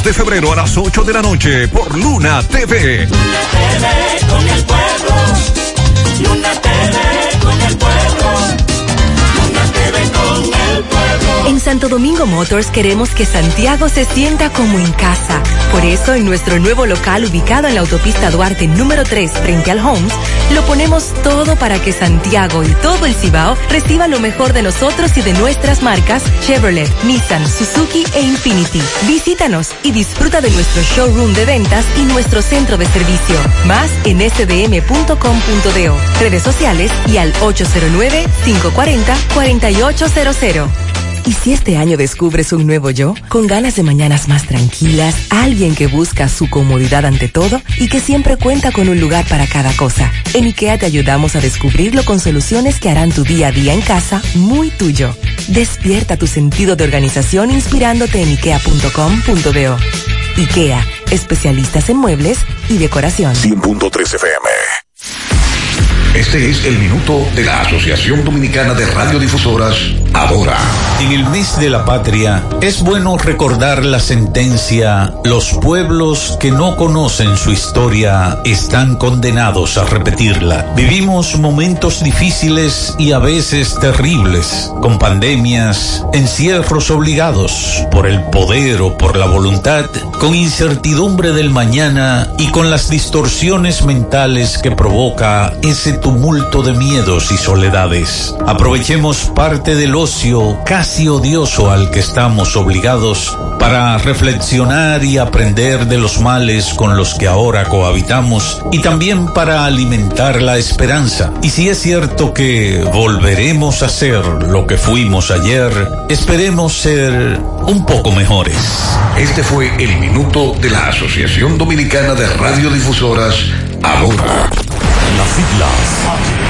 2 de febrero a las 8 de la noche por Luna TV. Luna TV con el pueblo. Luna TV con el pueblo. En Santo Domingo Motors queremos que Santiago se sienta como en casa. Por eso en nuestro nuevo local ubicado en la autopista Duarte número 3 frente al Homes, lo ponemos todo para que Santiago y todo el Cibao reciba lo mejor de nosotros y de nuestras marcas Chevrolet, Nissan, Suzuki e Infinity. Visítanos y disfruta de nuestro showroom de ventas y nuestro centro de servicio. Más en sdm.com.do, redes sociales y al 809 540 4800. ¿Y si este año descubres un nuevo yo? Con ganas de mañanas más tranquilas, alguien que busca su comodidad ante todo y que siempre cuenta con un lugar para cada cosa. En IKEA te ayudamos a descubrirlo con soluciones que harán tu día a día en casa muy tuyo. Despierta tu sentido de organización inspirándote en ikea.com.do. IKEA, especialistas en muebles y decoración. 100.3 FM. Este es el minuto de la Asociación Dominicana de Radiodifusoras, Ahora. En el mes de la patria, es bueno recordar la sentencia, los pueblos que no conocen su historia están condenados a repetirla. Vivimos momentos difíciles y a veces terribles, con pandemias, encierros obligados, por el poder o por la voluntad, con incertidumbre del mañana y con las distorsiones mentales que provoca ese tumulto de miedos y soledades. Aprovechemos parte del ocio casi odioso al que estamos obligados para reflexionar y aprender de los males con los que ahora cohabitamos y también para alimentar la esperanza. Y si es cierto que volveremos a ser lo que fuimos ayer, esperemos ser un poco mejores. Este fue el minuto de la Asociación Dominicana de Radiodifusoras, ahora. Las siglas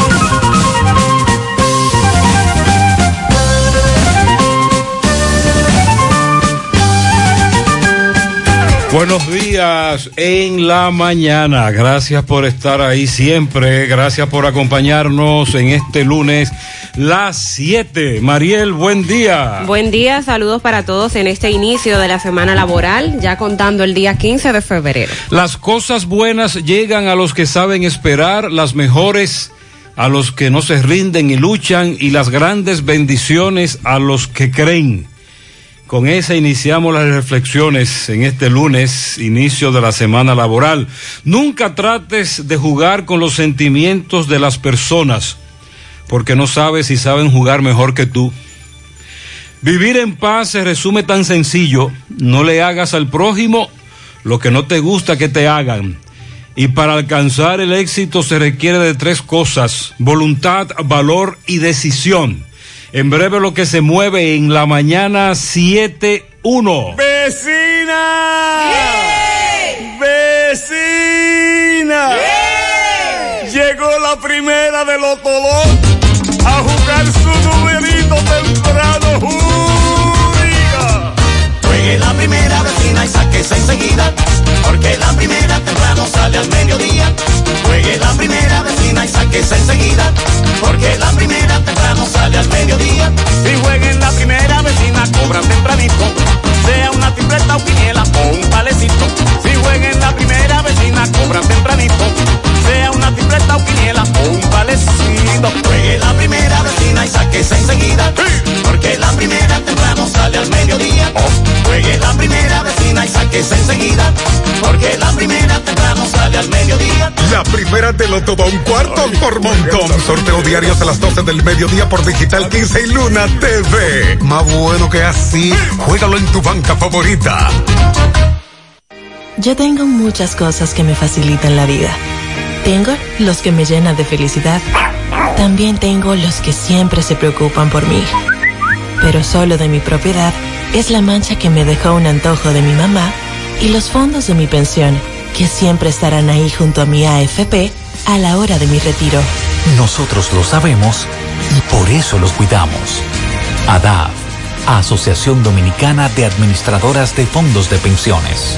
Buenos días en la mañana. Gracias por estar ahí siempre. Gracias por acompañarnos en este lunes, las 7. Mariel, buen día. Buen día, saludos para todos en este inicio de la semana laboral, ya contando el día 15 de febrero. Las cosas buenas llegan a los que saben esperar, las mejores a los que no se rinden y luchan y las grandes bendiciones a los que creen. Con esa iniciamos las reflexiones en este lunes, inicio de la semana laboral. Nunca trates de jugar con los sentimientos de las personas, porque no sabes si saben jugar mejor que tú. Vivir en paz se resume tan sencillo, no le hagas al prójimo lo que no te gusta que te hagan. Y para alcanzar el éxito se requiere de tres cosas, voluntad, valor y decisión. En breve lo que se mueve en la mañana 7-1. ¡Vecina! ¡Vecina! Llegó la primera de los todos a jugar su numerito temprano. ¡Júriga! Juegue la primera vecina y sáquese enseguida, porque la primera temprano sale al mediodía. Juegue la primera vecina y sáquese enseguida, porque la primera temprano sale al mediodía. Si jueguen la primera vecina, cobran tempranito, sea una tripleta o quiniela o un palecito. Si jueguen la primera vecina, cobran tempranito, sea una tripleta o quiniela o un palecito. Juegue la primera vecina y sáquese enseguida, porque la primera temprano sale al mediodía. Juegue la primera vecina y sáquese enseguida, porque la primera temprano sale al mediodía. La primera te lo todo un cuarto por montón. Sorteo diarios a las 12 del mediodía por Digital 15 y Luna TV. Más bueno que así, juégalo en tu banca favorita. Yo tengo muchas cosas que me facilitan la vida. Tengo los que me llenan de felicidad. También tengo los que siempre se preocupan por mí. Pero solo de mi propiedad es la mancha que me dejó un antojo de mi mamá y los fondos de mi pensión que siempre estarán ahí junto a mi AFP a la hora de mi retiro. Nosotros lo sabemos y por eso los cuidamos. ADAF, Asociación Dominicana de Administradoras de Fondos de Pensiones.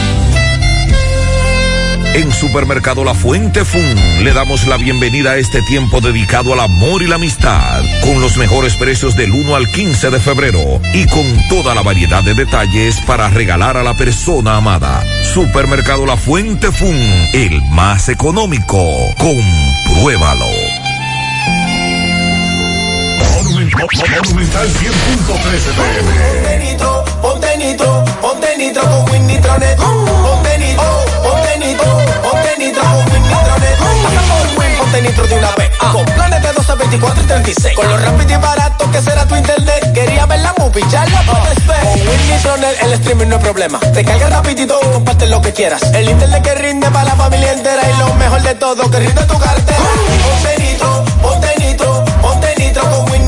En Supermercado La Fuente Fun le damos la bienvenida a este tiempo dedicado al amor y la amistad, con los mejores precios del 1 al 15 de febrero y con toda la variedad de detalles para regalar a la persona amada. Supermercado La Fuente Fun, el más económico. Compruébalo. Monumental 100.13 Ponte nitro, ponte nitro, ponte nitro con Win Nitronet. Ponte nitro, ponte nitro, ponte nitro con Win por Win, ponte nitro de una vez. Con planes de 12, 24 y 36. Con lo rápido y barato que será tu internet. Quería ver la movie, ya la puedes ver. Con Win Nitronet el streaming no es problema. Te carga rapidito y comparte lo que quieras. El internet que rinde para la familia entera. Y lo mejor de todo, que rinde tu cartera. Ponte nitro, ponte nitro, ponte nitro con Win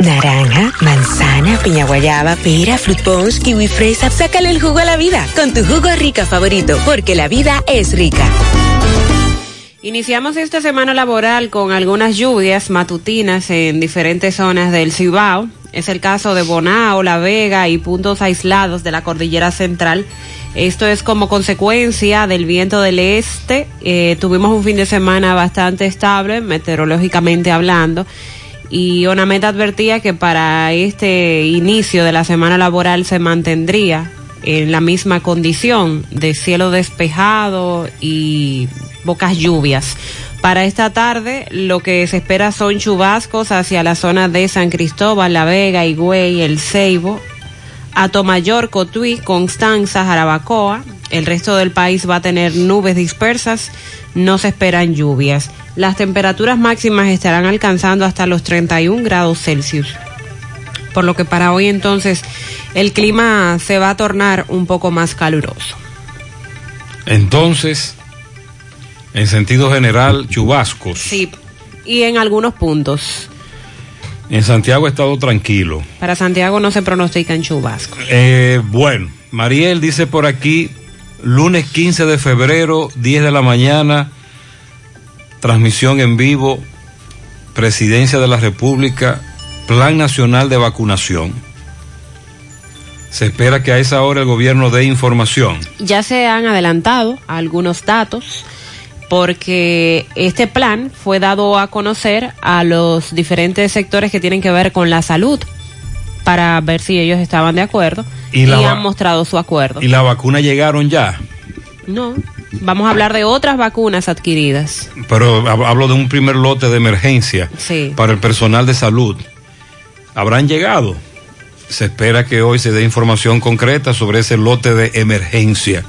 Naranja, manzana, piña guayaba, pera, fruit punch, kiwi fresa. Sácale el jugo a la vida con tu jugo rica favorito, porque la vida es rica. Iniciamos esta semana laboral con algunas lluvias matutinas en diferentes zonas del Cibao. Es el caso de Bonao, La Vega y puntos aislados de la cordillera central. Esto es como consecuencia del viento del este. Eh, tuvimos un fin de semana bastante estable, meteorológicamente hablando. Y Onamet advertía que para este inicio de la semana laboral se mantendría en la misma condición de cielo despejado y pocas lluvias. Para esta tarde lo que se espera son chubascos hacia la zona de San Cristóbal, La Vega, Higüey, El Ceibo, Atomayor, Cotuí, Constanza, Jarabacoa. El resto del país va a tener nubes dispersas, no se esperan lluvias. Las temperaturas máximas estarán alcanzando hasta los 31 grados Celsius. Por lo que para hoy entonces el clima se va a tornar un poco más caluroso. Entonces, en sentido general, chubascos. Sí, y en algunos puntos. En Santiago ha estado tranquilo. Para Santiago no se pronostican chubascos. Eh, bueno, Mariel dice por aquí, lunes 15 de febrero, 10 de la mañana, transmisión en vivo, Presidencia de la República, Plan Nacional de Vacunación. Se espera que a esa hora el gobierno dé información. Ya se han adelantado algunos datos porque este plan fue dado a conocer a los diferentes sectores que tienen que ver con la salud para ver si ellos estaban de acuerdo y, han mostrado su acuerdo. ¿Y la vacuna llegaron ya? No, vamos a hablar de otras vacunas adquiridas. Pero hab- hablo de un primer lote de emergencia Sí. para el personal de salud. ¿Habrán llegado? Se espera que hoy se dé información concreta sobre ese lote de emergencia.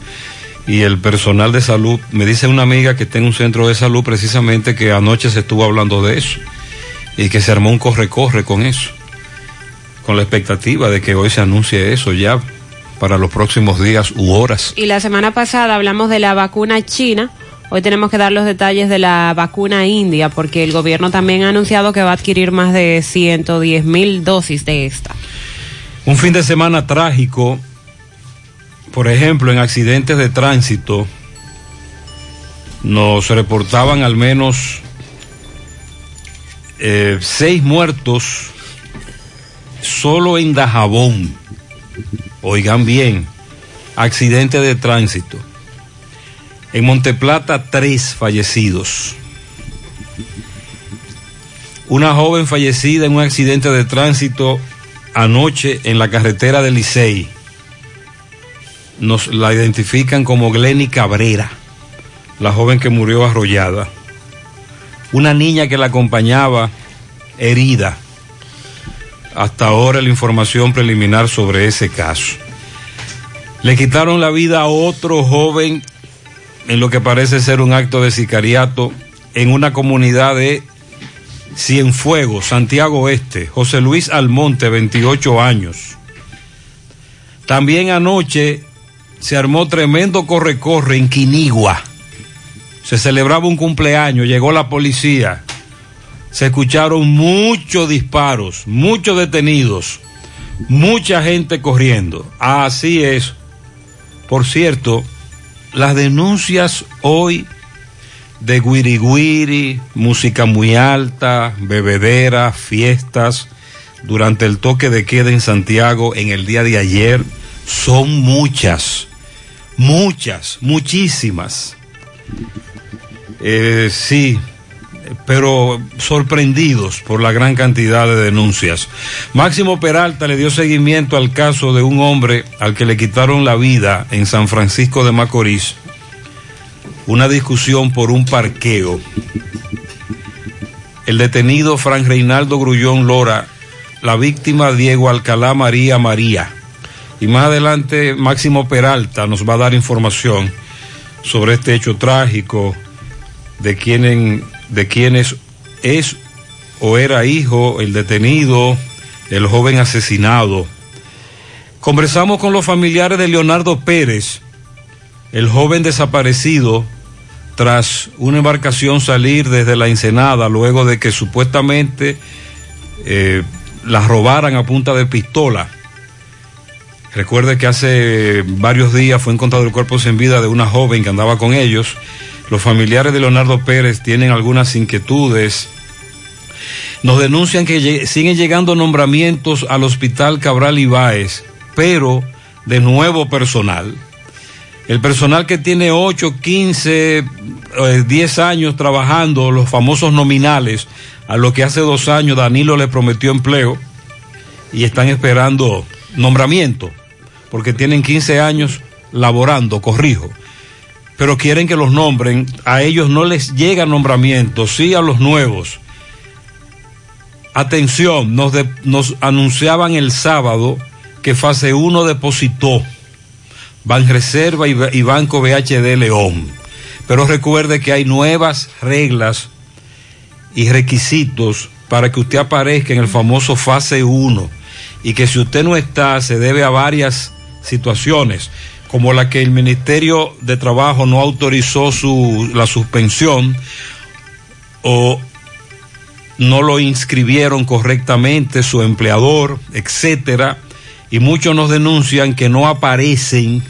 Y el personal de salud, me dice una amiga que está en un centro de salud precisamente que anoche se estuvo hablando de eso y que se armó un corre-corre con eso, con la expectativa de que hoy se anuncie eso ya para los próximos días u horas. Y la semana pasada hablamos de la vacuna china Hoy tenemos que dar los detalles de la vacuna india porque el gobierno también ha anunciado que va a adquirir más de 110 mil dosis de esta. Un fin de semana trágico, por ejemplo, en accidentes de tránsito, nos reportaban al menos eh, seis muertos solo en Dajabón. Oigan bien, accidente de tránsito. En Monteplata, tres fallecidos. Una joven fallecida en un accidente de tránsito anoche en la carretera de Licey. Nos la identifican como Glenny Cabrera, la joven que murió arrollada. Una niña que la acompañaba herida. Hasta ahora la información preliminar sobre ese caso. Le quitaron la vida a otro joven en lo que parece ser un acto de sicariato en una comunidad de Cienfuegos, Santiago Este, José Luis Almonte, 28 años. También anoche se armó tremendo corre-corre en Quinigua. Se celebraba un cumpleaños, llegó la policía. Se escucharon muchos disparos, muchos detenidos, mucha gente corriendo. Así es. Por cierto, las denuncias hoy de guiri guiri, música muy alta, bebedera, fiestas, durante el toque de queda en Santiago en el día de ayer, son muchas, muchas, muchísimas. Eh, sí, pero sorprendidos por la gran cantidad de denuncias. Máximo Peralta le dio seguimiento al caso de un hombre al que le quitaron la vida en San Francisco de Macorís una discusión por un parqueo. El detenido Fran Reinaldo Grullón Lora, la víctima Diego Alcalá María María. Y más adelante Máximo Peralta nos va a dar información sobre este hecho trágico, de quién, de quiénes es o era hijo el detenido, el joven asesinado. Conversamos con los familiares de Leonardo Pérez, el joven desaparecido tras una embarcación salir desde la Ensenada luego de que supuestamente eh, la robaran a punta de pistola. Recuerde que hace varios días fue encontrado el cuerpo sin vida de una joven que andaba con ellos. Los familiares de Leonardo Pérez tienen algunas inquietudes. Nos denuncian que siguen llegando nombramientos al Hospital Cabral Ibáez, pero de nuevo personal. El personal que tiene 8, 15, 10 años trabajando, los famosos nominales, a lo que hace dos años Danilo le prometió empleo y están esperando nombramiento, porque tienen 15 años laborando, corrijo, pero quieren que los nombren, a ellos no les llega nombramiento, sí a los nuevos. Atención, nos, anunciaban el sábado que fase 1 depositó Banreserva y, y Banco BHD León. Pero recuerde que hay nuevas reglas y requisitos para que usted aparezca en el famoso fase 1 y que si usted no está se debe a varias situaciones como la que el Ministerio de Trabajo no autorizó su, la suspensión o no lo inscribieron correctamente su empleador, etcétera, y muchos nos denuncian que no aparecen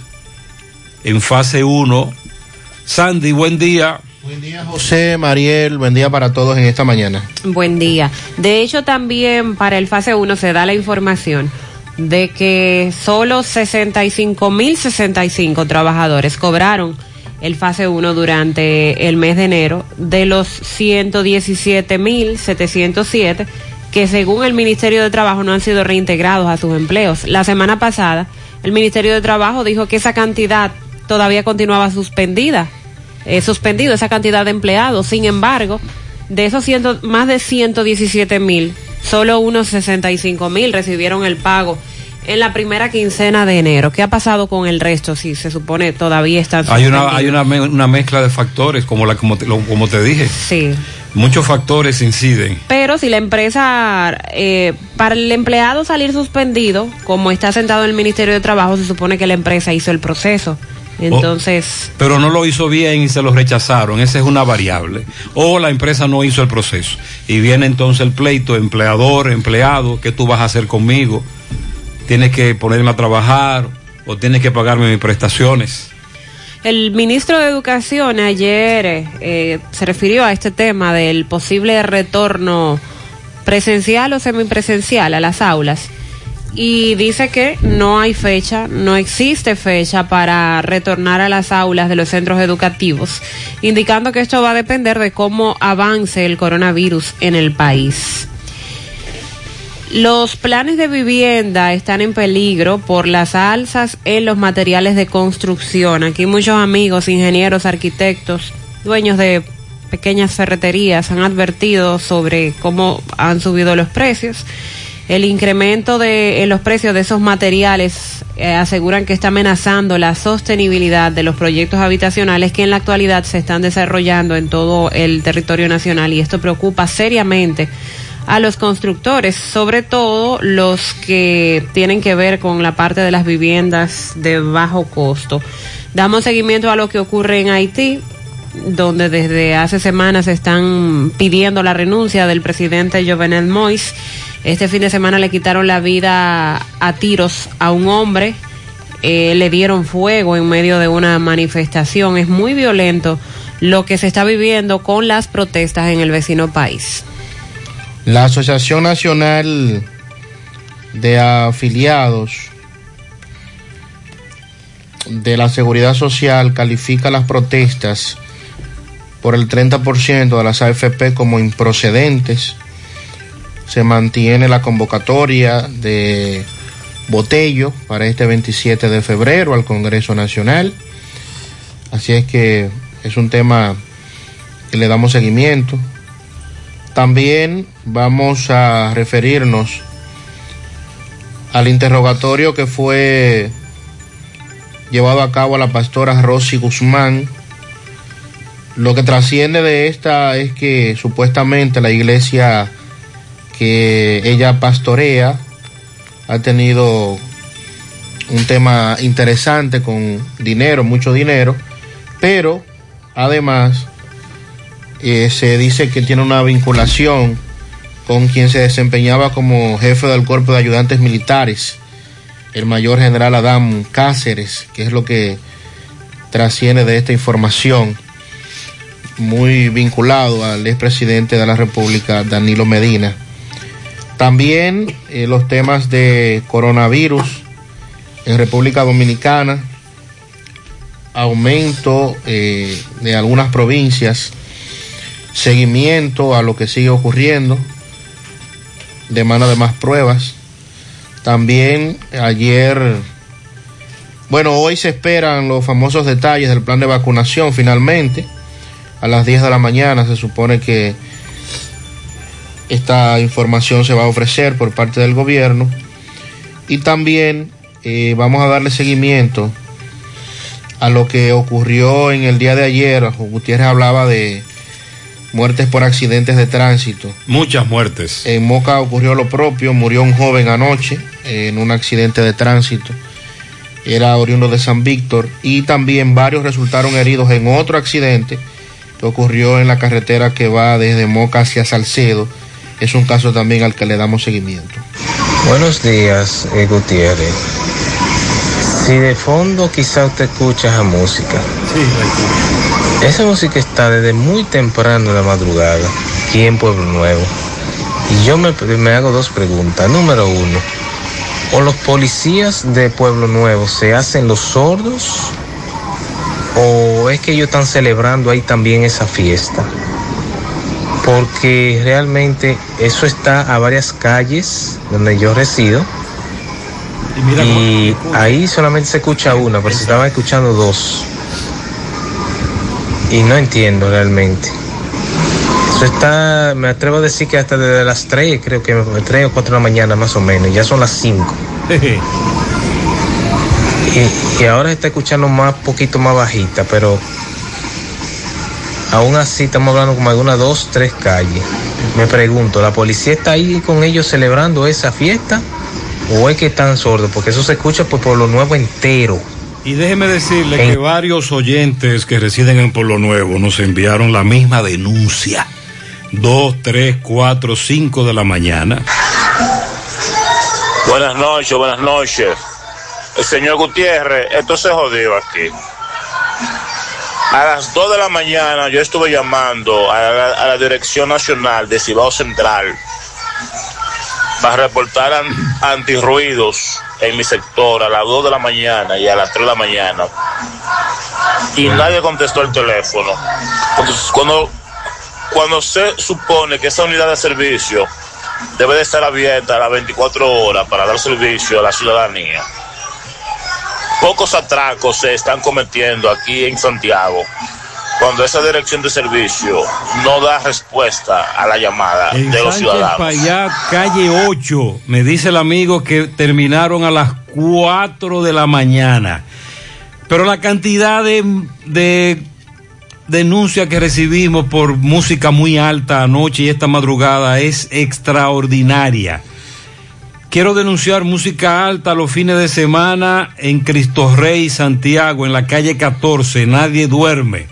en fase 1. Sandy, buen día. Buen día, José, Mariel, buen día para todos en esta mañana. Buen día. De hecho, también para el fase 1 se da la información de que solo 65.065 trabajadores cobraron el fase 1 durante el mes de enero de los 117.707 que según el Ministerio de Trabajo no han sido reintegrados a sus empleos. La semana pasada el Ministerio de Trabajo dijo que esa cantidad todavía continuaba suspendida, eh, suspendido esa cantidad de empleados. Sin embargo, de esos ciento, más de 117 mil, solo unos 65 mil recibieron el pago en la primera quincena de enero. ¿Qué ha pasado con el resto? Si se supone todavía están Hay una hay una, una mezcla de factores, como la como te, lo, como te dije. Sí. Muchos factores inciden. Pero si la empresa, eh, para el empleado salir suspendido, como está sentado en el Ministerio de Trabajo, se supone que la empresa hizo el proceso Entonces, Pero no lo hizo bien y se lo rechazaron. Esa es una variable. O la empresa no hizo el proceso. Y viene entonces el pleito, empleador, empleado, ¿qué tú vas a hacer conmigo? Tienes que ponerme a trabajar o tienes que pagarme mis prestaciones. el ministro de Educación ayer eh, se refirió a este tema del posible retorno presencial o semipresencial a las aulas y dice que no hay fecha, no existe fecha para retornar a las aulas de los centros educativos, indicando que esto va a depender de cómo avance el coronavirus en el país. Los planes de vivienda están en peligro por las alzas en los materiales de construcción. Aquí muchos amigos, ingenieros, arquitectos, dueños de pequeñas ferreterías han advertido sobre cómo han subido los precios. El incremento de los precios de esos materiales eh, aseguran que está amenazando la sostenibilidad de los proyectos habitacionales que en la actualidad se están desarrollando en todo el territorio nacional y esto preocupa seriamente a los constructores, sobre todo los que tienen que ver con la parte de las viviendas de bajo costo. Damos seguimiento a lo que ocurre en Haití, donde desde hace semanas están pidiendo la renuncia del presidente Jovenel Moïse. Este fin de semana le quitaron la vida a tiros a un hombre, eh, le dieron fuego en medio de una manifestación. Es muy violento lo que se está viviendo con las protestas en el vecino país. La Asociación Nacional de Afiliados de la Seguridad Social califica las protestas por el 30% de las AFP como improcedentes. Se mantiene la convocatoria de Botello para este 27 de febrero al Congreso Nacional. Así es que es un tema que le damos seguimiento. También vamos a referirnos al interrogatorio que fue llevado a cabo a la pastora Rosy Guzmán. Lo que trasciende de esta es que supuestamente la iglesia que ella pastorea ha tenido un tema interesante con dinero, mucho dinero, pero además eh, se dice que tiene una vinculación con quien se desempeñaba como jefe del cuerpo de ayudantes militares, el mayor general Adam Cáceres, que es lo que trasciende de esta información, muy vinculado al expresidente de la República, Danilo Medina. También eh, los temas de coronavirus en República Dominicana, aumento eh, de algunas provincias, seguimiento a lo que sigue ocurriendo, demanda de más pruebas. También ayer, bueno, hoy se esperan los famosos detalles del plan de vacunación finalmente. A las 10 de la mañana se supone que esta información se va a ofrecer por parte del gobierno. Y también eh, vamos a darle seguimiento a lo que ocurrió en el día de ayer. Gutiérrez hablaba de muertes por accidentes de tránsito. Muchas muertes. En Moca ocurrió lo propio, murió un joven anoche en un accidente de tránsito. Era oriundo de San Víctor y también varios resultaron heridos en otro accidente que ocurrió en la carretera que va desde Moca hacia Salcedo. Es un caso también al que le damos seguimiento. Buenos días, eh, Gutiérrez. Si de fondo quizá usted escucha esa música. Esa música está desde muy temprano en la madrugada, aquí en Pueblo Nuevo. Y yo me, me hago dos preguntas. Número uno, ¿o los policías de Pueblo Nuevo se hacen los sordos? ¿O es que ellos están celebrando ahí también esa fiesta? Porque realmente eso está a varias calles donde yo resido. Y ahí solamente se escucha una, pero se estaban escuchando dos. Y no entiendo realmente. Eso está, me atrevo a decir que hasta desde las 3, creo que 3 o 4 de la mañana más o menos, ya son las 5. y, y ahora se está escuchando más, poquito más bajita, pero aún así estamos hablando como de unas dos, tres calles. Me pregunto, ¿la policía está ahí con ellos celebrando esa fiesta? ¿O es que están sordos? Porque eso se escucha por Pueblo Nuevo entero. Y déjeme decirle que varios oyentes que residen en Pueblo Nuevo nos enviaron la misma denuncia. Dos, tres, cuatro, cinco de la mañana. Buenas noches, buenas noches. El señor Gutiérrez, esto se jodió aquí. A las 2 de la mañana yo estuve llamando a la, Dirección Nacional de Cibao Central para reportar an- antirruidos en mi sector a las 2 de la mañana y a las 3 de la mañana. Y nadie contestó el teléfono. Cuando, cuando se supone que esa unidad de servicio debe de estar abierta a las 24 horas para dar servicio a la ciudadanía. Pocos atracos se están cometiendo aquí en Santiago cuando esa dirección de servicio no da respuesta a la llamada En de los Sánchez ciudadanos. Calle 8, me dice el amigo que terminaron a las 4 de la mañana. Pero la cantidad de, de denuncias que recibimos por música muy alta anoche y esta madrugada es extraordinaria. Quiero denunciar música alta los fines de semana en Cristo Rey, Santiago, en la calle 14. Nadie duerme.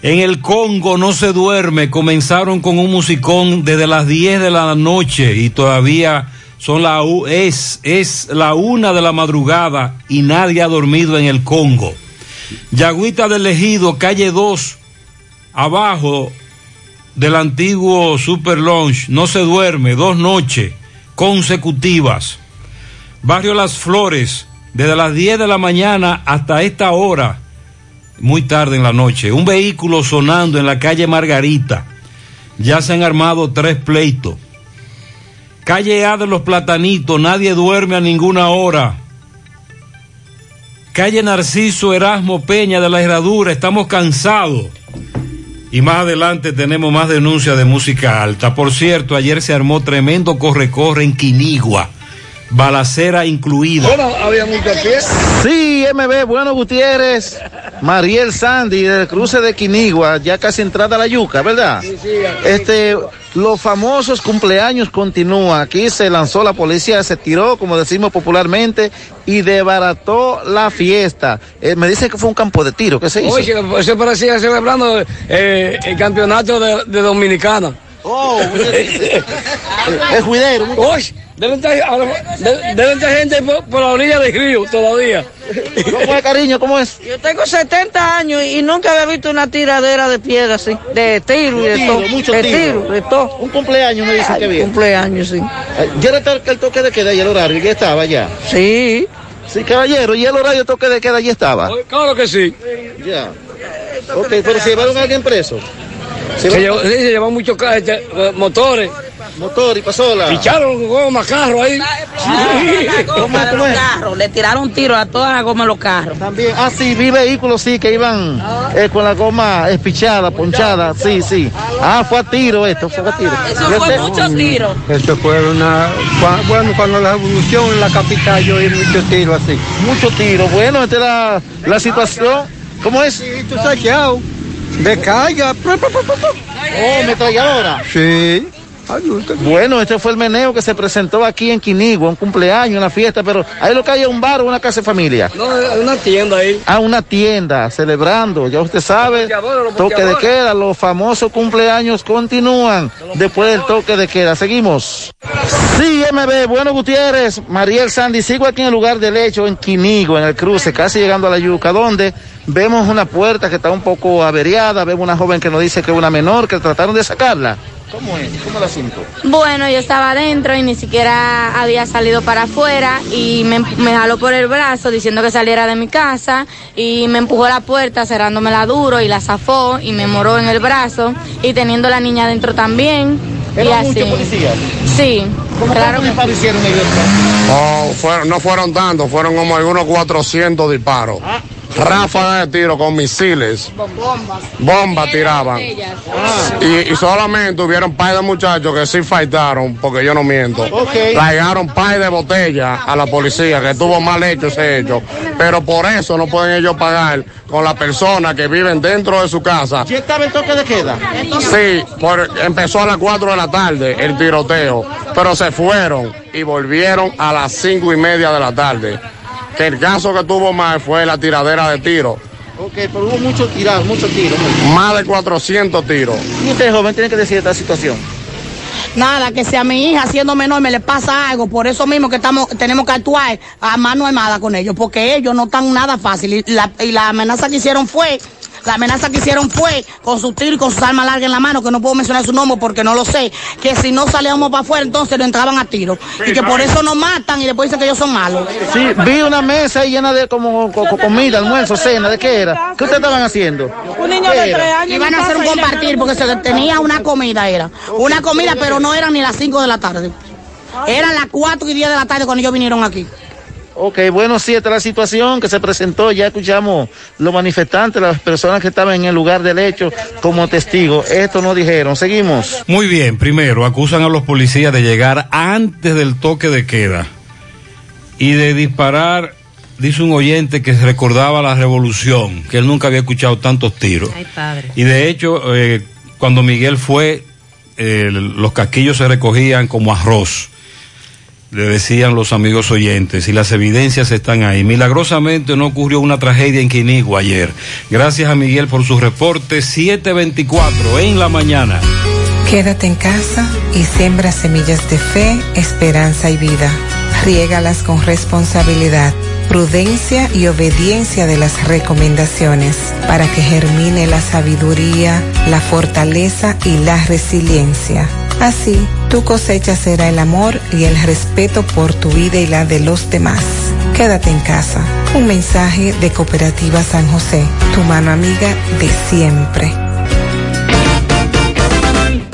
En el Congo no se duerme. Comenzaron con un musicón desde las 10 de la noche y todavía son la es es la una de la madrugada y nadie ha dormido en el Congo. Yagüita del Ejido, calle 2, abajo del antiguo Super Lounge, no se duerme, dos noches consecutivas. Barrio Las Flores, desde las 10 de la mañana hasta esta hora, muy tarde en la noche, un vehículo sonando en la calle Margarita. Ya se han armado tres pleitos. Calle A de los Platanitos, nadie duerme a ninguna hora. Calle Narciso Erasmo Peña de la Herradura, estamos cansados. Y más adelante tenemos más denuncias de música alta. Por cierto, ayer se armó tremendo corre-corre en Quinigua, balacera incluida. había mucho pie. Sí, MB, bueno Gutiérrez, Mariel Sandy del cruce de Quinigua, ya casi entrada a la yuca, ¿verdad? Este, los famosos cumpleaños continúan. Aquí se lanzó la policía, se tiró, como decimos popularmente, y debarató la fiesta. Eh, me dice que fue un campo de tiro, ¿qué se hizo? Oye, eso parecía celebrando eh, el campeonato de, de Dominicana. Oh, es juidero. Oye, deben estar, de- deben estar gente por, por la orilla del río todavía. ¿Cómo es, cariño? ¿Cómo es? Yo tengo 70 años y nunca había visto una tiradera de piedra así, de tiro y de Tiro, todo. mucho de tiro. de todo. Un cumpleaños me dicen Ay, que bien. Cumpleaños, sí. ¿Ya era el, el toque de queda y el horario? ¿Ya estaba ya? Sí. Sí, caballero, ¿y el horario toque de queda ya estaba? Claro que sí. Ya. Ok, pero se llevaron a alguien preso. Se, llevó, sí, se llevan muchos este, motores. Motor y pasola. Picharon goma, carro ahí. La goma de los carros, le tiraron tiro a toda la goma de los carros. También, ah, sí, vi vehículos, sí, que iban eh, con la goma espichada, ponchada, sí, sí. Ah, fue a tiro esto, fue a tiro. Eso fue mucho tiro. Esto fue una. Bueno, cuando la evolución en la capital yo oí mucho tiro así. Mucho tiro. Bueno, esta es la, la situación. ¿Cómo es? Tú saqueado. De carga. Oh, metralladora. Sí. Bueno, este fue el meneo que se presentó aquí en Quinigua, un cumpleaños, una fiesta, pero ahí lo que hay es un bar o una casa de familia. No, hay una tienda ahí. Ah, una tienda, celebrando, ya usted sabe, toque de queda, los famosos cumpleaños continúan después del toque de queda. Seguimos. Sí, MB, bueno Gutiérrez, Mariel Sandy, sigo aquí en el lugar del hecho, en Quinigua, en el cruce, casi llegando a la yuca, donde vemos una puerta que está un poco averiada, vemos una joven que nos dice que es una menor, que trataron de sacarla. ¿Cómo es? ¿Cómo la asunto? Bueno, yo estaba adentro y ni siquiera había salido para afuera y me, me jaló por el brazo diciendo que saliera de mi casa y me empujó la puerta cerrándomela duro y la zafó y me moró en el brazo y teniendo la niña adentro también. ¿Eran muchos policías? Sí, claro que ¿Cuántos hicieron ellos? Oh, fueron- no fueron tantos, fueron como algunos 400 disparos. Ráfagas de tiro con misiles, bombas. bombas tiraban. Y, y solamente hubieron par de muchachos que sí faltaron, porque yo no miento. Ok. Traigaron par de botellas a la policía, que estuvo mal hecho ese hecho. Pero por eso no pueden ellos pagar con las personas que viven dentro de su casa. ¿Ya estaba el toque de queda? Sí, por- empezó a las 4 de la tarde el tiroteo, pero se fueron y volvieron a las cinco y media de la tarde. Que el caso que tuvo más fue la tiradera de tiro. Ok, pero hubo muchos tirados, muchos tiros. Más de 400 tiros. ¿Y usted, joven, tiene que decir esta situación? Nada, que si a mi hija siendo menor me le pasa algo, por eso mismo que estamos, tenemos que actuar a mano armada con ellos, porque ellos no están nada fácil. Y la, y la amenaza que hicieron fue, la amenaza que hicieron fue con su tiro y con sus armas largas en la mano, que no puedo mencionar su nombre porque no lo sé, que si no salíamos para afuera entonces nos entraban a tiro. Y que por eso nos matan y después dicen que ellos son malos. Sí, vi una mesa ahí llena de como co- co- comida, almuerzo, cena, ¿de qué era? ¿Qué ustedes estaban haciendo? Un niño ¿Qué de era? tres años. Iban a hacer un compartir porque se tenía una comida, era. Una comida, pero no eran ni las 5 de la tarde. Eran las 4 y 10 de la tarde cuando ellos vinieron aquí. Ok, bueno, sí, esta es la situación que se presentó. Ya escuchamos los manifestantes, las personas que estaban en el lugar del hecho como testigos. Esto no dijeron. Seguimos. Muy bien, primero acusan a los policías de llegar antes del toque de queda y de disparar, dice un oyente que recordaba la revolución, que él nunca había escuchado tantos tiros. Ay, padre. Y de hecho, eh, cuando Miguel fue, eh, los casquillos se recogían como arroz, le decían los amigos oyentes, y las evidencias están ahí. Milagrosamente no ocurrió una tragedia en Quinigua ayer. Gracias a Miguel por su reporte, 724 en la mañana. Quédate en casa y siembra semillas de fe, esperanza y vida. Riégalas con responsabilidad, prudencia y obediencia de las recomendaciones para que germine la sabiduría, la fortaleza y la resiliencia. Así, tu cosecha será el amor y el respeto por tu vida y la de los demás. Quédate en casa. Un mensaje de Cooperativa San José, tu mano amiga de siempre.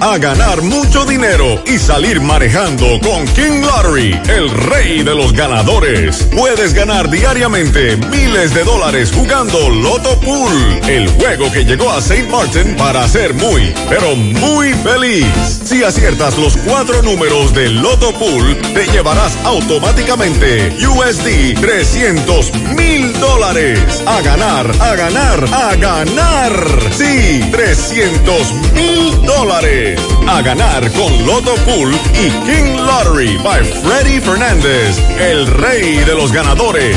A ganar mucho dinero y salir manejando con King Lottery, el rey de los ganadores. Puedes ganar diariamente miles de dólares jugando Loto Pool, el juego que llegó a St. Martin para ser muy, pero muy feliz. Si aciertas los cuatro números del Loto Pool, te llevarás automáticamente USD 300 mil dólares. A ganar, a ganar, a ganar. Sí, 300 mil dólares. A ganar con Loto Pool y King Lottery by Freddy Fernández, el rey de los ganadores.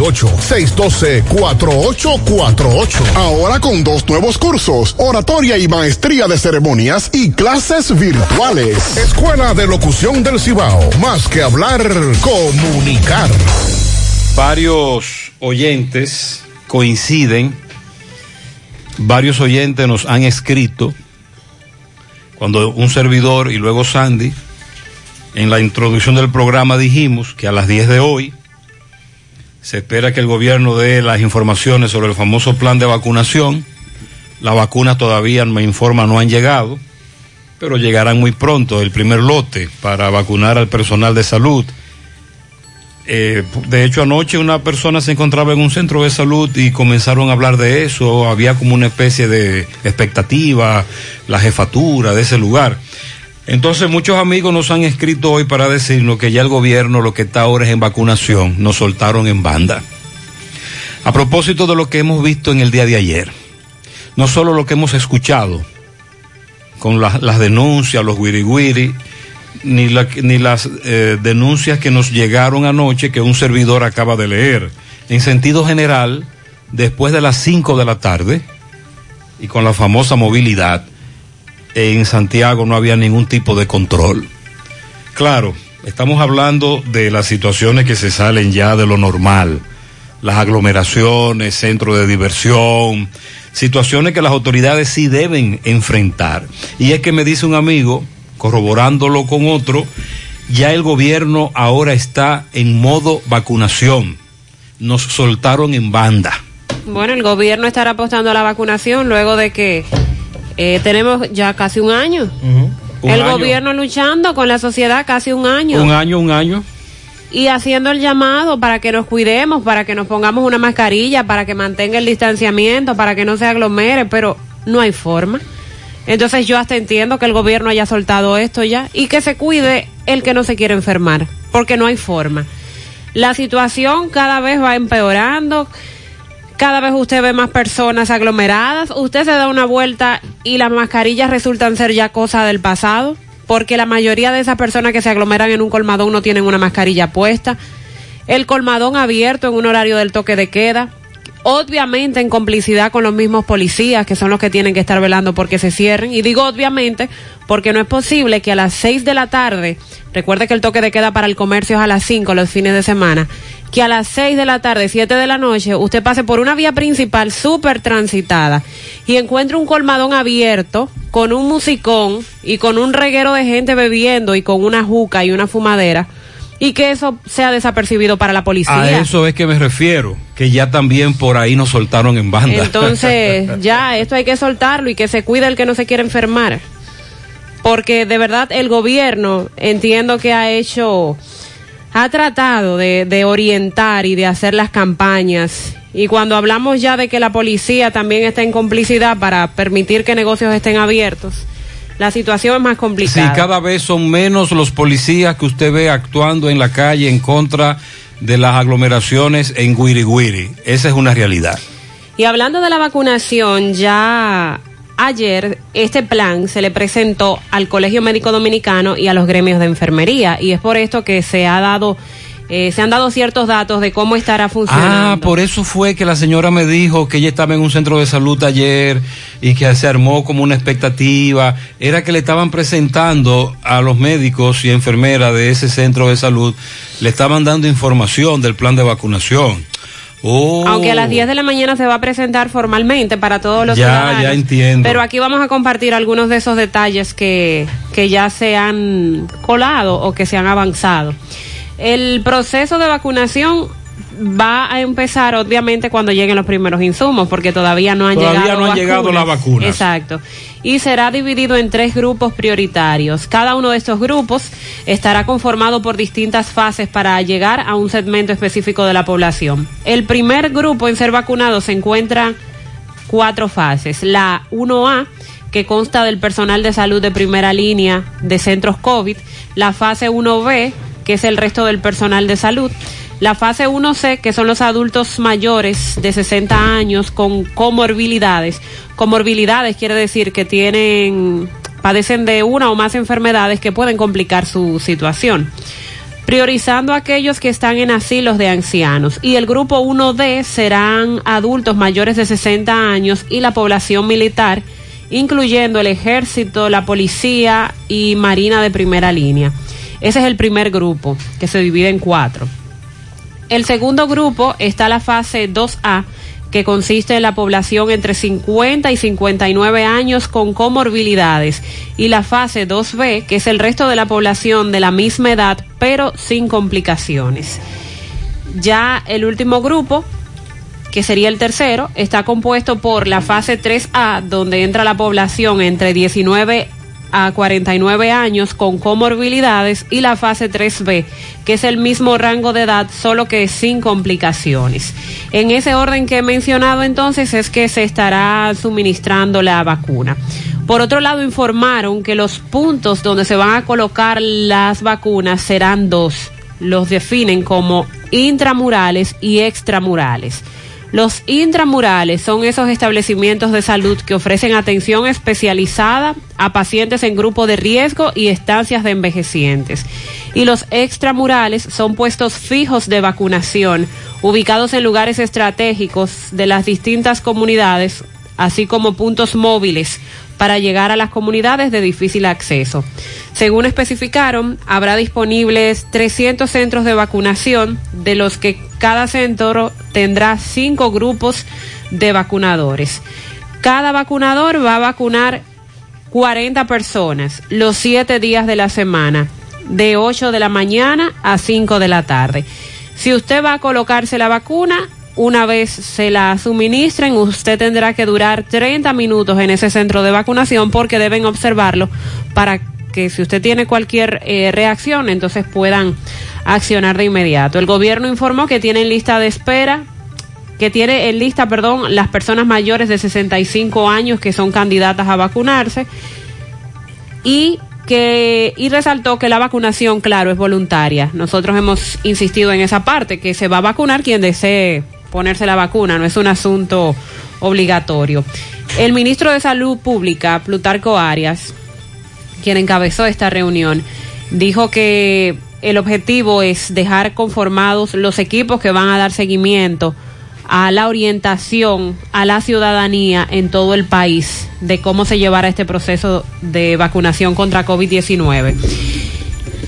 612-4848. Ahora con dos nuevos cursos, oratoria y maestría de ceremonias y clases virtuales. Escuela de Locución del Cibao. Más que hablar, comunicar. Varios oyentes coinciden, varios oyentes nos han escrito cuando un servidor y luego Sandy, en la introducción del programa dijimos que a las 10 de hoy se espera que el gobierno dé las informaciones sobre el famoso plan de vacunación. Las vacunas todavía, me informa, no han llegado, pero llegarán muy pronto el primer lote para vacunar al personal de salud. Eh, de hecho, anoche una persona se encontraba en un centro de salud y comenzaron a hablar de eso. Había como una especie de expectativa, la jefatura de ese lugar. Entonces, muchos amigos nos han escrito hoy para decirnos que ya el gobierno lo que está ahora es en vacunación. Nos soltaron en banda. A propósito de lo que hemos visto en el día de ayer, no solo lo que hemos escuchado con la- las denuncias, los guiriguiri, ni, ni las eh, denuncias que nos llegaron anoche que un servidor acaba de leer. En sentido general, después de las 5 de la tarde y con la famosa movilidad, en Santiago no había ningún tipo de control. Claro, estamos hablando de las situaciones que se salen ya de lo normal, las aglomeraciones, centros de diversión, situaciones que las autoridades sí deben enfrentar. Y es que me dice un amigo, corroborándolo con otro, ya el gobierno ahora está en modo vacunación. Nos soltaron en banda. Bueno, el gobierno estará apostando a la vacunación luego de que eh, tenemos ya casi un año. Un el año. gobierno luchando con la sociedad casi un año. Un año, un año. y haciendo el llamado para que nos cuidemos, para que nos pongamos una mascarilla, para que mantenga el distanciamiento, para que no se aglomere, pero no hay forma. Entonces yo hasta entiendo que el gobierno haya soltado esto ya y que se cuide el que no se quiere enfermar, porque no hay forma. La situación cada vez va empeorando, cada vez usted ve más personas aglomeradas, usted se da una vuelta y las mascarillas resultan ser ya cosa del pasado, porque la mayoría de esas personas que se aglomeran en un colmadón no tienen una mascarilla puesta. El colmadón abierto en un horario del toque de queda, obviamente en complicidad con los mismos policías, que son los que tienen que estar velando porque se cierren. Y digo obviamente porque no es posible que a las 6 de la tarde, recuerde que el toque de queda para el comercio es a las 5 los fines de semana, que a las 6 de la tarde, 7 de la noche, usted pase por una vía principal súper transitada y encuentre un colmadón abierto con un musicón y con un reguero de gente bebiendo y con una juca y una fumadera y que eso sea desapercibido para la policía. A eso es que me refiero, que ya también por ahí nos soltaron en banda. Entonces, ya, esto hay que soltarlo y que se cuide el que no se quiere enfermar. Porque de verdad el gobierno entiendo que ha hecho, ha tratado de, de orientar y de hacer las campañas. Y cuando hablamos ya de que la policía también está en complicidad para permitir que negocios estén abiertos, la situación es más Sí, complicada. cada vez son menos los policías que usted ve actuando en la calle en contra de las aglomeraciones en Guiri Guiri. Esa es una realidad. Y hablando de la vacunación, ya ayer este plan se le presentó al Colegio Médico Dominicano y a los gremios de enfermería y es por esto que se ha dado eh, se han dado ciertos datos de cómo estará funcionando. Ah, por eso fue que la señora me dijo que ella estaba en un centro de salud ayer y que se armó como una expectativa. Era que le estaban presentando a los médicos y enfermeras de ese centro de salud, le estaban dando información del plan de vacunación. Oh, Aunque a las 10 de la mañana se va a presentar formalmente para todos los Ya, ciudadanos. ya entiendo. Pero aquí vamos a compartir algunos de esos detalles que, que ya se han colado o que se han avanzado. El proceso de vacunación va a empezar obviamente cuando lleguen los primeros insumos, porque todavía no han Todavía llegado no han llegado las vacunas. Exacto. Y será dividido en tres grupos prioritarios. Cada uno de estos grupos estará conformado por distintas fases para llegar a un segmento específico de la población. El primer grupo en ser vacunado se encuentra cuatro fases. La 1A, que consta del personal de salud de primera línea de centros COVID. La fase 1B, que es el resto del personal de salud. La fase 1C, que son los adultos mayores de 60 años con comorbilidades. Comorbilidades quiere decir que tienen, padecen de una o más enfermedades que pueden complicar su situación priorizando a aquellos que están en asilos de ancianos. Y el grupo 1D serán adultos mayores de 60 años y la población militar, incluyendo el ejército, la policía y marina de primera línea. Ese es el primer grupo, que se divide en cuatro. El segundo grupo está la fase 2A, que consiste en la población entre 50 y 59 años con comorbilidades, y la fase 2B, que es el resto de la población de la misma edad, pero sin complicaciones. Ya el último grupo, que sería el tercero, está compuesto por la fase 3A, donde entra la población entre 19 a 49 años con comorbilidades y la fase 3B, que es el mismo rango de edad, solo que sin complicaciones. En ese orden que he mencionado entonces es que se estará suministrando la vacuna. Por otro lado, informaron que los puntos donde se van a colocar las vacunas serán dos. Los definen como intramurales y extramurales. Los intramurales son esos establecimientos de salud que ofrecen atención especializada a pacientes en grupo de riesgo y estancias de envejecientes. Y los extramurales son puestos fijos de vacunación, ubicados en lugares estratégicos de las distintas comunidades, así como puntos móviles para llegar a las comunidades de difícil acceso. Según especificaron, habrá disponibles 300 centros de vacunación, de los que cada centro tendrá cinco grupos de vacunadores. Cada vacunador va a vacunar 40 personas los siete días de la semana, de 8 de la mañana a 5 de la tarde. Si usted va a colocarse la vacuna, una vez se la suministren, usted tendrá que durar 30 minutos en ese centro de vacunación porque deben observarlo para que si usted tiene cualquier eh, reacción, entonces puedan accionar de inmediato. El gobierno informó que tiene en lista de espera, que tiene en lista, perdón, las personas mayores de 65 años que son candidatas a vacunarse y que y resaltó que la vacunación, claro, es voluntaria. Nosotros hemos insistido en esa parte que se va a vacunar quien desee ponerse la vacuna, no es un asunto obligatorio. El ministro de Salud Pública, Plutarco Arias, quien encabezó esta reunión, dijo que el objetivo es dejar conformados los equipos que van a dar seguimiento a la orientación a la ciudadanía en todo el país de cómo se llevará este proceso de vacunación contra COVID-19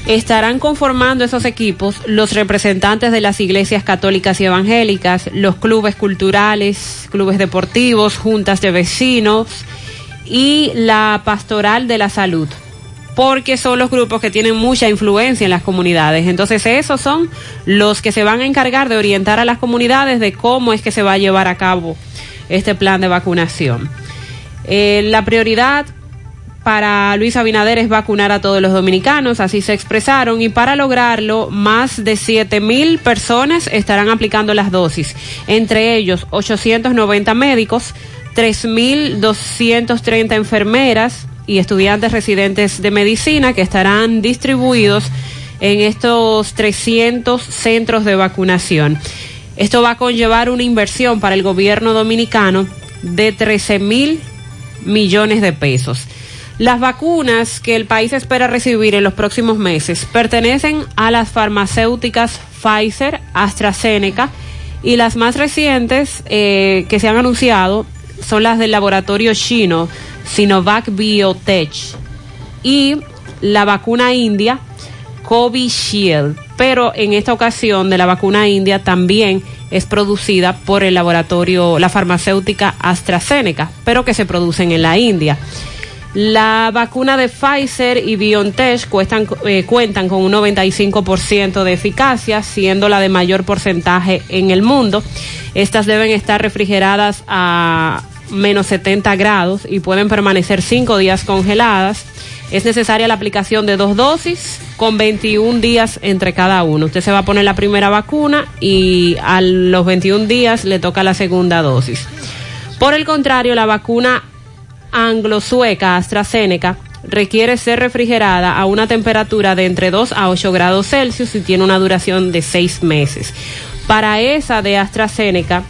estarán conformando esos equipos los representantes de las iglesias católicas y evangélicas, los clubes culturales, clubes deportivos, juntas de vecinos y la pastoral de la salud, porque son los grupos que tienen mucha influencia en las comunidades. Entonces esos son los que se van a encargar de orientar a las comunidades de cómo es que se va a llevar a cabo este plan de vacunación. Eh, la prioridad para Luis Abinader es vacunar a todos los dominicanos, así se expresaron, y para lograrlo, más de 7 mil personas estarán aplicando las dosis, entre ellos 890 médicos, 3.230 enfermeras y estudiantes residentes de medicina que estarán distribuidos en estos 300 centros de vacunación. Esto va a conllevar una inversión para el gobierno dominicano de 13 mil millones de pesos. Las vacunas que el país espera recibir en los próximos meses pertenecen a las farmacéuticas Pfizer, AstraZeneca y las más recientes eh, que se han anunciado son las del laboratorio chino Sinovac Biotech y la vacuna india Covishield. Pero en esta ocasión de la vacuna india también es producida por el laboratorio, la farmacéutica AstraZeneca, pero que se producen en la India. La vacuna de Pfizer y BioNTech cuestan- eh, cuentan con un 95% de eficacia, siendo la de mayor porcentaje en el mundo. Estas deben estar refrigeradas a menos 70 grados y pueden permanecer 5 días congeladas. Es necesaria la aplicación de dos dosis con 21 días entre cada uno. Usted se va a poner la primera vacuna y a los 21 días le toca la segunda dosis. Por el contrario, la vacuna anglo-sueca AstraZeneca requiere ser refrigerada a una temperatura de entre 2 a 8 grados Celsius y tiene una duración de 6 meses. Para esa de AstraZeneca,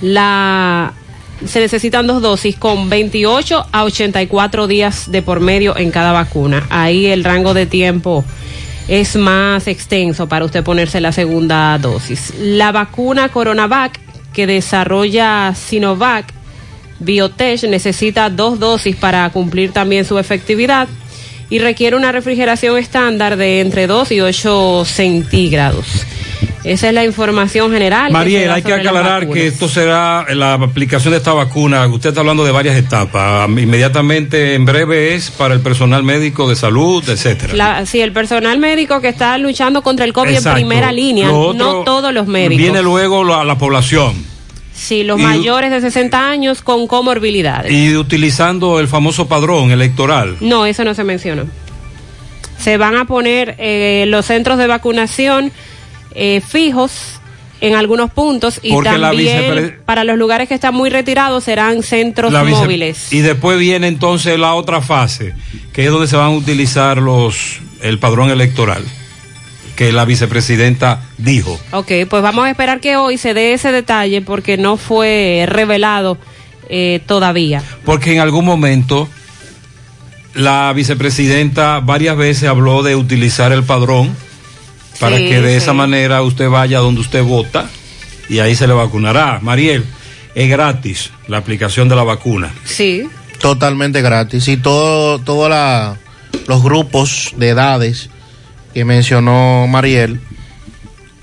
la se necesitan dos dosis con 28 a 84 días de por medio en cada vacuna. Ahí el rango de tiempo es más extenso para usted ponerse la segunda dosis. La vacuna Coronavac que desarrolla Sinovac Biotech necesita dos dosis para cumplir también su efectividad y requiere una refrigeración estándar de entre 2 y 8 centígrados. Esa es la información general. Mariel, hay que aclarar que esto será la aplicación de esta vacuna. Usted está hablando de varias etapas. Inmediatamente, en breve, es para el personal médico de salud, etcétera. La, sí, el personal médico que está luchando contra el COVID Exacto. en primera línea, no todos los médicos. Viene luego la, la población. Sí, los y- mayores de 60 años con comorbilidades. Y utilizando el famoso padrón electoral. No, eso no se menciona. Se van a poner eh, los centros de vacunación eh, fijos en algunos puntos y Porque también para los lugares que están muy retirados serán centros móviles. Y después viene entonces la otra fase, que es donde se van a utilizar los el padrón electoral, que la vicepresidenta dijo. Ok, pues vamos a esperar que hoy se dé ese detalle porque no fue revelado eh, todavía. Porque en algún momento la vicepresidenta varias veces habló de utilizar el padrón para Sí, que de sí. esa manera usted vaya donde usted vota y ahí se le vacunará. Mariel, es gratis la aplicación de la vacuna. Sí. Totalmente gratis. Y todo, todos los grupos de edades que mencionó Mariel,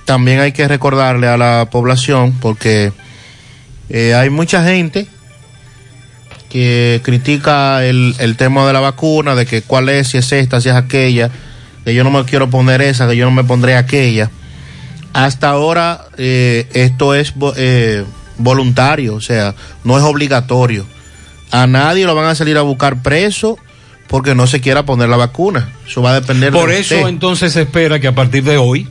también hay que recordarle a la población porque eh, hay mucha gente que critica el, el tema de la vacuna, de que cuál es, si es esta, si es aquella, que yo no me quiero poner esa, que yo no me pondré aquella. Hasta ahora eh, esto es eh, voluntario, o sea, no es obligatorio. A nadie lo van a salir a buscar preso porque no se quiera poner la vacuna. Eso va a depender Por de eso usted. entonces se espera que a partir de hoy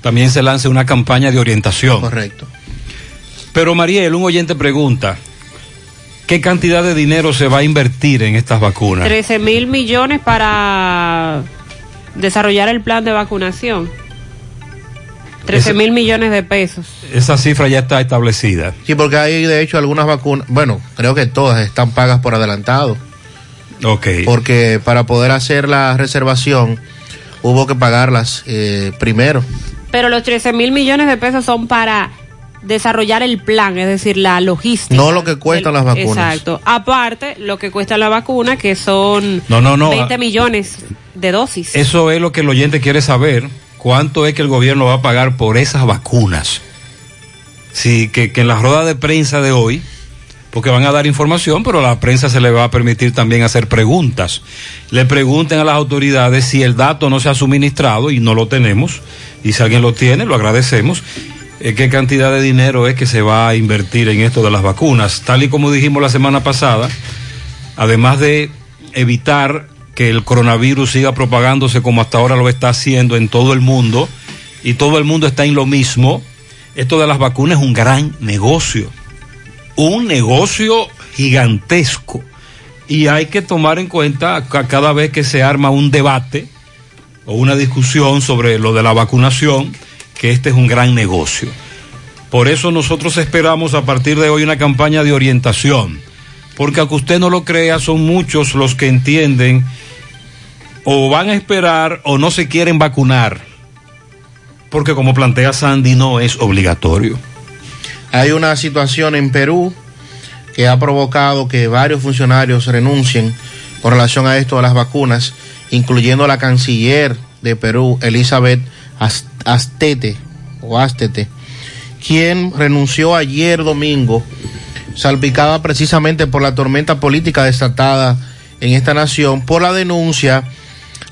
también se lance una campaña de orientación. Correcto. Pero Mariel, un oyente pregunta, ¿qué cantidad de dinero se va a invertir en estas vacunas? 13 mil millones para desarrollar el plan de vacunación. 13 mil millones de pesos. Esa cifra ya está establecida. Sí, porque hay de hecho algunas vacunas, bueno, creo que todas están pagas por adelantado. Ok. Porque para poder hacer la reservación hubo que pagarlas eh, primero. Pero los 13 mil millones de pesos son para desarrollar el plan, es decir, la logística. No lo que cuestan las vacunas. Exacto. Aparte, lo que cuesta la vacuna, que son No, no, no. 20 millones de dosis. Eso es lo que el oyente quiere saber. ¿Cuánto es que el gobierno va a pagar por esas vacunas? Sí, que, que en la rueda de prensa de hoy, porque van a dar información, pero a la prensa se le va a permitir también hacer preguntas. Le pregunten a las autoridades si el dato no se ha suministrado y no lo tenemos, y si alguien lo tiene, lo agradecemos. eh, ¿Qué cantidad de dinero es que se va a invertir en esto de las vacunas? Tal y como dijimos la semana pasada, además de evitar que el coronavirus siga propagándose como hasta ahora lo está haciendo en todo el mundo y todo el mundo está en lo mismo, esto de las vacunas es un gran negocio, un negocio gigantesco y hay que tomar en cuenta ca- cada vez que se arma un debate o una discusión sobre lo de la vacunación, que este es un gran negocio. Por eso nosotros esperamos a partir de hoy una campaña de orientación porque aunque usted no lo crea, son muchos los que entienden o van a esperar o no se quieren vacunar, porque como plantea Sandy no es obligatorio. Hay una situación en Perú que ha provocado que varios funcionarios renuncien con relación a esto de las vacunas, incluyendo la canciller de Perú, Elizabeth As- Astete, o Astete, quien renunció ayer domingo salpicada precisamente por la tormenta política desatada en esta nación, por la denuncia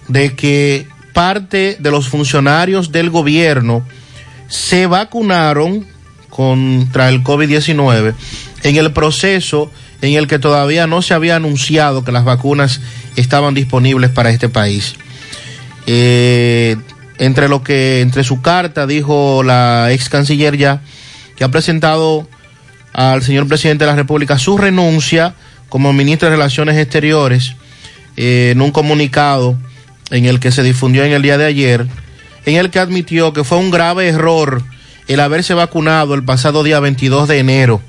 de que parte de los funcionarios del gobierno se vacunaron contra el COVID-19 en el proceso en el que todavía no se había anunciado que las vacunas estaban disponibles para este país. Eh, entre lo que, entre su carta, dijo la ex canciller ya, que ha presentado al señor presidente de la República su renuncia como ministro de Relaciones Exteriores eh, en un comunicado en el que se difundió en el día de ayer, en el que admitió que fue un grave error el haberse vacunado el pasado día 22 de enero.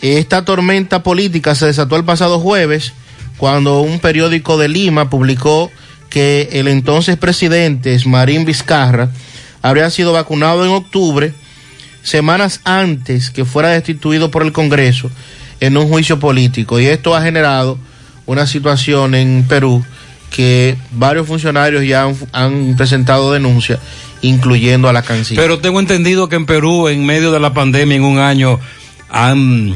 Esta tormenta política se desató el pasado jueves cuando un periódico de Lima publicó que el entonces presidente Marín Vizcarra habría sido vacunado en octubre, semanas antes que fuera destituido por el Congreso en un juicio político. Y esto ha generado una situación en Perú que varios funcionarios ya han, han presentado denuncias, incluyendo a la canciller. Pero tengo entendido que en Perú, en medio de la pandemia, en un año, han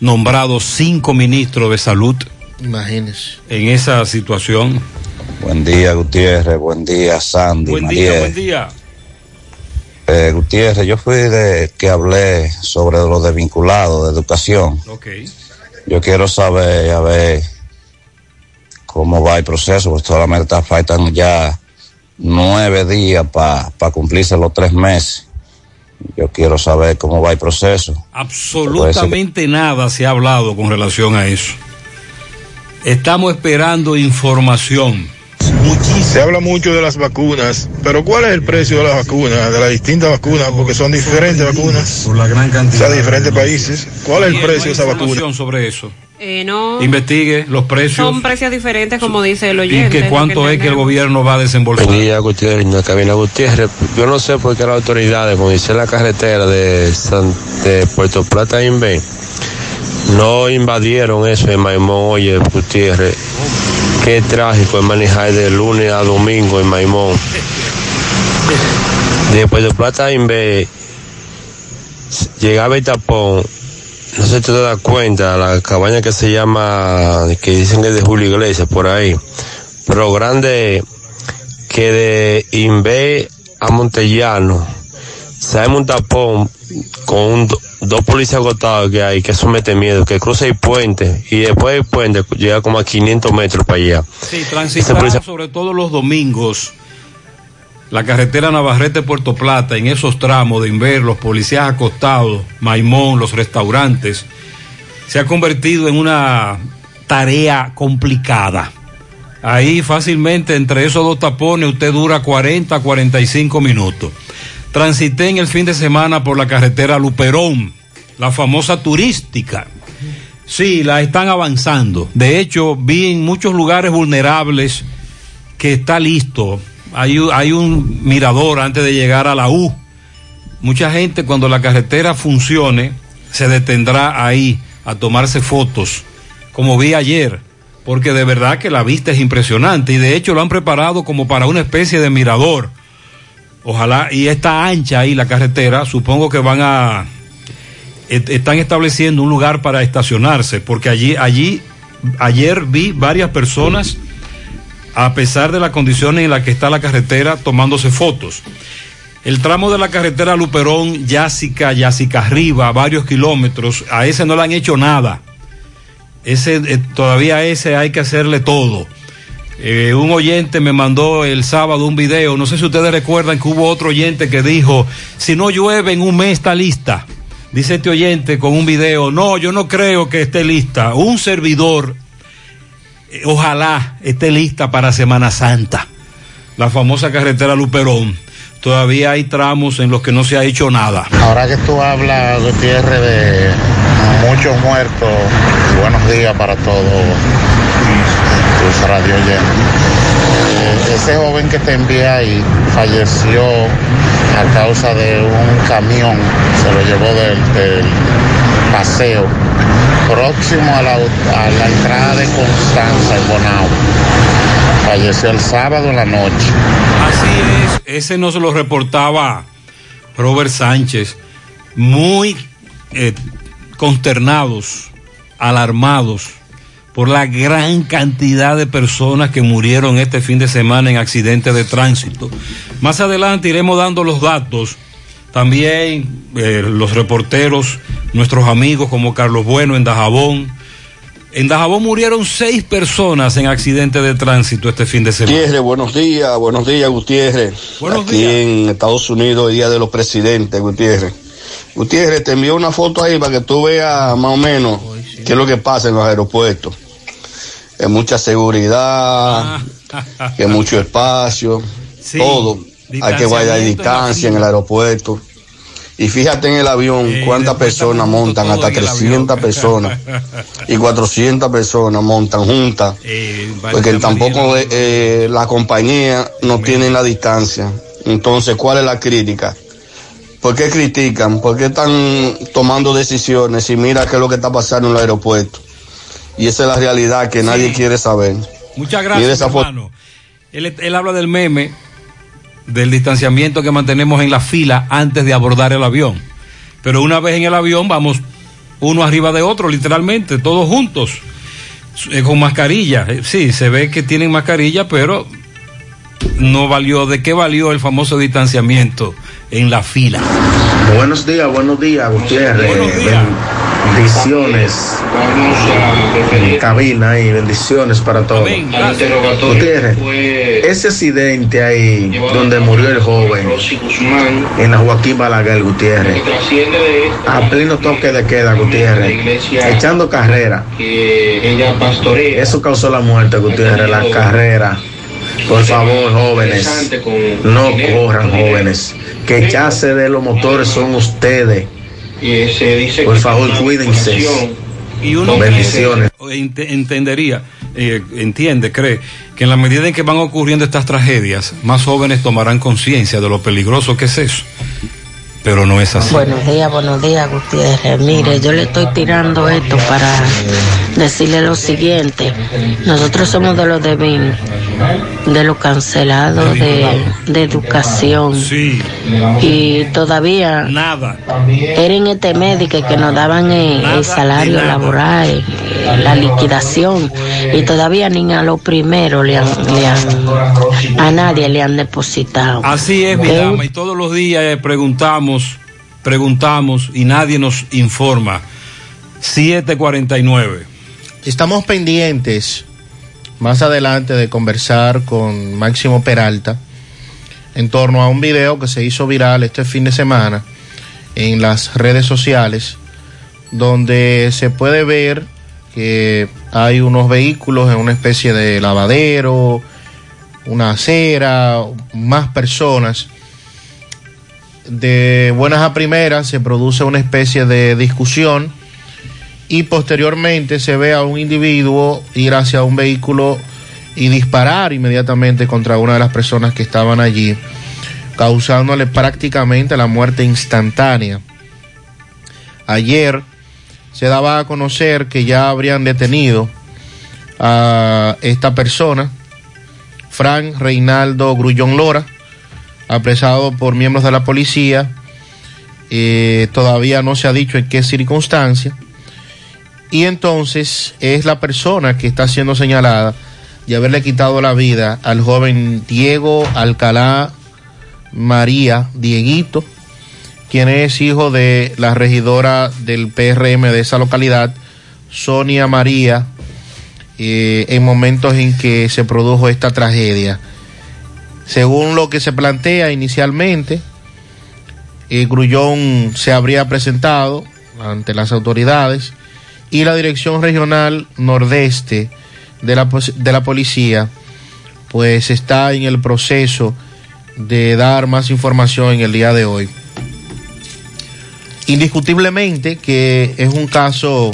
nombrado cinco ministros de salud. Imagínese. En esa situación. Buen día, Gutiérrez. Buen día, Sandy. Buen día, buen día. Eh, Gutiérrez, yo fui de que hablé sobre lo de vinculado, de educación. Ok. Yo quiero saber, a ver, cómo va el proceso, porque solamente está- faltan ya nueve días para cumplirse los tres meses. Yo quiero saber cómo va el proceso. Absolutamente nada se ha hablado con relación a eso. Estamos esperando información. Se habla mucho de las vacunas, pero ¿cuál es el precio de las vacunas, de las distintas vacunas? Porque son diferentes vacunas. Por la gran O sea, de diferentes países. ¿Cuál es el precio de esa vacuna? Sobre eso. Eh, no, Investigue los precios son precios diferentes, como dice el y oyente. que lo cuánto es que el gobierno va a desembolsar. Buen día, Gutiérrez, no, Cabina Gutiérrez. Yo no sé por qué las autoridades, como dice la carretera de, San- de Puerto Plata a Inve, no invadieron eso en Maimón. Oye, Gutiérrez, qué trágico es manejar de lunes a domingo en Maimón. De Puerto Plata Inve, llegaba el tapón. No sé si te das cuenta, la cabaña que se llama, que dicen que es de Julio Iglesias, por ahí. Pero grande que de Inve a Montellano se un tapón con un- dos policías agotados que hay, que eso mete miedo, que cruza el puente y después del puente llega como a 500 metros para allá. Sí, transitar policía- sobre todo los domingos la carretera Navarrete-Puerto Plata, en esos tramos de Inver, los policías acostados, Maimón, los restaurantes, se ha convertido en una tarea complicada. Ahí fácilmente entre esos dos tapones usted dura 40, 45 minutos. Transité en el fin de semana por la carretera Luperón, la famosa turística. Sí, la están avanzando. De hecho, vi en muchos lugares vulnerables que está listo. Hay, hay un mirador antes de llegar a la U. Mucha gente cuando la carretera funcione se detendrá ahí a tomarse fotos, como vi ayer, porque de verdad que la vista es impresionante y de hecho lo han preparado como para una especie de mirador. Ojalá, y está ancha ahí la carretera, supongo que van a, et- están estableciendo un lugar para estacionarse, porque allí, allí, ayer vi varias personas, a pesar de las condiciones en las que está la carretera, tomándose fotos. El tramo de la carretera Luperón, Yásica, Yásica arriba, varios kilómetros, a ese no le han hecho nada. Ese, eh, todavía a ese hay que hacerle todo. Eh, un oyente me mandó el sábado un video, no sé si ustedes recuerdan que hubo otro oyente que dijo, si no llueve en un mes está lista. Dice este oyente con un video, no, yo no creo que esté lista. Un servidor, eh, ojalá esté lista para Semana Santa. La famosa carretera Luperón. Todavía hay tramos en los que no se ha hecho nada. Ahora que tú hablas, Gutiérrez, de muchos muertos, buenos días para todos radio. Eh, Ese joven que te envié ahí falleció a causa de un camión, se lo llevó del, paseo próximo a la, entrada de Constanza en Bonao. Falleció el sábado en la noche. Así es, ese no se lo reportaba Robert Sánchez. Muy, eh, consternados, alarmados por la gran cantidad de personas que murieron este fin de semana en accidentes de tránsito. Más adelante iremos dando los datos. También eh, los reporteros, nuestros amigos como Carlos Bueno en Dajabón. En Dajabón murieron seis personas en accidentes de tránsito este fin de semana. Gutiérrez, buenos días, buenos días, Gutiérrez. Buenos Aquí en Estados Unidos, el Día de los Presidentes, Gutiérrez. Gutiérrez, te envío una foto ahí para que tú veas más o menos qué es lo que pasa en los aeropuertos. Es mucha seguridad, que mucho espacio, Sí, todo. Hay que guardar distancia en el aeropuerto. Y fíjate en el avión cuántas personas montan, hasta 300 personas y 400 personas montan juntas. Porque tampoco eh, eh, la compañía no tiene la distancia. Entonces, ¿cuál es la crítica? ¿Por qué critican? ¿Por qué están tomando decisiones y mira qué es lo que está pasando en el aeropuerto? Y esa es la realidad que nadie quiere saber. Muchas gracias, hermano. Él, él habla del meme, del distanciamiento que mantenemos en la fila antes de abordar el avión. Pero una vez en el avión vamos uno arriba de otro, literalmente, todos juntos, eh, con mascarilla. Eh, Sí, se ve que tienen mascarilla, pero no valió. ¿De qué valió el famoso distanciamiento en la fila? Buenos días, buenos días, Gutiérrez. Bendiciones. En cabina y bendiciones para todos. Gutiérrez, ese accidente ahí donde murió el joven en la Joaquín Balaguer, Gutiérrez, a pleno toque de queda, Gutiérrez, echando carrera. Eso causó la muerte, Gutiérrez, la carrera. Por favor, jóvenes, no corran, jóvenes. Que echarse de los motores son ustedes. Por favor, cuídense. Y uno Bendiciones. entendería, eh, entiende, cree que en la medida en que van ocurriendo estas tragedias, más jóvenes tomarán conciencia de lo peligroso que es eso. Pero no es así. Buenos días, buenos días, Gutiérrez. Mire, yo le estoy tirando esto para decirle lo siguiente. Nosotros somos de los de BIN, de los cancelados de, de educación. Y todavía nada. Eran este médico que nos daban el, el salario laboral, eh, la liquidación. Y todavía ni a lo primero le han, le han- a nadie le han depositado. Así es, mi dama, y todos los días eh, preguntamos, y nadie nos informa. 749. Estamos pendientes más adelante de conversar con Máximo Peralta en torno a un video que se hizo viral este fin de semana en las redes sociales donde se puede ver que hay unos vehículos en una especie de lavadero, una acera, más personas. De buenas a primeras se produce una especie de discusión y posteriormente se ve a un individuo ir hacia un vehículo y disparar inmediatamente contra una de las personas que estaban allí, causándole prácticamente la muerte instantánea. Ayer se daba a conocer que ya habrían detenido a esta persona, Frank Reinaldo Grullón Lora, apresado por miembros de la policía. Eh, todavía no se ha dicho en qué circunstancia. Y entonces es la persona que está siendo señalada de haberle quitado la vida al joven Diego Alcalá María Dieguito, quien es hijo de la regidora del PRM de esa localidad, Sonia María, eh, en momentos en que se produjo esta tragedia. Según lo que se plantea inicialmente, eh, Grullón se habría presentado ante las autoridades y la Dirección Regional Nordeste de la, de la Policía, pues está en el proceso de dar más información en el día de hoy. Indiscutiblemente que es un caso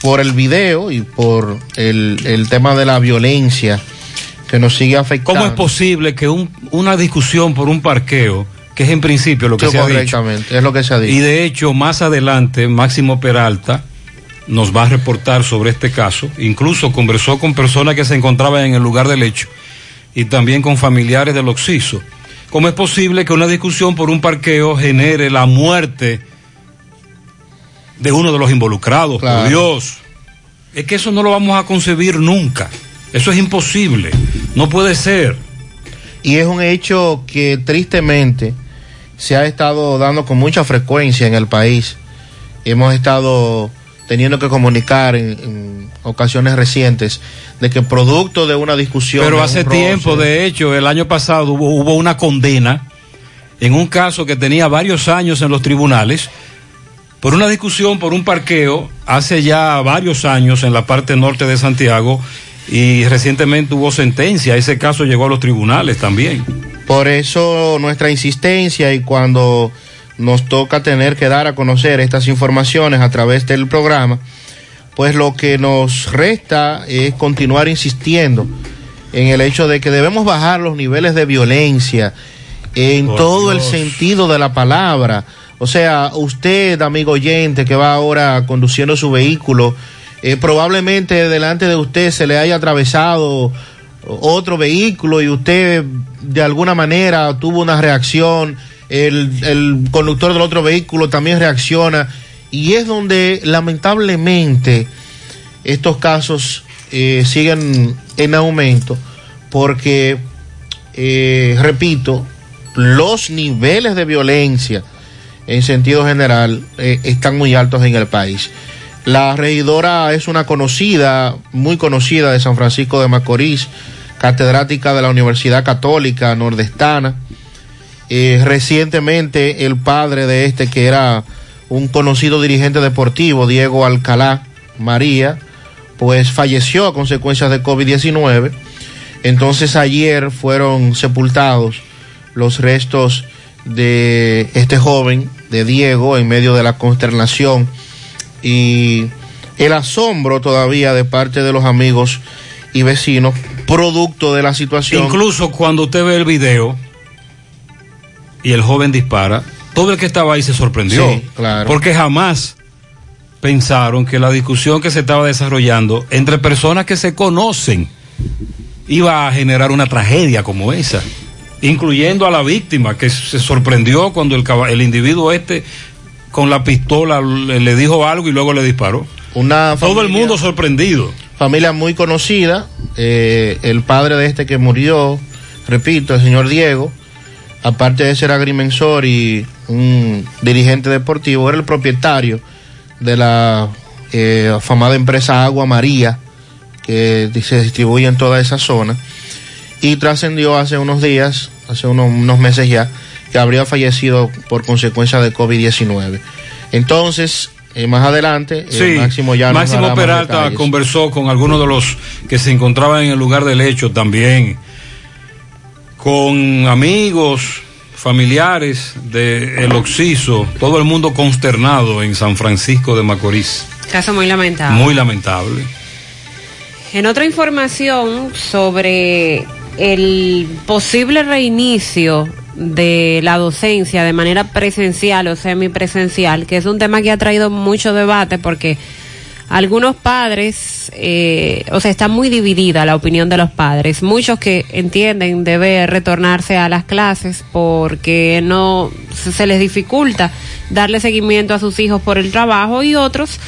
por el video y por el, el tema de la violencia que nos sigue afectando. ¿Cómo es posible que un- una discusión por un parqueo, que es en principio lo que Sí, se ha dicho, es lo que se ha dicho. y de hecho más adelante Máximo Peralta nos va a reportar sobre este caso, incluso conversó con personas que se encontraban en el lugar del hecho y también con familiares del occiso. ¿Cómo es posible que una discusión por un parqueo genere la muerte de uno de los involucrados, Claro. por Dios. Es que eso no lo vamos a concebir nunca. Eso es imposible. No puede ser. Y es un hecho que tristemente se ha estado dando con mucha frecuencia en el país. Hemos estado teniendo que comunicar en, en ocasiones recientes de que producto de una discusión... Pero hace roce, tiempo, de hecho, el año pasado hubo, hubo una condena en un caso que tenía varios años en los tribunales por una discusión, por un parqueo, hace ya varios años en la parte norte de Santiago y recientemente hubo sentencia. Ese caso llegó a los tribunales también. Por eso nuestra insistencia y cuando nos toca tener que dar a conocer estas informaciones a través del programa, pues lo que nos resta es continuar insistiendo en el hecho de que debemos bajar los niveles de violencia en Por todo el sentido de la palabra. O sea, usted, amigo oyente, que va ahora conduciendo su vehículo, eh, probablemente delante de usted se le haya atravesado otro vehículo y usted de alguna manera tuvo una reacción, el, conductor del otro vehículo también reacciona y es donde lamentablemente estos casos eh, siguen en aumento porque, eh, repito, los niveles de violencia en sentido general están muy altos en el país. La regidora es una conocida, muy conocida de San Francisco de Macorís, catedrática de la Universidad Católica Nordestana. Eh, recientemente el padre de este, que era un conocido dirigente deportivo, Diego Alcalá María, pues falleció a consecuencias de COVID-19. Entonces ayer fueron sepultados los restos de este joven, de Diego, en medio de la consternación y el asombro todavía de parte de los amigos y vecinos, producto de la situación. Incluso cuando usted ve el video y el joven dispara, todo el que estaba ahí se sorprendió. Sí, claro. Porque jamás pensaron que la discusión que se estaba desarrollando entre personas que se conocen iba a generar una tragedia como esa, incluyendo a la víctima que se sorprendió cuando el, el individuo este con la pistola le, le dijo algo y luego le disparó. Una Todo el mundo sorprendido. familia muy conocida, eh, el padre de este que murió, repito, el señor Diego, aparte de ser agrimensor y un dirigente deportivo, era el propietario de la eh, afamada empresa Agua María, que se distribuye en toda esa zona, y trascendió hace unos días, hace unos, unos meses ya, que habría fallecido por consecuencia de COVID-19. Entonces, eh, más adelante, eh, Máximo ya Peralta conversó con algunos de los que se encontraban en el lugar del hecho también, con amigos, familiares de El Oxiso, todo el mundo consternado en San Francisco de Macorís. Caso muy lamentable. Muy lamentable. En otra información sobre el posible reinicio de la docencia de manera presencial o semipresencial, que es un tema que ha traído mucho debate porque algunos padres, eh, o sea, está muy dividida la opinión de los padres. Muchos que entienden debe retornarse a las clases porque no se les dificulta darle seguimiento a sus hijos por el trabajo y otros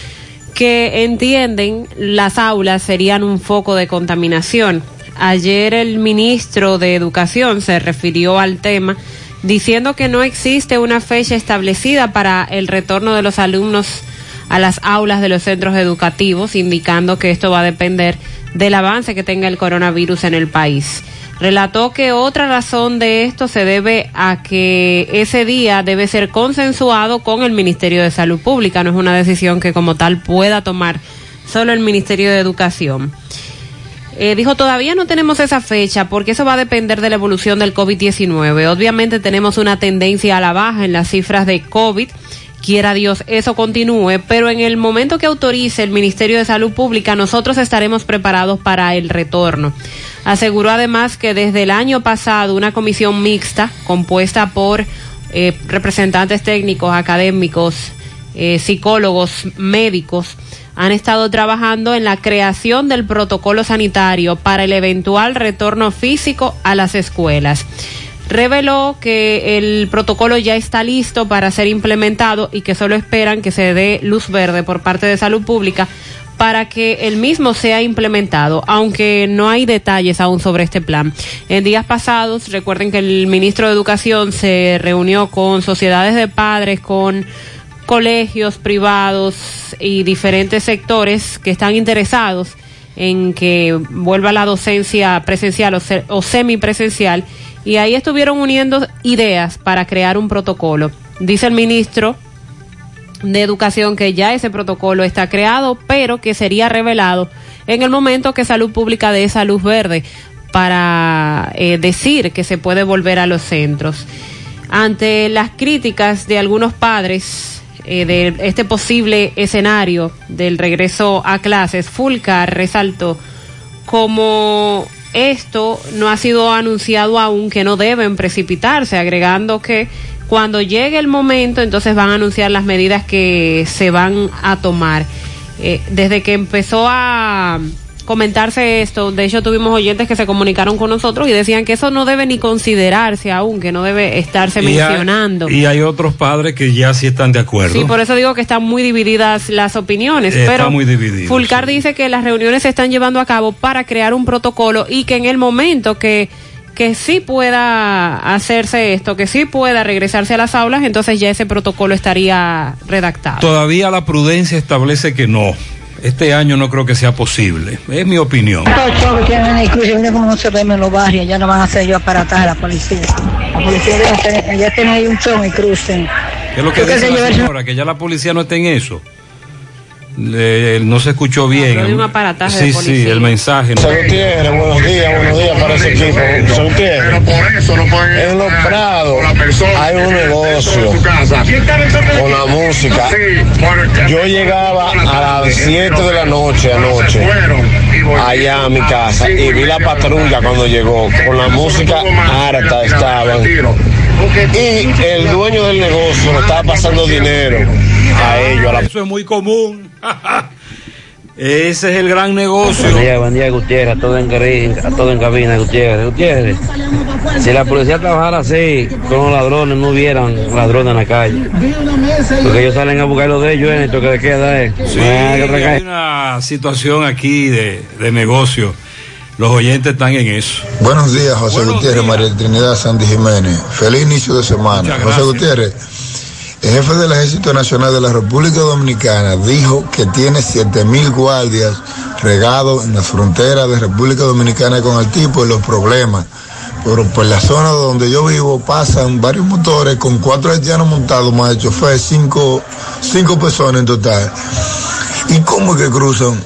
que entienden las aulas serían un foco de contaminación. Ayer el ministro de Educación se refirió al tema diciendo que no existe una fecha establecida para el retorno de los alumnos a las aulas de los centros educativos, indicando que esto va a depender del avance que tenga el coronavirus en el país. Relató que otra razón de esto se debe a que ese día debe ser consensuado con el Ministerio de Salud Pública, no es una decisión que como tal pueda tomar solo el Ministerio de Educación. Eh, dijo, todavía no tenemos esa fecha porque eso va a depender de la evolución del COVID-19. Obviamente tenemos una tendencia a la baja en las cifras de COVID. Quiera Dios eso continúe, pero en el momento que autorice el Ministerio de Salud Pública, nosotros estaremos preparados para el retorno. Aseguró además que desde el año pasado una comisión mixta compuesta por eh, representantes técnicos, académicos, eh, psicólogos, médicos, han estado trabajando en la creación del protocolo sanitario para el eventual retorno físico a las escuelas. reveló que el protocolo ya está listo para ser implementado y que solo esperan que se dé luz verde por parte de salud pública para que el mismo sea implementado, aunque no hay detalles aún sobre este plan. En días pasados, recuerden que el ministro de Educación se reunió con sociedades de padres, con colegios privados y diferentes sectores que están interesados en que vuelva la docencia presencial o, se- o semipresencial y ahí estuvieron uniendo ideas para crear un protocolo. Dice el ministro de Educación que ya ese protocolo está creado, pero que sería revelado en el momento que Salud Pública dé esa luz verde para eh, decir que se puede volver a los centros. Ante las críticas de algunos padres eh, de este posible escenario del regreso a clases, Fulcar resaltó como esto no ha sido anunciado aún que no deben precipitarse, agregando que cuando llegue el momento entonces van a anunciar las medidas que se van a tomar. Eh, desde que empezó a comentarse esto, de hecho tuvimos oyentes que se comunicaron con nosotros y decían que eso no debe ni considerarse aún, que no debe estarse Y hay- mencionando. Y hay otros padres que ya sí están de acuerdo. Sí, por eso digo que están muy divididas las opiniones. Está pero muy dividido, Fulcar dice que las reuniones se están llevando a cabo para crear un protocolo y que en el momento que, que sí pueda hacerse esto, que sí pueda regresarse a las aulas, entonces ya ese protocolo estaría redactado. Todavía la prudencia establece que no. Este año no creo que sea posible. Es mi opinión. Estos choques que vienen en cruce, mira cómo no se ven en los barrios, ya no van a hacer yo aparataje a la policía. La policía debe tener, ya tiene ahí un choque y crucen. ¿Qué es lo que Porque dice la señora? Que ya la policía no está en eso. No se escuchó bien. Un sí, de sí, el mensaje. ¿no? Gutiérrez, buenos días, buenos días para ese equipo. José Gutiérrez. En los prados hay un negocio con la música. Yo llegaba a las 7 de la noche anoche allá a mi casa y vi la patrulla cuando llegó. Con la música harta estaban. Y el dueño del negocio le estaba pasando dinero a ellos. A la Eso es muy común. Ese es el gran negocio. Buen día, buen día, Gutiérrez, a todo en, a todo en cabina, Gutiérrez. Gutiérrez, si la policía trabajara así, con los ladrones, no hubieran ladrones en la calle. Porque ellos salen a buscar lo de ellos en el toque de queda, ¿eh? Sí, hay que una situación aquí de, de negocio. Los oyentes están en eso. Buenos días, José Gutiérrez, María Trinidad Sandy Jiménez. Feliz inicio de semana. José Gutiérrez, el jefe del Ejército Nacional de la República Dominicana dijo que tiene 7 mil guardias regados en la frontera de República Dominicana con el tipo y los problemas. Pero por la zona donde yo vivo pasan varios motores con cuatro haitianos montados más el chofer, cinco, cinco personas en total. ¿Y cómo es que cruzan?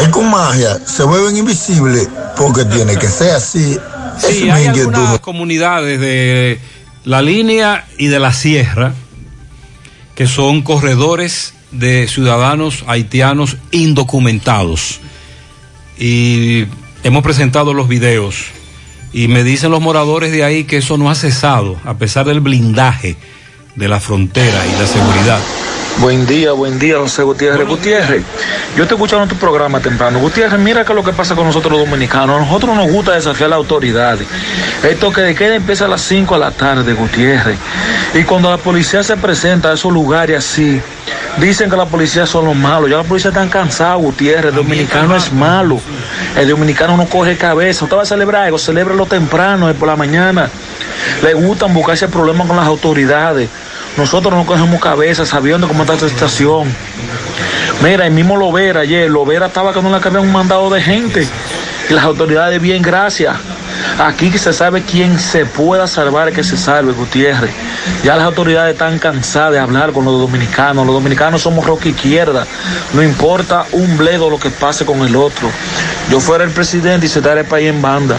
Es con magia, se vuelven invisibles porque tiene que ser así. Es Sí, mi hay algunas comunidades de la línea y de la sierra que son corredores de ciudadanos haitianos indocumentados. Y hemos presentado los videos y me dicen los moradores de ahí que eso no ha cesado a pesar del blindaje de la frontera y la seguridad. Buen día, buen día, José Gutiérrez. Gutiérrez, yo te escuchando tu programa temprano. Gutiérrez, mira que lo que pasa con nosotros los dominicanos. A nosotros nos gusta desafiar a las autoridades. El toque de queda empieza a las 5 de la tarde, Gutiérrez. Y cuando la policía se presenta a esos lugares así, dicen que la policía son los malos. Ya la policía está cansada, Gutiérrez. El dominicano es malo. El dominicano no coge cabeza. Usted va a celebrar algo, celébralo temprano, eh, por la mañana. Le gustan buscarse problemas con las autoridades. Nosotros no cogemos cabeza sabiendo cómo está esta situación. Mira, el mismo Lovera ayer, Lovera estaba no le cabía un mandado de gente. Y las autoridades, bien, gracias. Aquí que se sabe quién se pueda salvar, que se salve, Gutiérrez. Ya las autoridades están cansadas de hablar con los dominicanos. Los dominicanos somos roca izquierda. No importa un bledo lo que pase con el otro. Yo fuera el presidente y se el país en banda.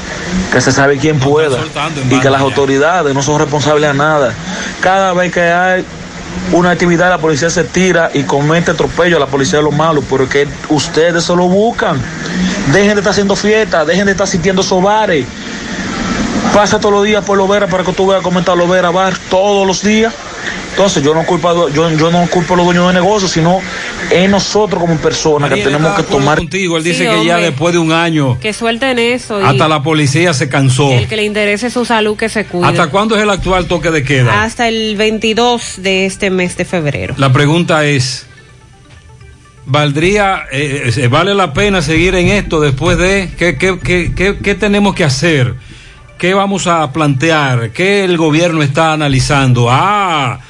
Que se sabe quién pueda. Y que las autoridades no son responsables a nada. Cada vez que hay una actividad, la policía se tira y comete atropello a la policía de los malos, porque ustedes se lo buscan. Dejen de estar haciendo fiestas, dejen de estar sintiendo sobares. Pasa todos los días por Lovera para que tú veas cómo está Lovera Bar todos los días. Entonces yo no culpo, a- yo, yo no culpo a los dueños de negocios, sino es nosotros como personas que tenemos que tomar. Contigo, él dice Sí, que ya después de un año, Que suelten eso y hasta la policía se cansó. el que le interese su salud que se cuide. ¿Hasta cuándo es el actual toque de queda? Hasta el 22 de este mes de febrero. La pregunta es, ¿valdría, eh, eh, vale la pena seguir en esto después de qué, qué, qué, qué- qué tenemos que hacer? ¿Qué vamos a plantear? ¿Qué el gobierno está analizando? Ah,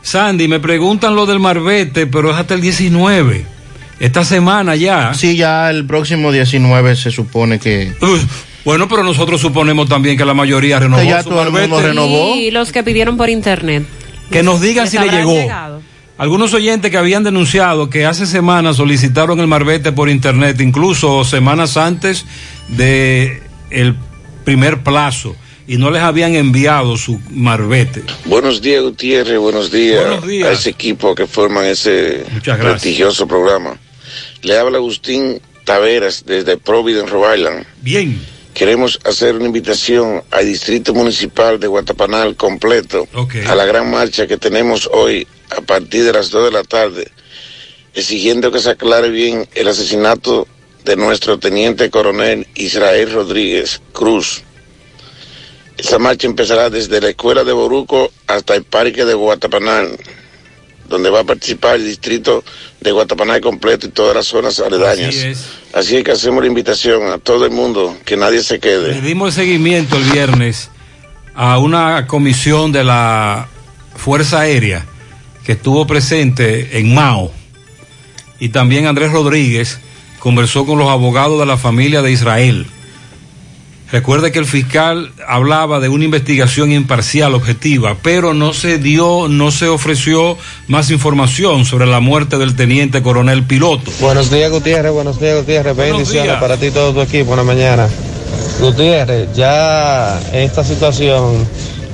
Sandy, me preguntan lo del Marbete, pero es hasta el 19. Esta semana ya. Sí, ya el próximo 19 se supone que... Uf, bueno, pero nosotros suponemos también que la mayoría renovó Que ya su todo el mundo renovó. Y los que pidieron por internet. Que nos digan ¿Les si le llegó. llegado? Algunos oyentes que habían denunciado que hace semanas solicitaron el marbete por internet, incluso semanas antes de el primer plazo, y no les habían enviado su marbete. Buenos días, Gutiérrez. Buenos días, Buenos días. a ese equipo que forman ese prestigioso programa. Le habla Agustín Taveras desde Providence, Rhode Island. Bien. Queremos hacer una invitación al Distrito Municipal de Guatapanal completo a la gran marcha que tenemos hoy a partir de las 2 de la tarde, exigiendo que se aclare bien el asesinato de nuestro teniente coronel Israel Rodríguez Cruz. Esta marcha empezará desde la escuela de Boruco hasta el parque de Guatapanal, donde va a participar el distrito de Guatapanal completo y todas las zonas aledañas. Así es. Así es que hacemos la invitación a todo el mundo, que nadie se quede. Le dimos seguimiento el viernes a una comisión de la Fuerza Aérea que estuvo presente en Mao y también Andrés Rodríguez conversó con los abogados de la familia de Israel. Recuerde que el fiscal hablaba de una investigación imparcial, objetiva, pero no se dio, no se ofreció más información sobre la muerte del teniente coronel piloto. Buenos días, Gutiérrez. Buenos días, Gutiérrez. Bendiciones días. para ti y todo tu equipo. Buena mañana. Gutiérrez, ya esta situación,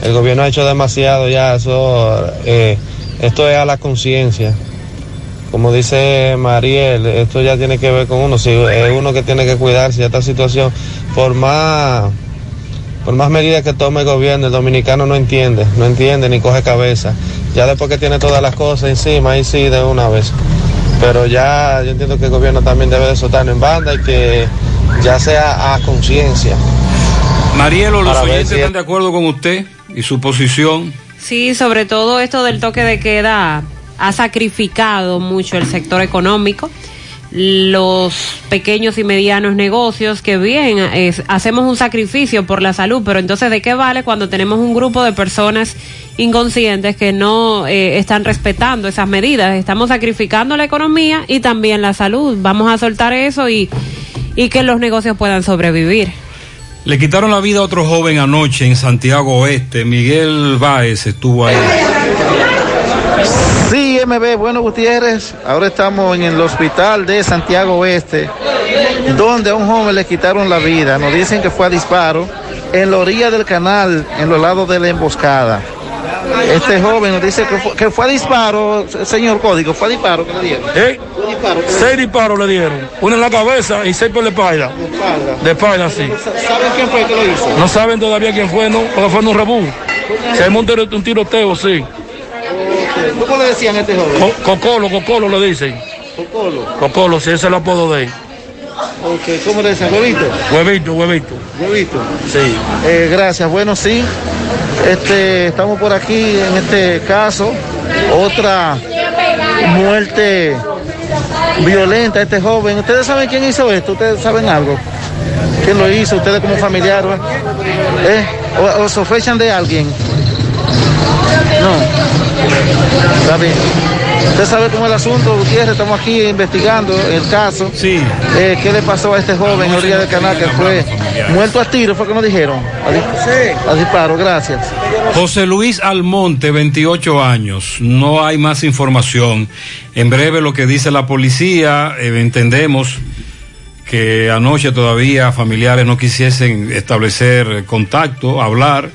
el gobierno ha hecho demasiado ya. Eso, eh, esto es a la conciencia. Como dice Mariel, esto ya tiene que ver con uno. Si es uno que tiene que cuidarse de esta situación, por más, por más medidas que tome el gobierno, el dominicano no entiende, no entiende ni coge cabeza. Ya después que tiene todas las cosas encima, ahí sí de una vez. Pero ya yo entiendo que el gobierno también debe de soltarlo en banda y que ya sea a conciencia. Marielo, los oyentes si- están de acuerdo con usted y su posición. Sí, sobre todo esto del toque de queda ha sacrificado mucho el sector económico, los pequeños y medianos negocios que bien hacemos un sacrificio por la salud, pero entonces ¿de qué vale cuando tenemos un grupo de personas inconscientes que no eh, están respetando esas medidas? Estamos sacrificando la economía y también la salud. Vamos a soltar eso y, y que los negocios puedan sobrevivir. Le quitaron la vida a otro joven anoche en Santiago Oeste. Miguel Báez estuvo ahí. Sí, MB, bueno Gutiérrez, ahora estamos en el hospital de Santiago Oeste, donde a un joven le quitaron la vida. Nos dicen que fue a disparo en la orilla del canal, en los lados de la emboscada. Este joven nos dice que fue, que fue a disparo, señor Código, fue a disparo que le dieron. ¿Eh? Seis disparos le dieron. Uno en la cabeza y seis por la espalda. De espalda, sí. ¿Saben quién fue que lo hizo? No saben todavía quién fue, ¿no? Porque fue en un rebú. Se armó un tiroteo, sí. ¿Cómo le decían a este joven? Co- Cocolo, Cocolo le dicen. Cocolo. Cocolo, sí, ese es el apodo de él. Ok, ¿cómo le decían? ¿Huevito? Huevito, huevito. Huevito. Sí. Eh, gracias. Bueno, sí. Este, estamos por aquí en este caso. Otra muerte violenta este joven. ¿Ustedes saben quién hizo esto? ¿Ustedes saben algo? ¿Quién lo hizo? ¿Ustedes como familiar? ¿Eh? ¿O, o sospechan de alguien? No. Bien. Usted sabe cómo es el asunto, Gutiérrez, estamos aquí investigando el caso. Sí. Eh, ¿Qué le pasó a este joven en la orilla del canal que fue muerto a tiro? ¿Fue que nos dijeron? A, di- a disparo, gracias. José Luis Almonte, 28 años. No hay más información. En breve lo que dice la policía, eh, entendemos que anoche todavía familiares no quisiesen establecer contacto, hablar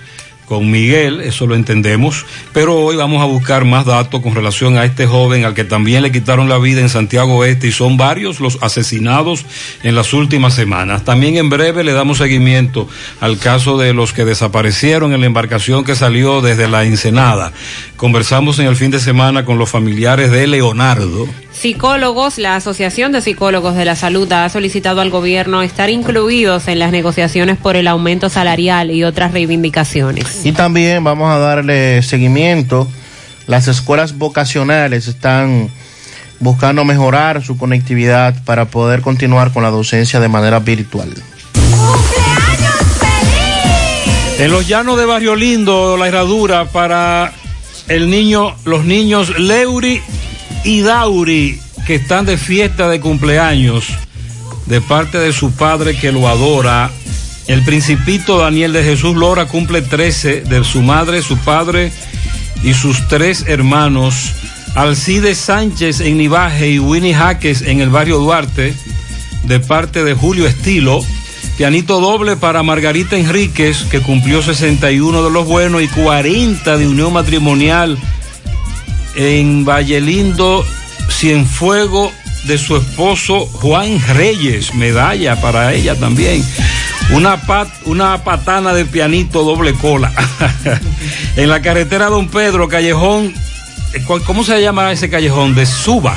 con Miguel, eso lo entendemos, pero hoy vamos a buscar más datos con relación a este joven al que también le quitaron la vida en Santiago Oeste y son varios los asesinados en las últimas semanas. También en breve le damos seguimiento al caso de los que desaparecieron en la embarcación que salió desde la Ensenada. Conversamos en el fin de semana con los familiares de Leonardo. Psicólogos, la Asociación de Psicólogos de la Salud ha solicitado al gobierno estar incluidos en las negociaciones por el aumento salarial y otras reivindicaciones. Y también vamos a darle seguimiento. Las escuelas vocacionales están buscando mejorar su conectividad para poder continuar con la docencia de manera virtual. En los llanos de Barrio Lindo, la herradura para el niño, los niños Leuri y Dauri, que están de fiesta de cumpleaños, de parte de su padre que lo adora. El principito Daniel de Jesús Lora cumple 13, de su madre, su padre y sus tres hermanos. Alcide Sánchez en Nivaje y Winnie Jaques en el barrio Duarte, de parte de Julio Estilo. Pianito doble para Margarita Enríquez, que cumplió 61 de los buenos y 40 de unión matrimonial en Valle Lindo, Cienfuego de su esposo Juan Reyes, medalla para ella también. Una, pat, una patana de pianito doble cola. en la carretera Don Pedro, callejón, ¿cómo se llama ese callejón? De Suba.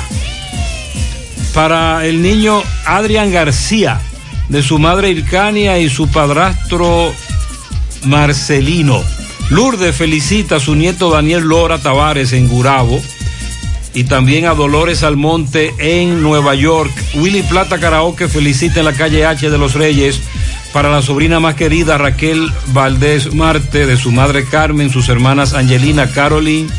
Para el niño Adrián García, de su madre Ircania y su padrastro Marcelino. Lourdes felicita a su nieto Daniel Lora Tavares en Gurabo y también a Dolores Almonte en Nueva York. Willy Plata Karaoke felicita en la calle H de los Reyes para la sobrina más querida Raquel Valdés Marte, de su madre Carmen, sus hermanas Angelina, Caroline,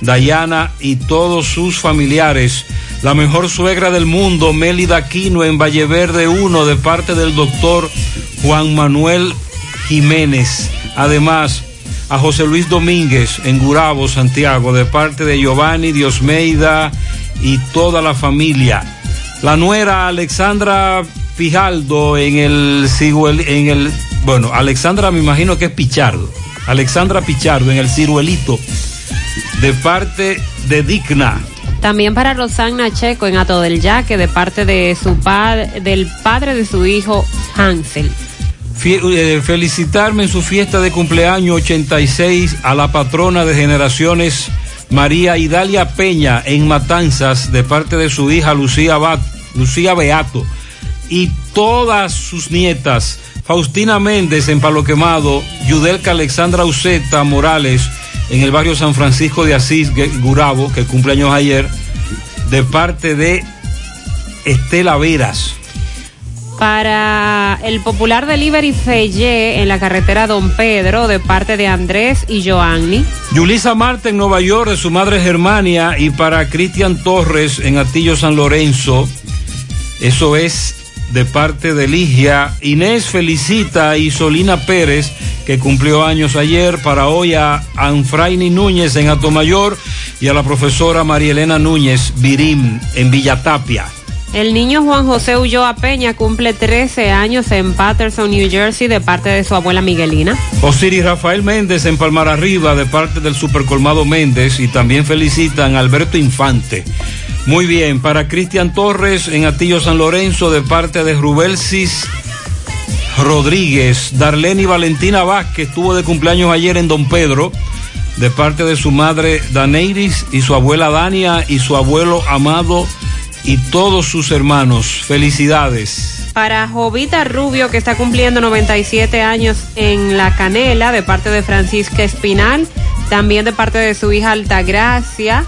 Dayana y todos sus familiares. La mejor suegra del mundo, Mélida Aquino en Valleverde 1, de parte del doctor Juan Manuel Jiménez. Además, a José Luis Domínguez en Gurabo, Santiago, de parte de Giovanni Diosmeida y toda la familia. La nuera Alexandra Fijaldo en el, en el, bueno, Alexandra me imagino que es Pichardo. Alexandra Pichardo en el ciruelito, de parte de Digna. También para Rosana Checo en Ato del Yaque, de parte de su padre, del padre de su hijo Hansel. Eh, felicitarme en su fiesta de cumpleaños 86 a la patrona de generaciones María Idalia Peña en Matanzas de parte de su hija Lucía, Lucía Beato y todas sus nietas Faustina Méndez en Palo Quemado, Yudelka Alexandra Uceta Morales en el barrio San Francisco de Asís Gurabo que cumpleaños ayer de parte de Estela Veras para el popular delivery Feye en la carretera Don Pedro de parte de Andrés y Joanny. Yulisa Marte en Nueva York de su madre Germania y para Cristian Torres en Atillo San Lorenzo. Eso es de parte de Ligia. Inés felicita a Isolina Pérez que cumplió años ayer para hoy a Anfraini Núñez en Atomayor y a la profesora María Elena Núñez Virim en Villatapia. El niño Juan José Ulloa Peña cumple 13 años en Patterson, New Jersey, de parte de su abuela Miguelina. Osiris Rafael Méndez en Palmar Arriba, de parte del Supercolmado Méndez, y también felicitan a Alberto Infante. Muy bien, para Cristian Torres en Atillo San Lorenzo, de parte de Rubelsis Rodríguez. Darlene Valentina Vázquez estuvo de cumpleaños ayer en Don Pedro, de parte de su madre Daneiris y su abuela Dania y su abuelo amado y todos sus hermanos. Felicidades. Para Jovita Rubio, que está cumpliendo 97 años en La Canela, de parte de Francisca Espinal, también de parte de su hija Altagracia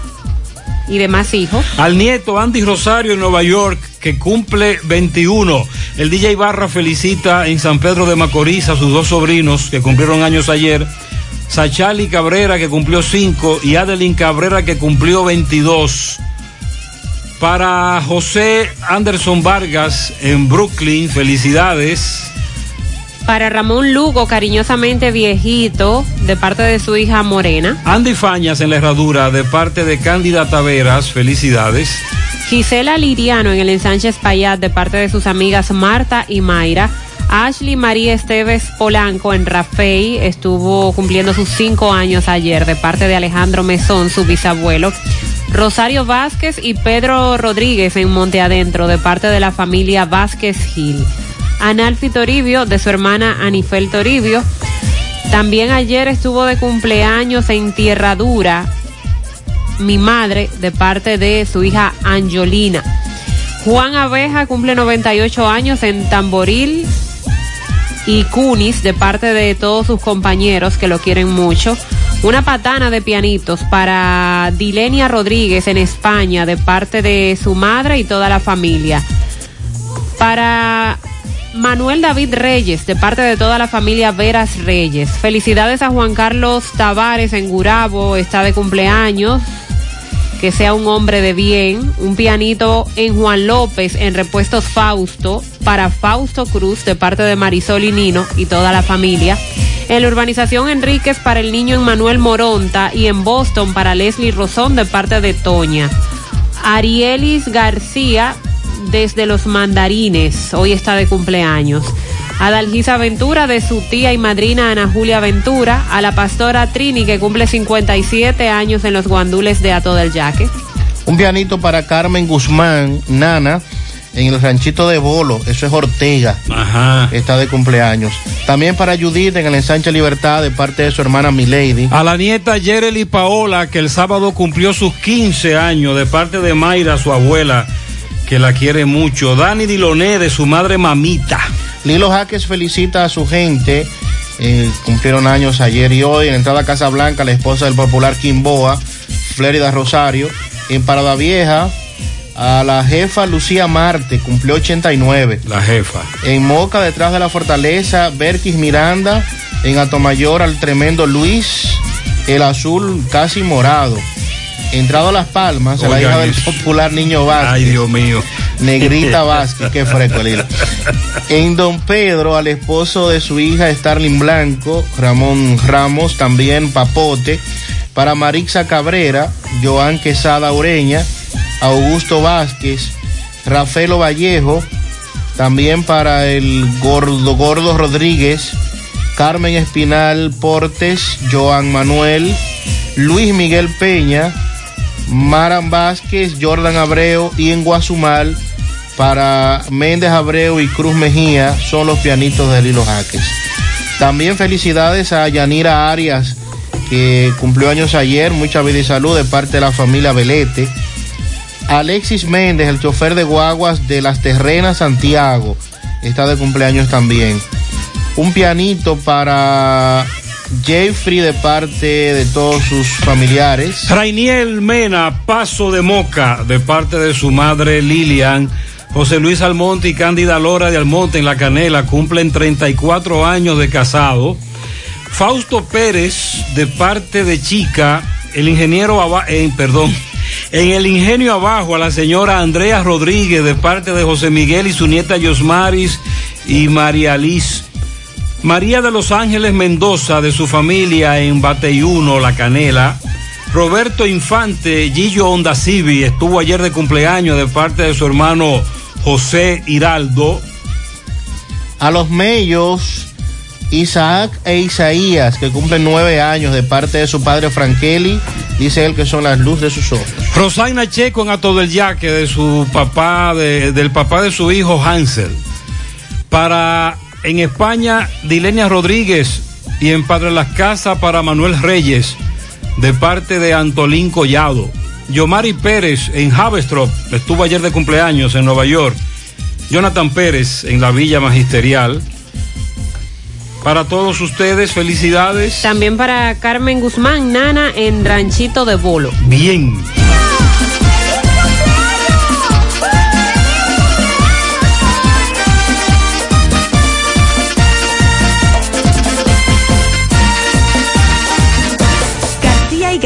y demás hijos. Al nieto Andy Rosario en Nueva York, que cumple 21. El DJ Barra felicita en San Pedro de Macorís a sus dos sobrinos que cumplieron años ayer. Sachali Cabrera, que cumplió 5, y Adeline Cabrera, que cumplió 22. Para José Anderson Vargas en Brooklyn, felicidades. Para Ramón Lugo, cariñosamente viejito, de parte de su hija Morena. Andy Fañas en la herradura, de parte de Cándida Taveras, felicidades. Gisela Liriano en el ensanche Payat, de parte de sus amigas Marta y Mayra. Ashley María Esteves Polanco en Rafey estuvo cumpliendo sus cinco años ayer, de parte de Alejandro Mesón, su bisabuelo. Rosario Vázquez y Pedro Rodríguez en Monte Adentro de parte de la familia Vázquez Gil. Analfi Toribio de su hermana Anifel Toribio. También ayer estuvo de cumpleaños en Tierra Dura mi madre de parte de su hija Angelina. Juan Abeja cumple 98 años en Tamboril y Cunis de parte de todos sus compañeros que lo quieren mucho. Una patana de pianitos para Dilenia Rodríguez en España de parte de su madre y toda la familia. Para Manuel David Reyes, de parte de toda la familia Veras Reyes. Felicidades a Juan Carlos Tavares en Gurabo, está de cumpleaños. Que sea un hombre de bien. Un pianito en Juan López en Repuestos Fausto. Para Fausto Cruz, de parte de Marisol y Nino y toda la familia. En la urbanización Enríquez para el niño Manuel Moronta. Y en Boston para Leslie Rosón, de parte de Toña. Arielis García desde los mandarines. Hoy está de cumpleaños. A Dalgisa Ventura de su tía y madrina Ana Julia Ventura. A la pastora Trini que cumple 57 años en los guandules de Ato del Yaque. Un pianito para Carmen Guzmán, Nana, en el ranchito de Bolo. Eso es Ortega. Ajá. Está de cumpleaños. También para Judith en el ensanche Libertad de parte de su hermana Milady. A la nieta Yereli Paola que el sábado cumplió sus 15 años de parte de Mayra, su abuela que la quiere mucho. Dani Diloné de su madre mamita. Lilo Jaques felicita a su gente. Eh, cumplieron años ayer y hoy. En entrada a Casa Blanca, la esposa del popular Quimboa, Flérida Rosario. En Parada Vieja, a la jefa Lucía Marte, cumplió 89. La jefa. En Moca, detrás de la fortaleza, Berkis Miranda. En Atomayor, al tremendo Luis, el azul casi morado. Entrado a Las Palmas, a la hija del popular niño Vázquez. Ay, Dios mío. Negrita Vázquez, qué fresco el. En Don Pedro, al esposo de su hija Starling Blanco, Ramón Ramos, también Papote. Para Marixa Cabrera, Joan Quesada Ureña, Augusto Vázquez, Rafaelo Vallejo. También para el Gordo Gordo Rodríguez, Carmen Espinal Portes, Joan Manuel, Luis Miguel Peña, Maran Vázquez, Jordan Abreu y en Guazumal para Méndez Abreu y Cruz Mejía son los pianitos de Lilo Jaques. También felicidades a Yanira Arias, que cumplió años ayer, mucha vida y salud de parte de la familia Velete. Alexis Méndez, el chofer de guaguas de las Terrenas Santiago, está de cumpleaños también. Un pianito para Jeffrey de parte de todos sus familiares. Rainiel Mena, Paso de Moca, de parte de su madre Lilian. José Luis Almonte y Cándida Lora de Almonte en La Canela cumplen 34 años de casado. Fausto Pérez, de parte de Chica, el ingeniero, en, perdón, en el ingenio abajo a la señora Andrea Rodríguez, de parte de José Miguel y su nieta Yosmaris y María Liz. María de los Ángeles Mendoza, de su familia en Bateyuno, La Canela. Roberto Infante, Gillo Onda Civi, estuvo ayer de cumpleaños de parte de su hermano José Hiraldo. A los Mellos, Isaac e Isaías, que cumplen nueve años de parte de su padre Frankeli, dice él que son las luz de sus ojos. Rosaina Checo en Ato del Yaque, de su papá, de, del papá de su hijo Hansel. Para en España, Dilenia Rodríguez y en Padre Las Casas para Manuel Reyes, de parte de Antolín Collado. Yomari Pérez en Havestrop, estuvo ayer de cumpleaños en Nueva York. Jonathan Pérez en la Villa Magisterial. Para todos ustedes, felicidades. También para Carmen Guzmán, Nana en Ranchito de Bolo. Bien.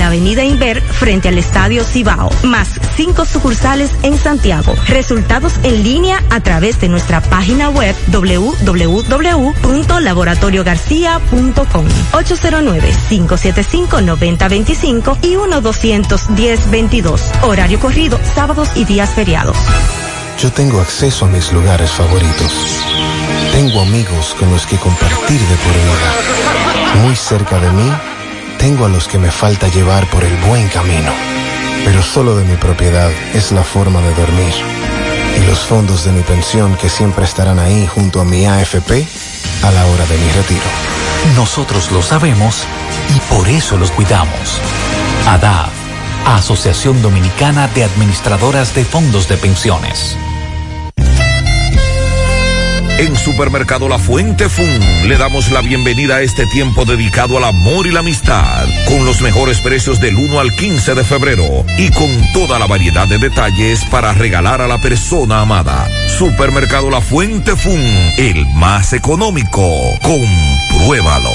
la avenida Inver frente al Estadio Cibao, más cinco sucursales en Santiago. Resultados en línea a través de nuestra página web www.laboratoriogarcia.com 809-575-9025 y 1-210-22. Horario corrido, sábados y días feriados. Yo tengo acceso a mis lugares favoritos. Tengo amigos con los que compartir de por vida. Muy cerca de mí, tengo a los que me falta llevar por el buen camino. Pero solo de mi propiedad es la forma de dormir. Y los fondos de mi pensión que siempre estarán ahí junto a mi AFP a la hora de mi retiro. Nosotros lo sabemos y por eso los cuidamos. ADAF, Asociación Dominicana de Administradoras de Fondos de Pensiones. En Supermercado La Fuente Fun le damos la bienvenida a este tiempo dedicado al amor y la amistad, con los mejores precios del 1 al 15 de febrero y con toda la variedad de detalles para regalar a la persona amada. Supermercado La Fuente Fun, el más económico. Compruébalo.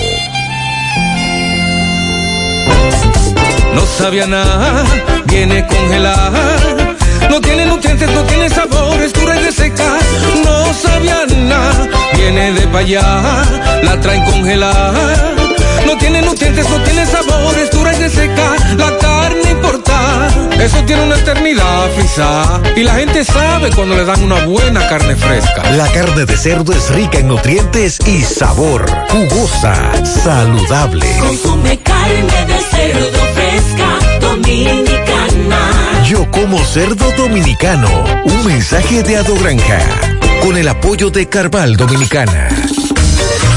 No sabía nada, viene congelada no tiene nutrientes, no tiene sabor, es dura y reseca. No sabía nada, viene de pa' allá, la traen congelada. No tiene nutrientes, no tiene sabor, es dura y reseca. La carne importa, eso tiene una eternidad frisa. Y la gente sabe cuando le dan una buena carne fresca. La carne de cerdo es rica en nutrientes y sabor. Jugosa, saludable. Consume carne de cerdo fresca, dominicana. Yo como cerdo dominicano. Un mensaje de Ado Granja. Con el apoyo de Carval Dominicana.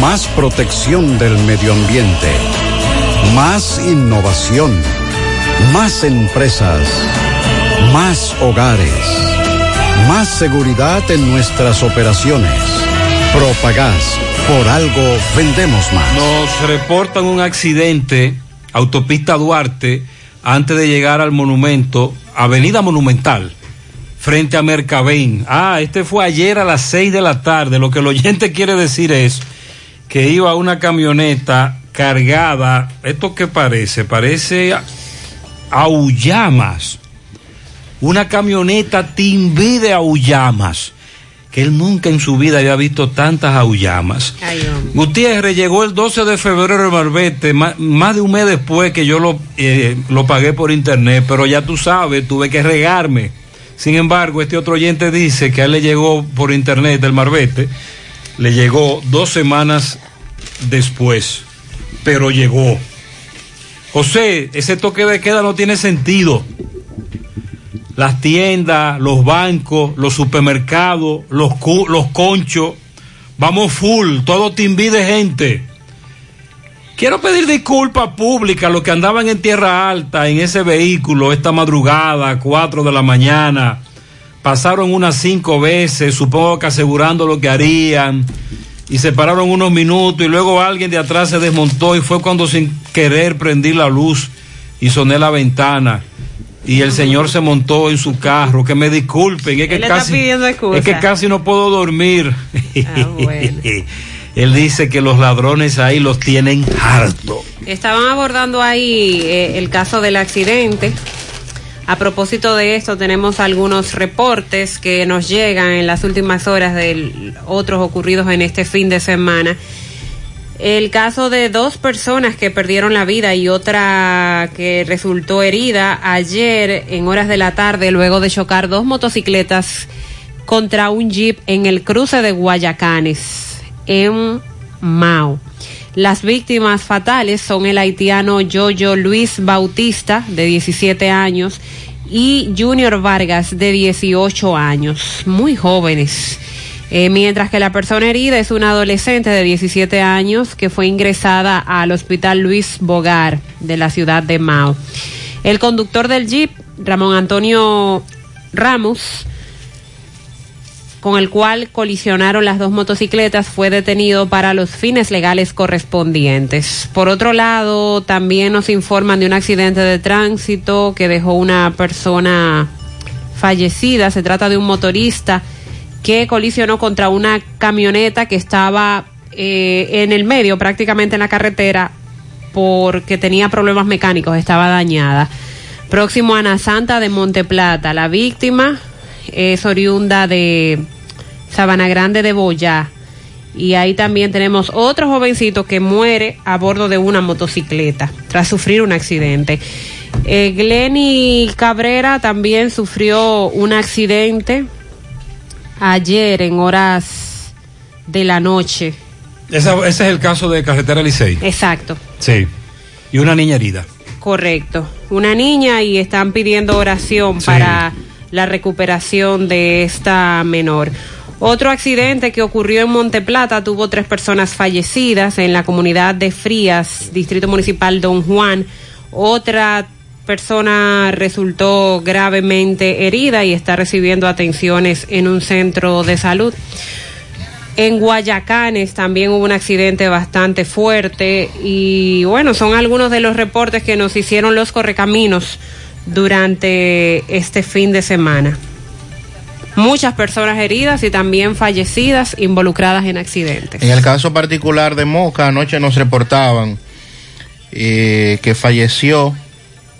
Más protección del medio ambiente. Más innovación. Más empresas. Más hogares. Más seguridad en nuestras operaciones. Propagás. Por algo vendemos más. Nos reportan un accidente, autopista Duarte, antes de llegar al monumento, Avenida Monumental, frente a Mercabén. Ah, este fue ayer a las 6 de la tarde. Lo que el oyente quiere decir es que iba una camioneta cargada, ¿esto qué parece? Parece aullamas. Una camioneta timbí de aullamas que él nunca en su vida había visto tantas aullamas. Gutiérrez llegó el 12 de febrero en Marbete, más, más, de un mes después que yo lo, eh, lo pagué por internet, pero ya tú sabes, tuve que regarme. Sin embargo, este otro oyente dice que a él le llegó por internet del Marbete, le llegó dos semanas después, pero llegó. José, ese toque de queda no tiene sentido las tiendas, los bancos, los supermercados, los, los conchos. Vamos full, todo timbi de gente. Quiero pedir disculpas públicas a los que andaban en Tierra Alta en ese vehículo esta madrugada, 4 de la mañana. Pasaron unas cinco veces, supongo que asegurando lo que harían. Y se pararon unos minutos y luego alguien de atrás se desmontó y fue cuando sin querer prendí la luz y soné la ventana y el señor se montó en su carro. Que me disculpen, es que, casi, es que casi no puedo dormir. Ah, Él dice que los ladrones ahí los tienen harto. Estaban abordando ahí eh, el caso del accidente. A propósito de esto, tenemos algunos reportes que nos llegan en las últimas horas de otros ocurridos en este fin de semana el caso de dos personas que perdieron la vida y otra que resultó herida ayer en horas de la tarde luego de chocar dos motocicletas contra un jeep en el cruce de Guayacanes, en Mao. Las víctimas fatales son el haitiano Jojo Luis Bautista, de 17 años, y Junior Vargas, de 18 años, muy jóvenes. Eh, mientras que la persona herida es una adolescente de 17 años que fue ingresada al hospital Luis Bogar de la ciudad de Mao. El conductor del jeep, Ramón Antonio Ramos, con el cual colisionaron las dos motocicletas, fue detenido para los fines legales correspondientes. Por otro lado, también nos informan de un accidente de tránsito que dejó una persona fallecida. Se trata de un motorista que colisionó contra una camioneta que estaba eh, en el medio, prácticamente en la carretera, porque tenía problemas mecánicos, estaba dañada. Próximo a Ana Santa de Monteplata. La víctima es oriunda de Sabana Grande de Boyá. Y ahí también tenemos otro jovencito que muere a bordo de una motocicleta tras sufrir un accidente. Eh, Glenny Cabrera también sufrió un accidente ayer en horas de la noche. ese es el caso de Carretera Licey. Exacto. Sí. Y una niña herida. Correcto. Una niña y están pidiendo oración para la recuperación de esta menor. Otro accidente que ocurrió en Monteplata tuvo tres personas fallecidas en la comunidad de Frías, Distrito Municipal Don Juan. Otra persona resultó gravemente herida y está recibiendo atenciones en un centro de salud. En Guayacanes también hubo un accidente bastante fuerte y bueno, son algunos de los reportes que nos hicieron los correcaminos durante este fin de semana. Muchas personas heridas y también fallecidas involucradas en accidentes. En el caso particular de Moca, anoche nos reportaban eh, que falleció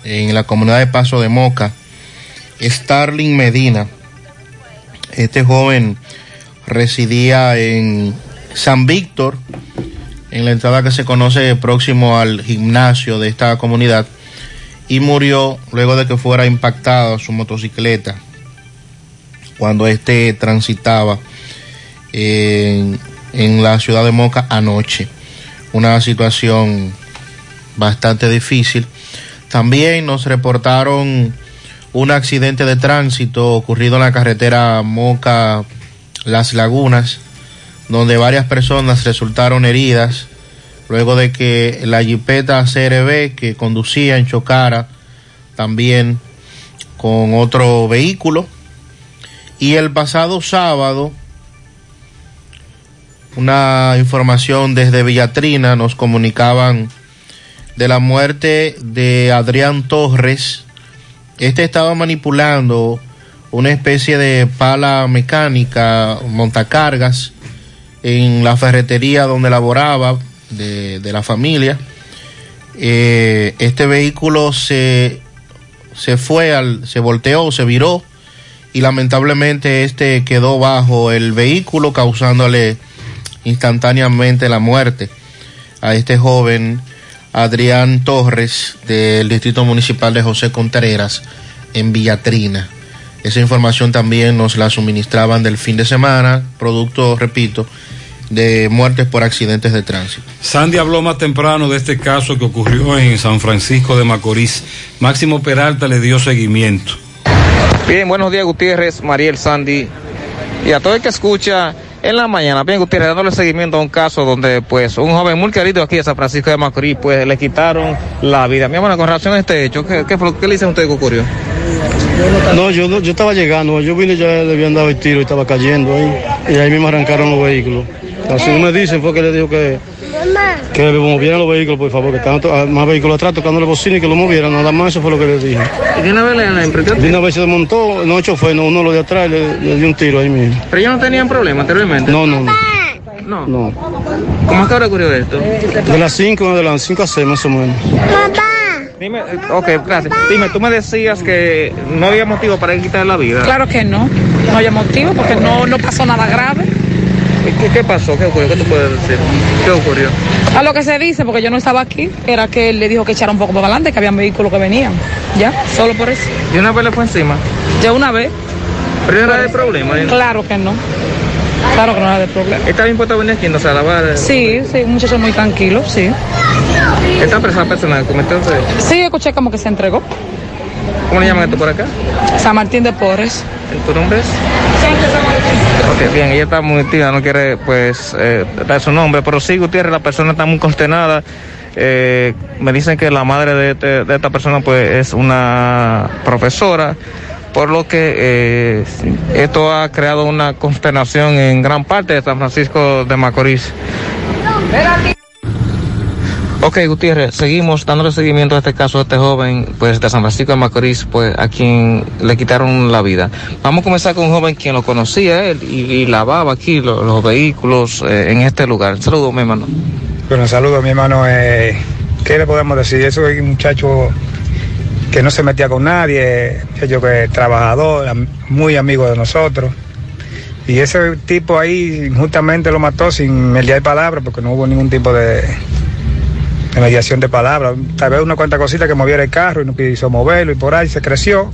en la comunidad de Paso de Moca, Starling Medina. Este joven residía en San Víctor, en la entrada que se conoce próximo al gimnasio de esta comunidad, y murió luego de que fuera impactada su motocicleta cuando éste transitaba en, en la ciudad de Moca anoche. Una situación bastante difícil también nos reportaron un accidente de tránsito ocurrido en la carretera Moca Las Lagunas, donde varias personas resultaron heridas luego de que la jipeta CRB que conducía chocara también con otro vehículo. Y el pasado sábado, una información desde Villatrina nos comunicaban de la muerte de Adrián Torres. Este estaba manipulando una especie de pala mecánica, montacargas, en la ferretería donde laboraba de, de la familia. Eh, este vehículo se, se fue, al, se volteó, se viró y lamentablemente este quedó bajo el vehículo causándole instantáneamente la muerte a este joven Adrián Torres del Distrito Municipal de José Contreras en Villatrina. Esa información también nos la suministraban del fin de semana, producto, repito, de muertes por accidentes de tránsito. Sandy habló más temprano de este caso que ocurrió en San Francisco de Macorís. Máximo Peralta le dio seguimiento. Bien, buenos días Gutiérrez, Mariel Sandy y a todo el que escucha en la mañana. Bien Gutiérrez, dándole seguimiento a un caso donde pues un joven muy querido aquí de San Francisco de Macorís pues le quitaron la vida. Mi hermano, con relación a este hecho, ¿qué, qué, le dicen ustedes que ocurrió? No, yo, no- yo estaba llegando, yo vine ya le habían dado el tiro y estaba cayendo ahí. Y ahí mismo arrancaron los vehículos. Así me dicen fue que le dijo que, que movieran los vehículos, por favor, que estaban to- ah, más vehículos atrás tocando la bocina y que lo movieran, nada más eso fue lo que le dije. ¿Y de una vez le, le emprendió? De una vez se desmontó, no chofer, no, uno lo de atrás le, le dio un tiro ahí mismo. Pero ellos no tenían problema anteriormente. No, no, no. No. No. ¿Cómo es que ahora ocurrió esto? De las 5 de las 5 a 6 más o menos. Dime, eh, ok, gracias. Dime, tú me decías que no había motivo para quitar la vida. Claro que no, no hay motivo porque no, no pasó nada grave. ¿Qué, qué pasó? ¿Qué ocurrió? ¿Qué tú puedes decir? ¿Qué ocurrió? A lo que se dice, porque yo no estaba aquí, era que él le dijo que echara un poco para adelante, que habían vehículos que venían. Ya, solo por eso. ¿Y una vez le fue encima? Ya una vez. ¿Pero no era de problema? ¿eh? Claro que no. Claro que no era de problema. ¿Está bien puesto a venir aquí, no sé, a lavar? eh? Sí, sí, un muchacho muy tranquilo, sí. ¿Está presa la persona ese hecho? Sí, escuché como que se entregó. ¿Cómo le llaman esto por acá? San Martín de Porres. ¿Tu nombre es? Bien, ella está muy tía, no quiere pues eh, dar su nombre, pero sí, Gutiérrez, la persona está muy consternada. Eh, me dicen que la madre de, este- de esta persona pues es una profesora, por lo que eh, esto ha creado una consternación en gran parte de San Francisco de Macorís. Ok, Gutiérrez, seguimos dándole seguimiento a este caso de este joven, pues de San Francisco de Macorís, pues a quien le quitaron la vida. Vamos a comenzar con un joven quien lo conocía él y, lavaba aquí lo- los, vehículos eh, en este lugar. Saludos, mi hermano. Bueno, saludos, mi hermano. Eh, ¿Qué le podemos decir? Eso es un muchacho que no se metía con nadie, muchacho que trabajador, muy amigo de nosotros. Y ese tipo ahí justamente lo mató sin mediar palabras porque no hubo ningún tipo de, de mediación de palabras. Tal vez una cuanta cosita que moviera el carro y no quiso moverlo y por ahí se creció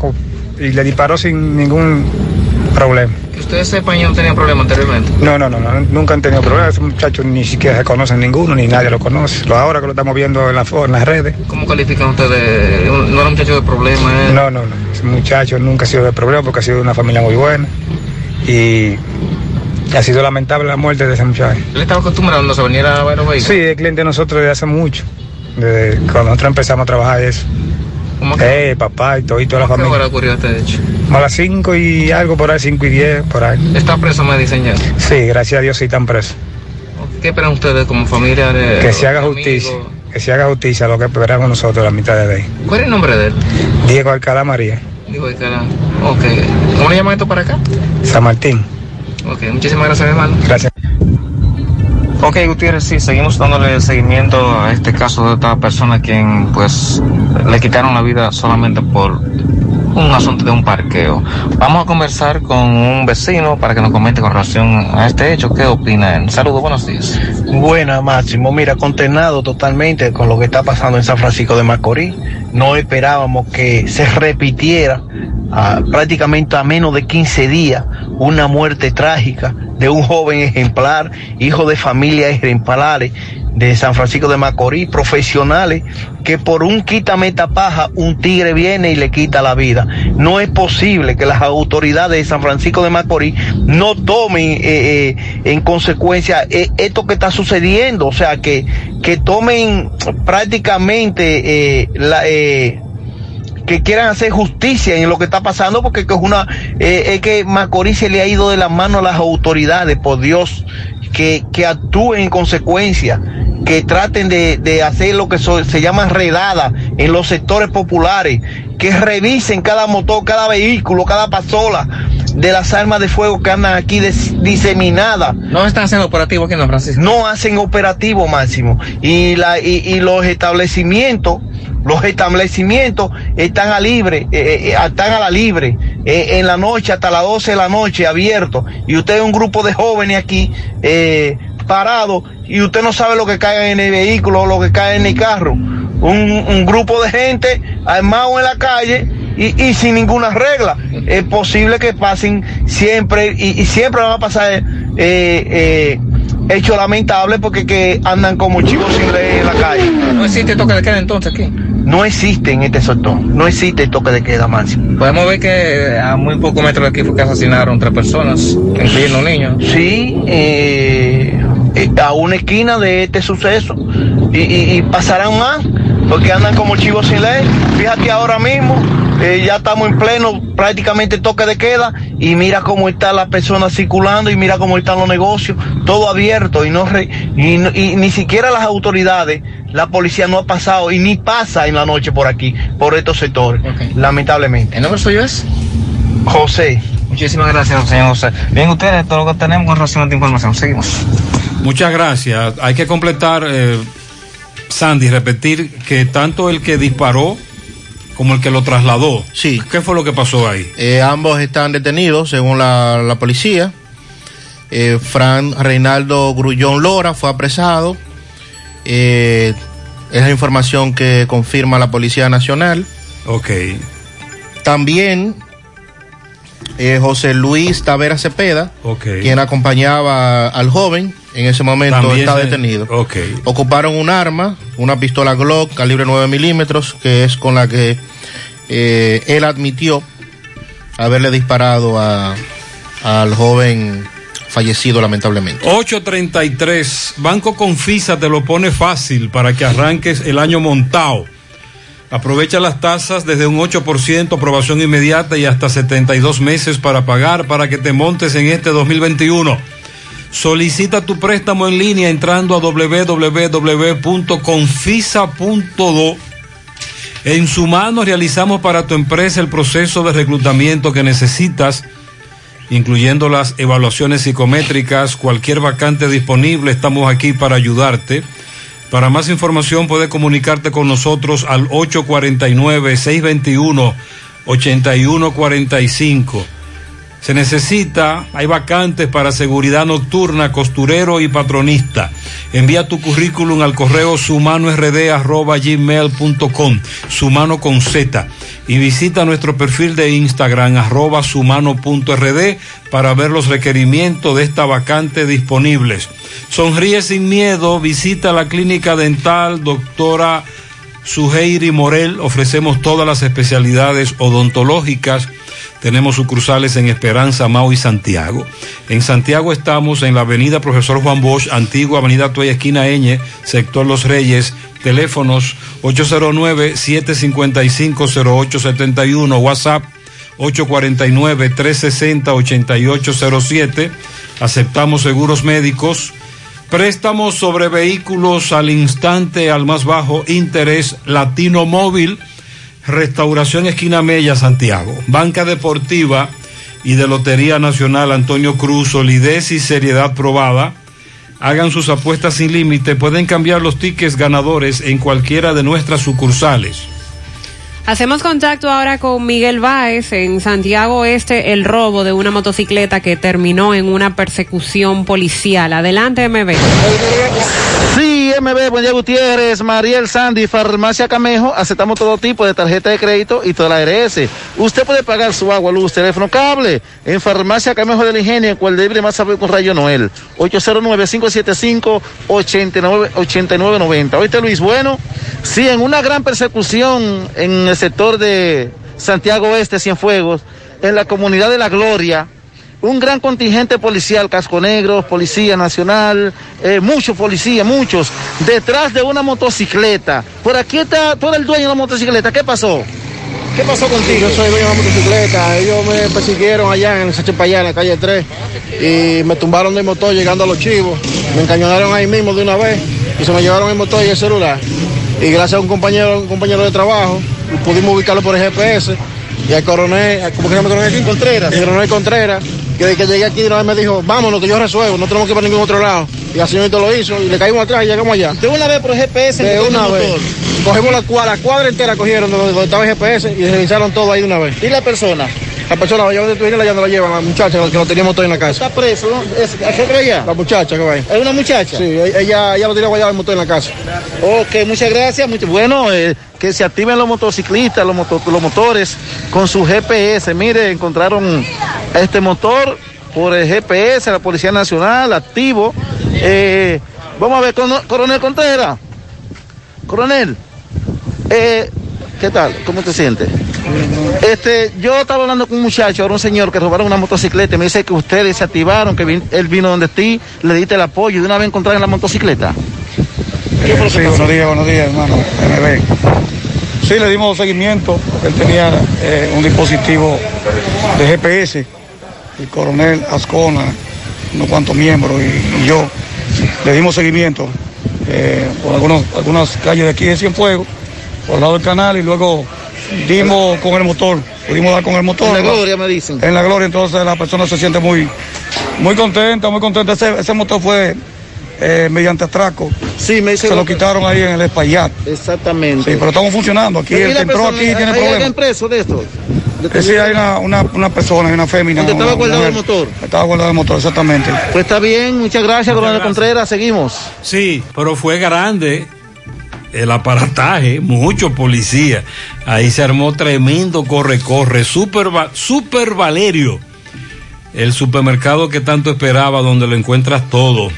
y le disparó sin ningún problema. Que ustedes sepan, ellos no tenían problema anteriormente. No, no, no, no, nunca han tenido problemas. Esos muchachos ni siquiera se conocen ninguno, ni nadie lo conoce. Lo ahora que lo estamos viendo en, la, en las redes. ¿Cómo califican ustedes? ¿No era un muchacho de problema? eh? No, no, no. Ese muchacho nunca ha sido de problema porque ha sido de una familia muy buena. Y ha sido lamentable la muerte de ese muchacho. Él estaba acostumbrado a se venir a lavar los vehículos. Sí, es cliente de nosotros desde hace mucho. Desde cuando nosotros empezamos a trabajar eso. Eh, papá y todo, y toda la ¿Qué hora familia. ocurrió este hecho? A las 5 y algo por ahí, 5 y 10 por ahí. ¿Está preso, me dicen ya? Sí, gracias a Dios sí están presos. ¿Qué esperan ustedes como familiares? Que se haga justicia. Que se haga justicia lo que esperamos nosotros la mitad de ahí. ¿Cuál es el nombre de él? Diego Alcalá María, Digo, ay, cara. Ok. ¿Cómo le llaman esto para acá? San Martín. Ok, muchísimas gracias, mi hermano. Gracias. Ok, Gutiérrez, sí, seguimos dándole seguimiento a este caso de esta persona a quien, pues, le quitaron la vida solamente por un asunto de un parqueo. Vamos a conversar con un vecino para que nos comente con relación a este hecho. ¿Qué opina él? Saludos, buenos días. Buena, Máximo. Mira, consternado totalmente con lo que está pasando en San Francisco de Macorís. No esperábamos que se repitiera ah, prácticamente a menos de 15 días una muerte trágica de un joven ejemplar, hijo de familias ejemplares de San Francisco de Macorís, profesionales, que por un quítame paja un tigre viene y le quita la vida. No es posible que las autoridades de San Francisco de Macorís no tomen eh, eh, en consecuencia eh, esto que está sucediendo, o sea, que, que tomen prácticamente la... que quieran hacer justicia en lo que está pasando porque que es una eh, es que Macorís se le ha ido de las manos a las autoridades por Dios que, que actúen en consecuencia que traten de, de hacer lo que so- se llama redada en los sectores populares, que revisen cada motor, cada vehículo, cada pasola de las armas de fuego que andan aquí diseminadas. No están haciendo operativo aquí, no, Francisco. No hacen operativo máximo. Y, la, y, y los establecimientos, los establecimientos están a libre, eh, eh, están a la libre, eh, en la noche hasta las 12 de la noche abiertos. Y usted es un grupo de jóvenes aquí eh, parados y usted no sabe lo que cae en el vehículo o lo que cae en el carro. Un, un grupo de gente armado en la calle y, y sin ninguna regla. Es posible que pasen siempre y, siempre van a pasar eh, hechos lamentables porque que andan como chivos sin ley en la calle. No existe toque de queda entonces aquí. No existe en este sector, no existe toque de queda máximo. Podemos ver que a muy pocos metros de aquí fue que asesinaron tres personas, incluyendo un niño. Sí, eh, eh, a una esquina de este suceso y, y- y pasarán más porque andan como chivos sin ley. Fíjate ahora mismo, eh, ya estamos en pleno prácticamente toque de queda y mira cómo están las personas circulando y mira cómo están los negocios, todo abierto y no re- y, y ni siquiera las autoridades, la policía no ha pasado y ni pasa en la noche por aquí, por estos sectores, lamentablemente. ¿El nombre suyo es? José. Muchísimas gracias, señor José. Bien, ustedes, todo lo que tenemos con relación a esta información. Seguimos. Muchas gracias. Hay que completar, eh, Sandy, repetir que tanto el que disparó como el que lo trasladó. Sí. ¿Qué fue lo que pasó ahí? Eh, ambos están detenidos, según la, la policía. Eh, Fran Reinaldo Grullón Lora fue apresado. Eh, es la información que confirma la Policía Nacional. Ok. También José Luis Tavera Cepeda, quien acompañaba al joven, en ese momento También está detenido. Ok. Ocuparon un arma, una pistola Glock calibre 9 milímetros, que es con la que eh, él admitió haberle disparado a, al joven fallecido lamentablemente. 833, Banco Confisa te lo pone fácil para que arranques el año montado. Aprovecha las tasas desde un 8%, aprobación inmediata y hasta 72 meses para pagar para que te montes en este 2021. Solicita tu préstamo en línea entrando a www.confisa.do. En su mano realizamos para tu empresa el proceso de reclutamiento que necesitas incluyendo las evaluaciones psicométricas, cualquier vacante disponible, estamos aquí para ayudarte. Para más información puedes comunicarte con nosotros al 849-621-8145. Se necesita, hay vacantes para seguridad nocturna, costurero y patronista. Envía tu currículum al correo sumanord.gmail.com, sumano con Z. Y visita nuestro perfil de Instagram, arroba sumano.rd, para ver los requerimientos de esta vacante disponibles. Sonríe sin miedo, visita la clínica dental, doctora Suheiri Morel. Ofrecemos todas las especialidades odontológicas. Tenemos sucursales en Esperanza, Mau y Santiago. En Santiago estamos en la avenida Profesor Juan Bosch, antigua avenida Tuey, esquina Eñe, sector Los Reyes. Teléfonos 809-755-0871, WhatsApp 849-360-8807. Aceptamos seguros médicos. Préstamos sobre vehículos al instante, al más bajo interés, Latino Móvil, Restauración Esquina Mella, Santiago, Banca Deportiva y de Lotería Nacional Antonio Cruz, solidez y seriedad probada. Hagan sus apuestas sin límite, pueden cambiar los tickets ganadores en cualquiera de nuestras sucursales. Hacemos contacto ahora con Miguel Báez en Santiago Este, el robo de una motocicleta que terminó en una persecución policial. Adelante, MB. Sí, MB, buen día Gutiérrez, Mariel Sandy, Farmacia Camejo, aceptamos todo tipo de tarjeta de crédito y toda la ARS. Usted puede pagar su agua, luz, teléfono, cable en Farmacia Camejo del Ingenio, en cual libre más saber con Rayo Noel, 809-575-8990. ¿Oíste Luis? Bueno, sí, en una gran persecución en el sector de Santiago Este, Cienfuegos, en la comunidad de La Gloria, un gran contingente policial, casco negro, policía nacional, eh, muchos policías, muchos, detrás de una motocicleta. Por aquí está, eres el dueño de la motocicleta, ¿qué pasó? ¿Qué pasó contigo? Yo soy dueño de la motocicleta. Ellos me persiguieron allá en Sánchez Payá, en la calle 3, y me tumbaron del motor llegando a los chivos. Me encañonaron ahí mismo de una vez. y se me llevaron el motor y el celular. Y gracias a un compañero, un compañero de trabajo, pudimos ubicarlo por el GPS. Y al coronel, ¿cómo que se llama el coronel? Contreras. El coronel Contreras, que desde que llegué aquí de una vez me dijo, vámonos que yo resuelvo, no tenemos que ir para ningún otro lado. Y el señorito lo hizo y le caímos atrás y llegamos allá. De una vez por el GPS. De una el vez. Cogimos la cuadra, la cuadra entera cogieron donde, donde estaba el GPS y revisaron todo ahí de una vez. ¿Y la persona? La persona la llevan de tu la ya no la llevan, la muchacha que lo teníamos todo en la casa. Está preso, ¿no? ¿Es, ¿A qué creía? La muchacha que va ahí. ¿Es una muchacha? Sí, ella, ella lo tenía guardado el motor en la casa. Ok, muchas gracias. Mucho... Bueno, eh, que se activen los motociclistas, los, moto- los motores con su GPS. Mire, encontraron este motor por el GPS, la Policía Nacional, activo. Eh, vamos a ver, coronel Contreras. Coronel, eh, ¿qué tal? ¿Cómo te sientes? Este, yo estaba hablando con un muchacho, ahora un señor que robaron una motocicleta, y me dice que ustedes se activaron, que vin- él vino donde ti, le diste el apoyo y de una vez encontraron la motocicleta. Sí, buenos días, buenos días, hermano. MB. Sí, le dimos seguimiento. Él tenía eh, un dispositivo de GPS. El coronel Ascona, unos cuantos miembros y, y yo le dimos seguimiento eh, por algunos, algunas calles de aquí de Cienfuegos, por el lado del canal y luego dimos con el motor. Pudimos dar con el motor. En la gloria, me dicen. En la gloria, entonces la persona se siente muy, muy contenta, muy contenta. Ese, ese motor fue eh, mediante atraco. Sí, me dice. Se lo quitaron ahí en el Espaillat. Exactamente. Sí, pero estamos funcionando. Aquí ¿Y el que entró persona- aquí tiene ¿Hay problemas. preso de esto? Eh, Sí, hay una, una, una persona, hay una fémina. ¿Dónde estaba guardado el motor? Estaba guardado el motor, exactamente. Pues está bien, muchas gracias, coronel Contreras. Seguimos. Sí, pero fue grande el aparataje, mucho policía. Ahí se armó tremendo corre-corre, super, super Valerio, el supermercado que tanto esperaba, donde lo encuentras todo.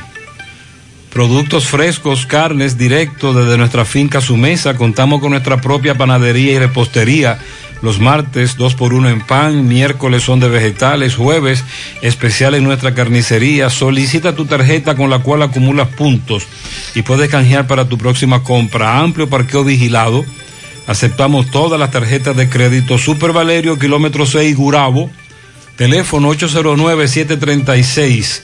Productos frescos, carnes directo desde nuestra finca a su mesa. Contamos con nuestra propia panadería y repostería. Los martes, dos por uno en pan, miércoles son de vegetales, jueves especial en nuestra carnicería. Solicita tu tarjeta con la cual acumulas puntos y puedes canjear para tu próxima compra. Amplio parqueo vigilado. Aceptamos todas las tarjetas de crédito. Super Valerio, kilómetro 6, Gurabo. Teléfono 809-736.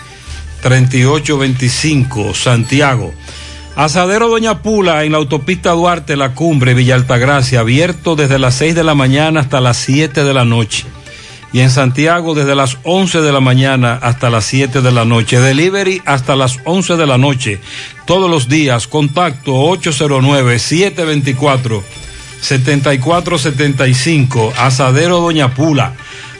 3825, Santiago. Asadero Doña Pula en la autopista Duarte, La Cumbre, Villa Altagracia, abierto desde las 6 de la mañana hasta las 7 de la noche. Y en Santiago desde las 11 de la mañana hasta las 7 de la noche. Delivery hasta las 11 de la noche. Todos los días, contacto 809-724-7475, Asadero Doña Pula.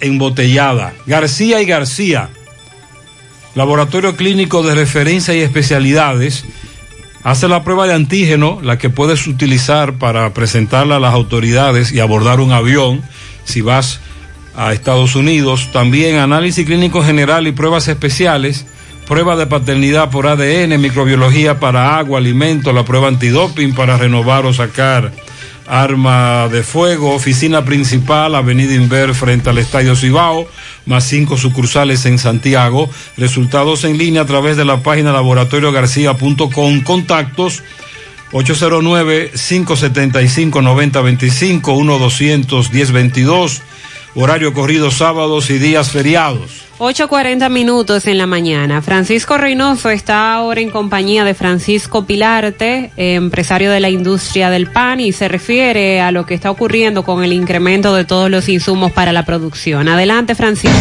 embotellada. García y García, Laboratorio Clínico de Referencia y Especialidades, hace la prueba de antígeno, la que puedes utilizar para presentarla a las autoridades y abordar un avión si vas a Estados Unidos. También análisis clínico general y pruebas especiales, prueba de paternidad por ADN, microbiología para agua, alimento, la prueba antidoping para renovar o sacar arma de fuego, oficina principal, Avenida Inver frente al Estadio Cibao, más cinco sucursales en Santiago, resultados en línea a través de la página laboratoriogarcía.com, contactos 809-575-9025, 1-200-1022, horario corrido sábados y días feriados. 8.40 minutos en la mañana. Francisco Reynoso está ahora en compañía de Francisco Pilarte, empresario de la industria del pan, y se refiere a lo que está ocurriendo con el incremento de todos los insumos para la producción. Adelante, Francisco.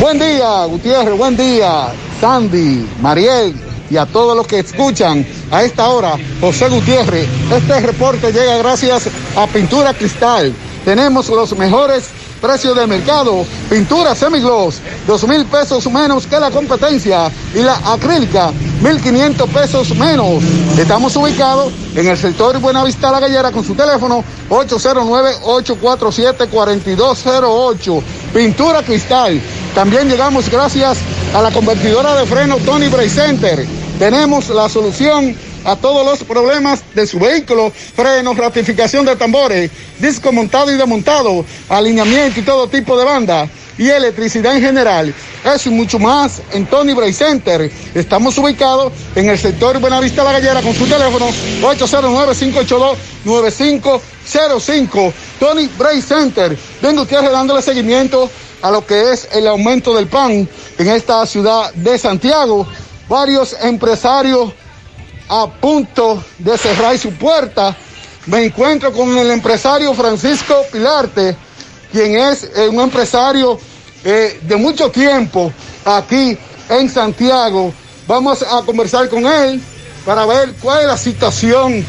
Buen día, Gutiérrez, buen día, Sandy, Mariel y a todos los que escuchan a esta hora, José Gutiérrez. Este reporte llega gracias a Pintura Cristal. Tenemos los mejores precios de mercado. Pintura semigloss, dos mil pesos menos que la competencia. Y la acrílica, mil quinientos pesos menos. Estamos ubicados en el sector Buenavista La Gallera con su teléfono 809-847-4208. Pintura Cristal. También llegamos gracias a la convertidora de freno Tony Bray Center. Tenemos la solución a todos los problemas de su vehículo, frenos, ratificación de tambores, disco montado y desmontado, alineamiento y todo tipo de banda y electricidad en general. Eso y mucho más en Tony Bray Center. Estamos ubicados en el sector Buenavista La Gallera con su teléfono 809-582-9505. Tony Bray Center. Venga usted dándole seguimiento a lo que es el aumento del pan en esta ciudad de Santiago. Varios empresarios a punto de cerrar su puerta. Me encuentro con el empresario Francisco Pilarte, quien es eh, un empresario eh, de mucho tiempo aquí en Santiago. Vamos a conversar con él para ver cuál es la situación,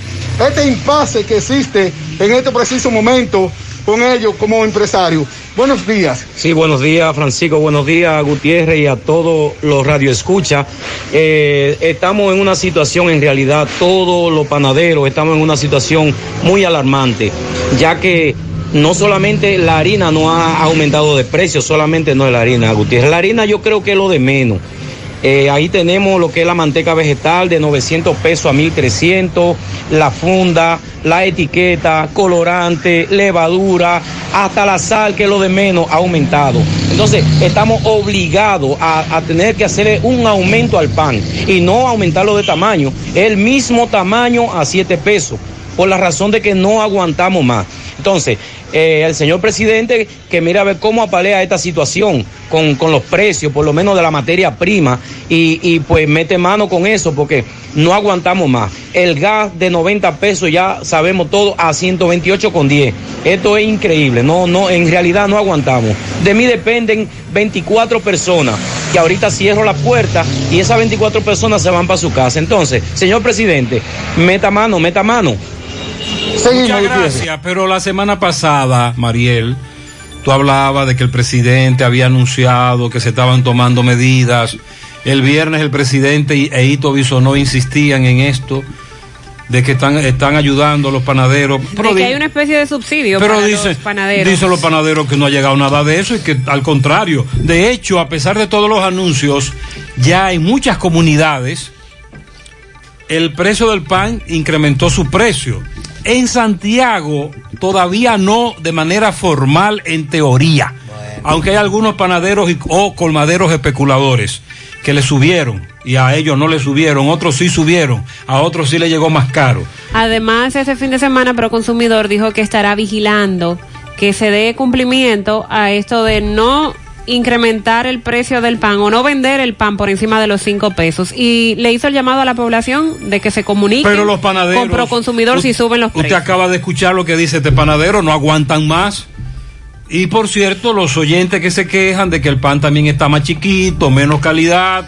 este impasse que existe en este preciso momento con ellos como empresario. Buenos días. Sí, buenos días, Francisco. Buenos días, Gutiérrez, y a todos los radioescuchas. Eh, estamos en una situación, en realidad, todos los panaderos estamos en una situación muy alarmante, ya que no solamente la harina no ha aumentado de precio, solamente no es la harina, Gutiérrez. La harina yo creo que es lo de menos. Eh, ahí tenemos lo que es la manteca vegetal de 900 pesos a 1300, la funda, la etiqueta, colorante, levadura, hasta la sal, que es lo de menos, ha aumentado. Entonces, estamos obligados a, a tener que hacer un aumento al pan y no aumentarlo de tamaño. El mismo tamaño a 7 pesos, por la razón de que no aguantamos más. Entonces, eh, el señor presidente que mira a ver cómo apalea esta situación con, con los precios, por lo menos de la materia prima, y, y, pues mete mano con eso porque no aguantamos más. El gas de 90 pesos ya sabemos todo a 128 con 10. Esto es increíble, no, no, en realidad no aguantamos. De mí dependen 24 personas que ahorita cierro la puerta y esas 24 personas se van para su casa. Entonces, señor presidente, meta mano, meta mano. Muchas gracias, pero la semana pasada, Mariel, tú hablabas de que el presidente había anunciado que se estaban tomando medidas. El viernes el presidente e Ito Bisonó insistían en esto, de que están, están ayudando a los panaderos. Pero de que hay una especie de subsidio pero para dice, los panaderos. Dicen los panaderos que no ha llegado nada de eso y que al contrario. De hecho, a pesar de todos los anuncios, ya en muchas comunidades el precio del pan incrementó su precio. En Santiago todavía no de manera formal en teoría, aunque hay algunos panaderos y, o colmaderos especuladores que le subieron y a ellos no le subieron, otros sí subieron, a otros sí le llegó más caro. Además, ese fin de semana Proconsumidor dijo que estará vigilando que se dé cumplimiento a esto de no incrementar el precio del pan o no vender el pan por encima de los cinco pesos y le hizo el llamado a la población de que se comunique Pero los panaderos, con Proconsumidor si suben los Usted precios. acaba de escuchar lo que dice este panadero, no aguantan más. Y por cierto, los oyentes que se quejan de que el pan también está más chiquito, menos calidad,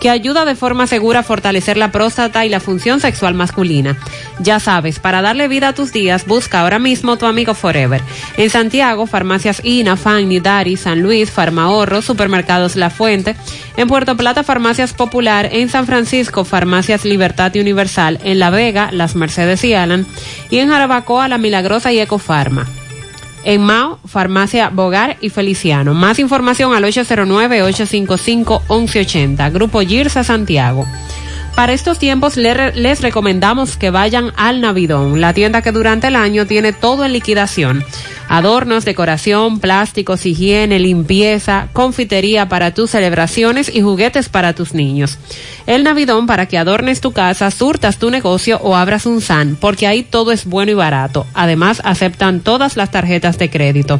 que ayuda de forma segura a fortalecer la próstata y la función sexual masculina. Ya sabes, para darle vida a tus días, busca ahora mismo tu Amigo Forever. En Santiago, farmacias INA, Fanny, Dari, San Luis, Farmahorro, Supermercados La Fuente. En Puerto Plata, Farmacias Popular. En San Francisco, Farmacias Libertad y Universal. En La Vega, Las Mercedes y Alan. Y en Jarabacoa, La Milagrosa y Ecofarma. En Mao, Farmacia Bogar y Feliciano. Más información al 809-855-1180. Grupo Girsa Santiago. Para estos tiempos le- les recomendamos que vayan al Navidón, la tienda que durante el año tiene todo en liquidación. Adornos, decoración, plásticos, higiene, limpieza, confitería para tus celebraciones y juguetes para tus niños. El Navidón para que adornes tu casa, surtas tu negocio o abras un SAN, porque ahí todo es bueno y barato. Además, aceptan todas las tarjetas de crédito.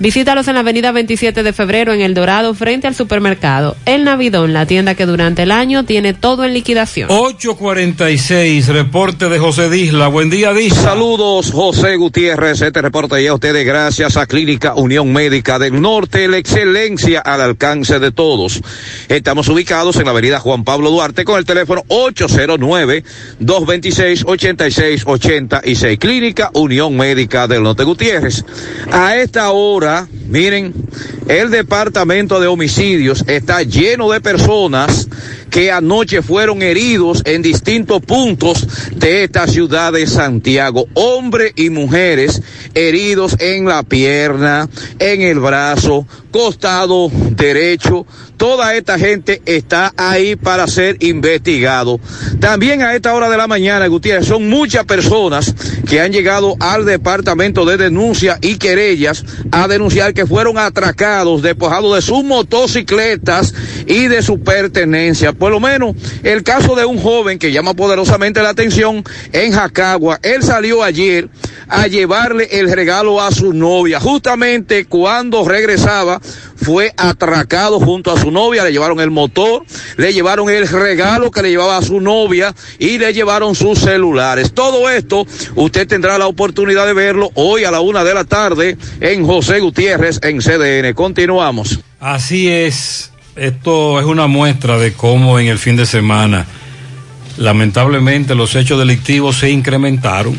Visítalos en la avenida 27 de febrero en El Dorado, frente al supermercado. El Navidón, la tienda que durante el año tiene todo en liquidación. 846, reporte de José Disla. Buen día, Disla. Saludos, José Gutiérrez. Este reporte ya a ustedes gracias a Clínica Unión Médica del Norte, la excelencia al alcance de todos. Estamos ubicados en la avenida Juan Pablo Duarte con el teléfono 809-226-8686. Clínica Unión Médica del Norte Gutiérrez. A esta hora, miren, el departamento de homicidios está lleno de personas que anoche fueron heridos en distintos puntos de esta ciudad de Santiago. Hombres y mujeres heridos en la pierna, en el brazo, costado derecho. Toda esta gente está ahí para ser investigado. También a esta hora de la mañana, Gutiérrez, son muchas personas que han llegado al departamento de denuncia y querellas a denunciar que fueron atracados, despojados de sus motocicletas y de su pertenencia. Por lo menos el caso de un joven que llama poderosamente la atención en Jacagua. Él salió ayer a llevarle el regalo a su novia. Justamente cuando regresaba fue atracado junto a su novia, le llevaron el motor, le llevaron el regalo que le llevaba a su novia y le llevaron sus celulares. Todo esto usted tendrá la oportunidad de verlo hoy a la una de la tarde en José Gutiérrez en CDN. Continuamos. Así es, esto es una muestra de cómo en el fin de semana lamentablemente los hechos delictivos se incrementaron.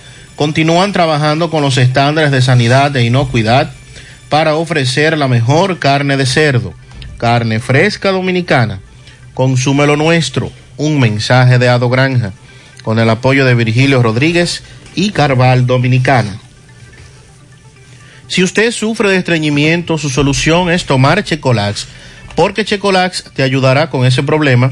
continúan trabajando con los estándares de sanidad e inocuidad para ofrecer la mejor carne de cerdo, carne fresca dominicana. Consume lo nuestro, un mensaje de Ado Granja, con el apoyo de Virgilio Rodríguez y Carval Dominicana. Si usted sufre de estreñimiento, su solución es tomar Checolax, porque Checolax te ayudará con ese problema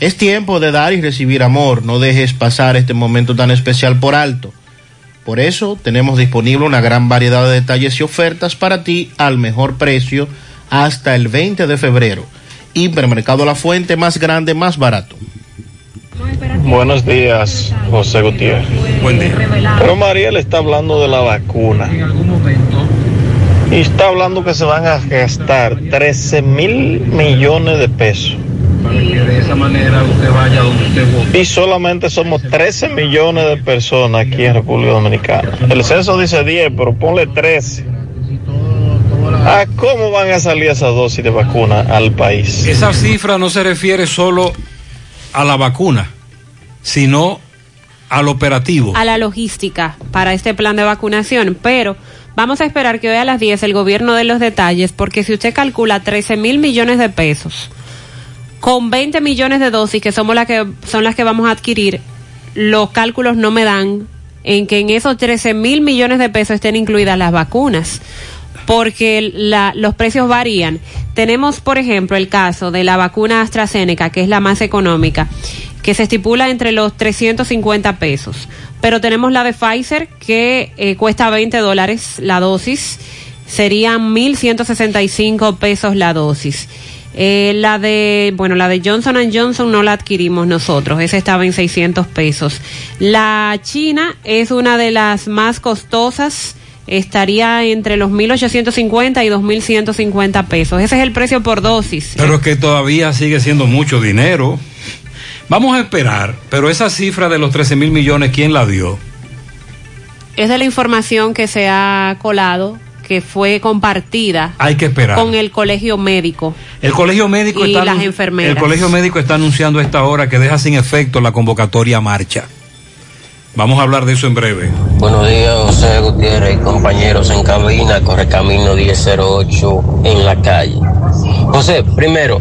Es tiempo de dar y recibir amor. No dejes pasar este momento tan especial por alto. Por eso tenemos disponible una gran variedad de detalles y ofertas para ti al mejor precio hasta el 20 de febrero. Hipermercado La Fuente, más grande, más barato. Buenos días, José Gutiérrez. Buen día. Pero Mariel está hablando de la vacuna. Y está hablando que se van a gastar 13 mil millones de pesos. Para que de esa manera usted vaya donde usted vote. Y solamente somos 13 millones de personas aquí en República Dominicana. El censo dice 10, pero ponle 13. ¿A cómo van a salir esas dosis de vacuna al país? Esa cifra no se refiere solo a la vacuna, sino al operativo. a la logística para este plan de vacunación, pero vamos a esperar que hoy a las 10 el gobierno dé los detalles, porque si usted calcula 13 mil millones de pesos con 20 millones de dosis, que somos las que son las que vamos a adquirir, los cálculos no me dan en que en esos 13 mil millones de pesos estén incluidas las vacunas porque los precios varían. Tenemos, por ejemplo, el caso de la vacuna AstraZeneca, que es la más económica, que se estipula entre los 350 pesos. Pero tenemos la de Pfizer, que eh, cuesta 20 dólares la dosis, serían 1.165 pesos la dosis. Eh, la de, bueno, la de Johnson Johnson no la adquirimos nosotros, esa estaba en 600 pesos. La China es una de las más costosas, estaría entre los 1.850 y 2.150 pesos. Ese es el precio por dosis. Pero que todavía sigue siendo mucho dinero. Vamos a esperar, pero esa cifra de los 13 mil millones, ¿quién la dio? Es de la información que se ha colado, que fue compartida Hay que esperar. con el colegio médico. El colegio médico Y está las enfermeras. El colegio médico está anunciando a esta hora que deja sin efecto la convocatoria a marcha. Vamos a hablar de eso en breve. Buenos días, José Gutiérrez y compañeros en cabina, Correcamino 1008 en la calle. José, primero,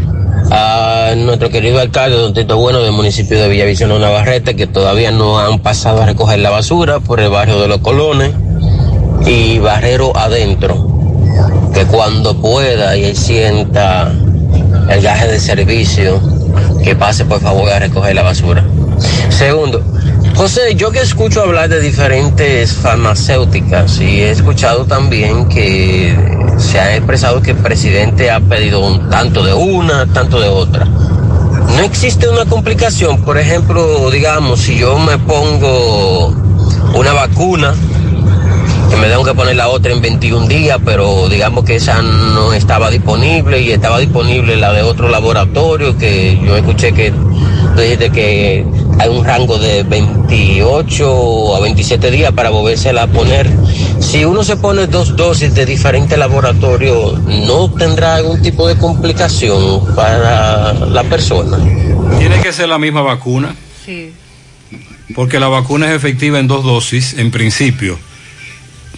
a nuestro querido alcalde, don Tito Bueno, del municipio de Villavicino Navarrete, que todavía no han pasado a recoger la basura por el barrio de los Colones y Barrero adentro, que cuando pueda y él sienta el gaje de servicio, que pase por favor a recoger la basura. Segundo, José, yo que escucho hablar de diferentes farmacéuticas y he escuchado también que se ha expresado que el presidente ha pedido un tanto de una, tanto de otra. No existe una complicación, por ejemplo, digamos, si yo me pongo una vacuna, me tengo que poner la otra en 21 días, pero digamos que esa no estaba disponible y estaba disponible la de otro laboratorio que yo escuché que tú dijiste que hay un rango de 28 a 27 días para volvérsela a poner. Si uno se pone dos dosis de diferentes laboratorios, ¿no tendrá algún tipo de complicación para la persona? Tiene que ser la misma vacuna. Sí. Porque la vacuna es efectiva en dos dosis, en principio,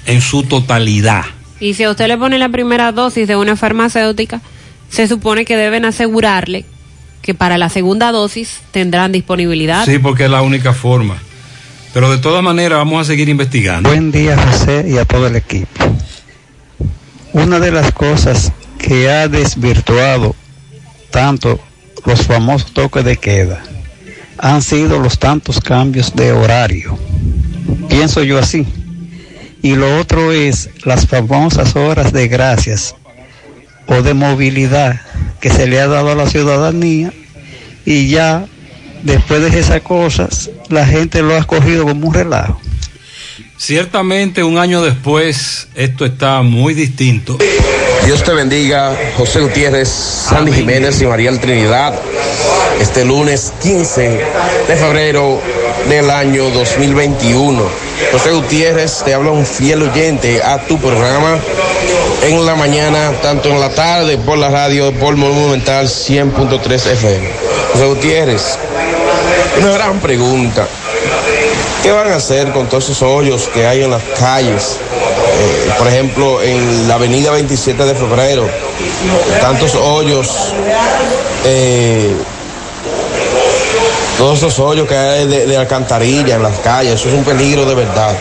en su totalidad. Y si a usted le pone la primera dosis de una farmacéutica, se supone que deben asegurarle que para la segunda dosis tendrán disponibilidad. Sí, porque es la única forma. Pero de todas maneras vamos a seguir investigando. Buen día José y a todo el equipo. Una de las cosas que ha desvirtuado tanto los famosos toques de queda han sido los tantos cambios de horario. Pienso yo así. Y lo otro es las famosas horas de gracias o de movilidad que se le ha dado a la ciudadanía y ya después de esas cosas la gente lo ha cogido como un relajo. Ciertamente un año después esto está muy distinto. Dios te bendiga, José Gutiérrez, Sandy Jiménez y María Trinidad. Este lunes 15 de febrero del año 2021. José Gutiérrez te habla un fiel oyente a tu programa en la mañana, tanto en la tarde, por la radio, por Monumental 100.3 FM. José Gutiérrez, una gran pregunta. ¿Qué van a hacer con todos esos hoyos que hay en las calles? Por ejemplo, en la avenida 27 de febrero, tantos hoyos, eh, todos esos hoyos que hay de, de alcantarilla en las calles, eso es un peligro de verdad.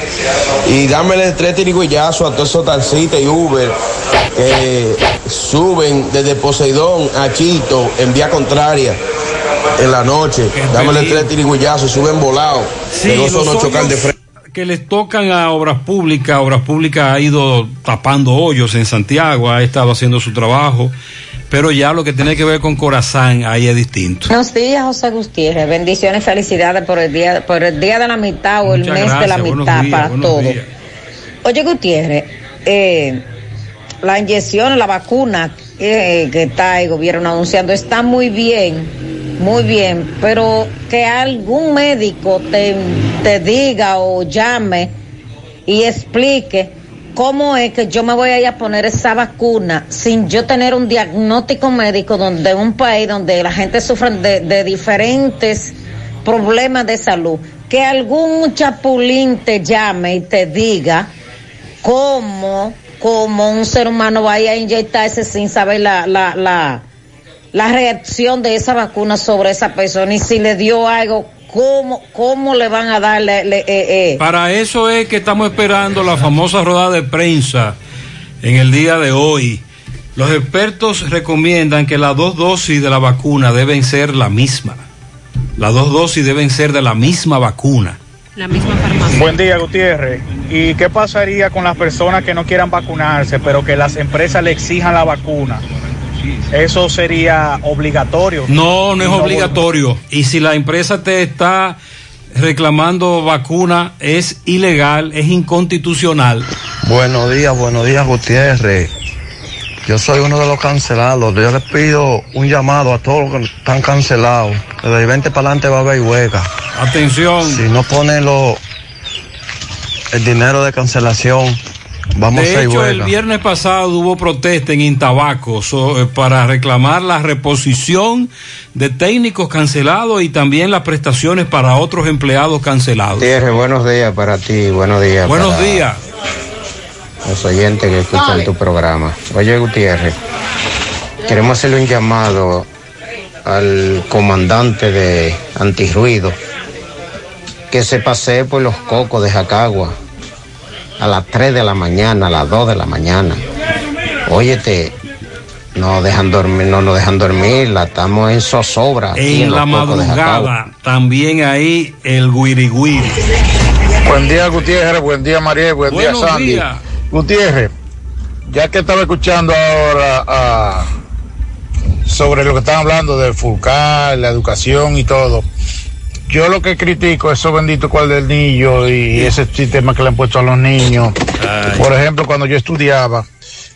Y dámele tres tirigüillazos a todos esos taxistas y Uber que suben desde Poseidón a Chito en vía contraria en la noche. Dámele tres tirigüillazos y suben volados. que no son de frente. Que les tocan a Obras Públicas, Obras Públicas ha ido tapando hoyos en Santiago, ha estado haciendo su trabajo, pero ya lo que tiene que ver con Corazán ahí es distinto. Buenos días, José Gutiérrez. Bendiciones, felicidades por el día, por el día de la mitad o el mes de la mitad días, para todos. Oye, Gutiérrez, eh, la inyección, la vacuna eh, que está el gobierno anunciando está muy bien, muy bien, pero que algún médico te, te diga o llame y explique cómo es que yo me voy a ir a poner esa vacuna sin yo tener un diagnóstico médico donde un país donde la gente sufre de, de diferentes problemas de salud. Que algún chapulín te llame y te diga cómo, cómo un ser humano vaya a inyectarse sin saber la, la, la, la reacción de esa vacuna sobre esa persona y si le dio algo, cómo, cómo le van a darle, le- eh, eh, Para eso es que estamos esperando la famosa rueda de prensa en el día de hoy. Los expertos recomiendan que las dos dosis de la vacuna deben ser la misma. Las dos dosis deben ser de la misma vacuna. La misma farmacia. Buen día, Gutiérrez. ¿Y qué pasaría con las personas que no quieran vacunarse, pero que las empresas le exijan la vacuna? Eso sería obligatorio. No, no es obligatorio. Y si la empresa te está reclamando vacuna, es ilegal, es inconstitucional. Buenos días, buenos días, Gutiérrez. Yo soy uno de los cancelados. Yo les pido un llamado a todos los que están cancelados. Que del 20 para adelante va a haber huelga. Atención. Si no ponen lo, el dinero de cancelación, Vamos de hecho, el viernes pasado hubo protesta en Intabaco so- eh, para reclamar la reposición de técnicos cancelados y también las prestaciones para otros empleados cancelados. Gutiérrez, buenos días para ti, buenos días. Buenos para días. Los oyentes que escuchan Dale. tu programa. Oye, Gutiérrez, queremos hacerle un llamado al comandante de antirruido que se pasee por los cocos de Jacagua a las 3 de la mañana, a las 2 de la mañana. Óyete, no dejan dormir, no nos dejan dormir, la estamos en zozobra. aquí En la madrugada, también ahí el guiriguiri. Buen día, Gutiérrez. Buen día, María. Buen Buenos día, Sandy. días. Gutiérrez, ya que estaba escuchando ahora ah, sobre lo que están hablando del Fulcar, la educación y todo, yo lo que critico es eso bendito cual del niño y ese sistema que le han puesto a los niños. Por ejemplo, cuando yo estudiaba,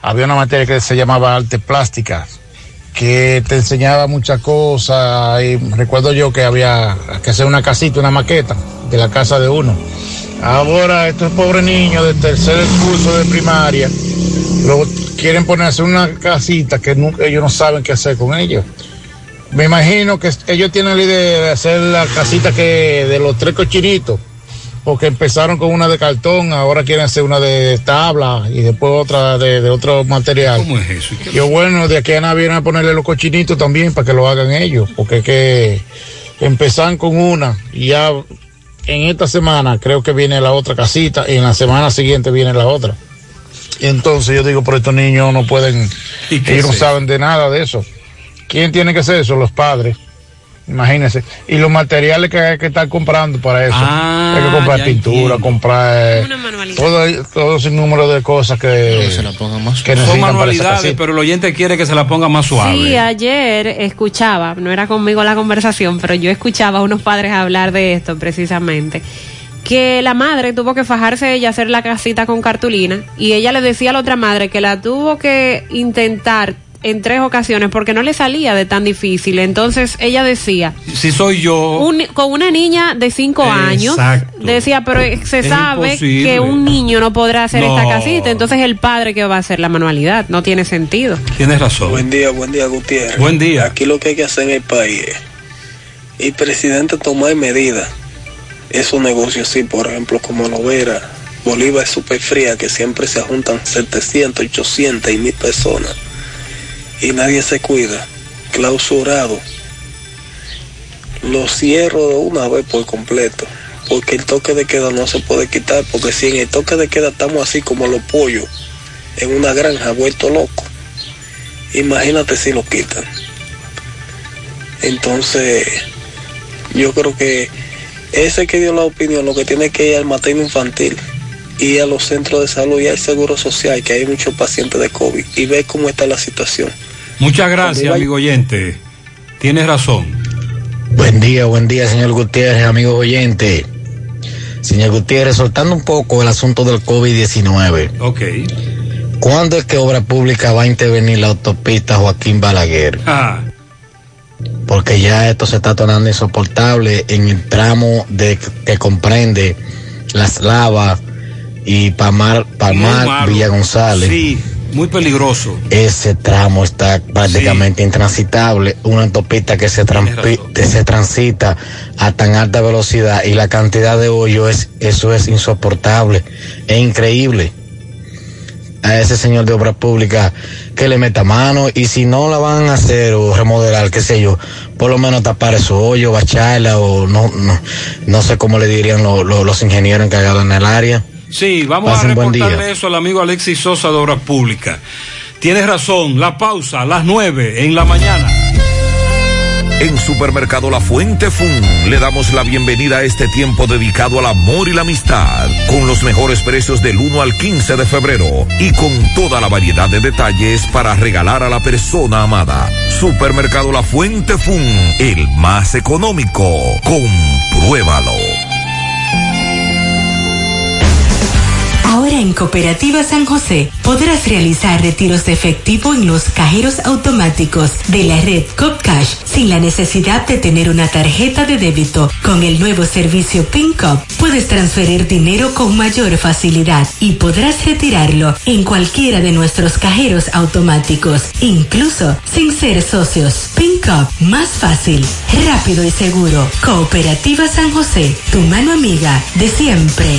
había una materia que se llamaba artes plásticas que te enseñaba muchas cosas y recuerdo yo que había que hacer una casita, una maqueta de la casa de uno. Ahora estos pobres niños de tercer curso de primaria luego quieren ponerse una casita que nunca- ellos no saben qué hacer con ellos. Me imagino que ellos tienen la idea de hacer la casita que de los tres cochinitos, porque empezaron con una de cartón, ahora quieren hacer una de tabla y después otra de, de otro material. ¿Cómo es eso? Yo bueno, de aquí a nada vienen a ponerle los cochinitos también para que lo hagan ellos, porque es que empezaron con una y ya en esta semana creo que viene la otra casita y en la semana siguiente viene la otra. Y entonces yo digo, por estos niños no pueden, ¿Y no saben de nada de eso. ¿Quién tiene que hacer eso? Los padres. Imagínense. Y los materiales que hay que estar comprando para eso. Ah, hay que comprar pintura, entiendo. comprar eh, todo, todo ese número de cosas que, que Son necesitan para esa manualidades, casita. pero el oyente quiere que se la ponga más suave. Sí, ayer escuchaba, no era conmigo la conversación, pero yo escuchaba a unos padres hablar de esto precisamente. Que la madre tuvo que fajarse ella hacer la casita con cartulina y ella le decía a la otra madre que la tuvo que intentar en tres ocasiones porque no le salía de tan difícil. Entonces ella decía, Si soy yo, un- con una niña de cinco años, Exacto. decía, pero se Es sabe imposible. que un niño no podrá hacer No. esta casita, entonces el padre que va a hacer la manualidad, no tiene sentido. tienes razón. Buen día, buen día, Gutiérrez. Buen día. Aquí lo que hay que hacer en el país es el presidente tomar medidas. Esos negocios, sí, por ejemplo, como Lovera, Bolívar es súper fría, que siempre se juntan 700, 800 y 1000 personas. Y nadie se cuida. Clausurado. Lo cierro de una vez por completo. Porque el toque de queda no se puede quitar. Porque si en el toque de queda estamos así como los pollos en una granja vuelto loco. Imagínate si lo quitan. Entonces, yo creo que ese que dio la opinión, lo que tiene que ir al materno infantil y a los centros de salud y al seguro social, que hay muchos pacientes de COVID, y ver cómo está la situación. Muchas gracias, amigo oyente. Tienes razón. Buen día, buen día, señor Gutiérrez, amigo oyente. Señor Gutiérrez, soltando un poco el asunto del COVID-19. Ok. ¿Cuándo es que Obra Pública va a intervenir la autopista Joaquín Balaguer? Ah, Porque ya esto se está tornando insoportable en el tramo de que comprende Las Lavas y Palmar, Palmar. Villa González. Sí, muy peligroso. Ese tramo está prácticamente intransitable, una autopista que se, que se transita a tan alta velocidad y la cantidad de hoyo es, eso es insoportable, es increíble. A ese señor de obra pública que le meta mano y si no la van a hacer o remodelar, qué sé yo, por lo menos tapar esos hoyos, bacharla o no, no, no sé cómo le dirían lo- lo- los ingenieros encargados en el área. Sí, vamos Pasen a reportarle eso al amigo Alexis Sosa de Obras Públicas. Tienes razón, la pausa a las 9 en la mañana. En Supermercado La Fuente Fun le damos la bienvenida a este tiempo dedicado al amor y la amistad, con los mejores precios del 1 al 15 de febrero y con toda la variedad de detalles para regalar a la persona amada. Supermercado La Fuente Fun, el más económico. Compruébalo. En Cooperativa San José podrás realizar retiros de efectivo en los cajeros automáticos de la red CopCash sin la necesidad de tener una tarjeta de débito. Con el nuevo servicio PinCop puedes transferir dinero con mayor facilidad y podrás retirarlo en cualquiera de nuestros cajeros automáticos, incluso sin ser socios. PinCop, más fácil, rápido y seguro. Cooperativa San José, tu mano amiga de siempre.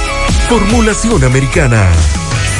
formulación americana.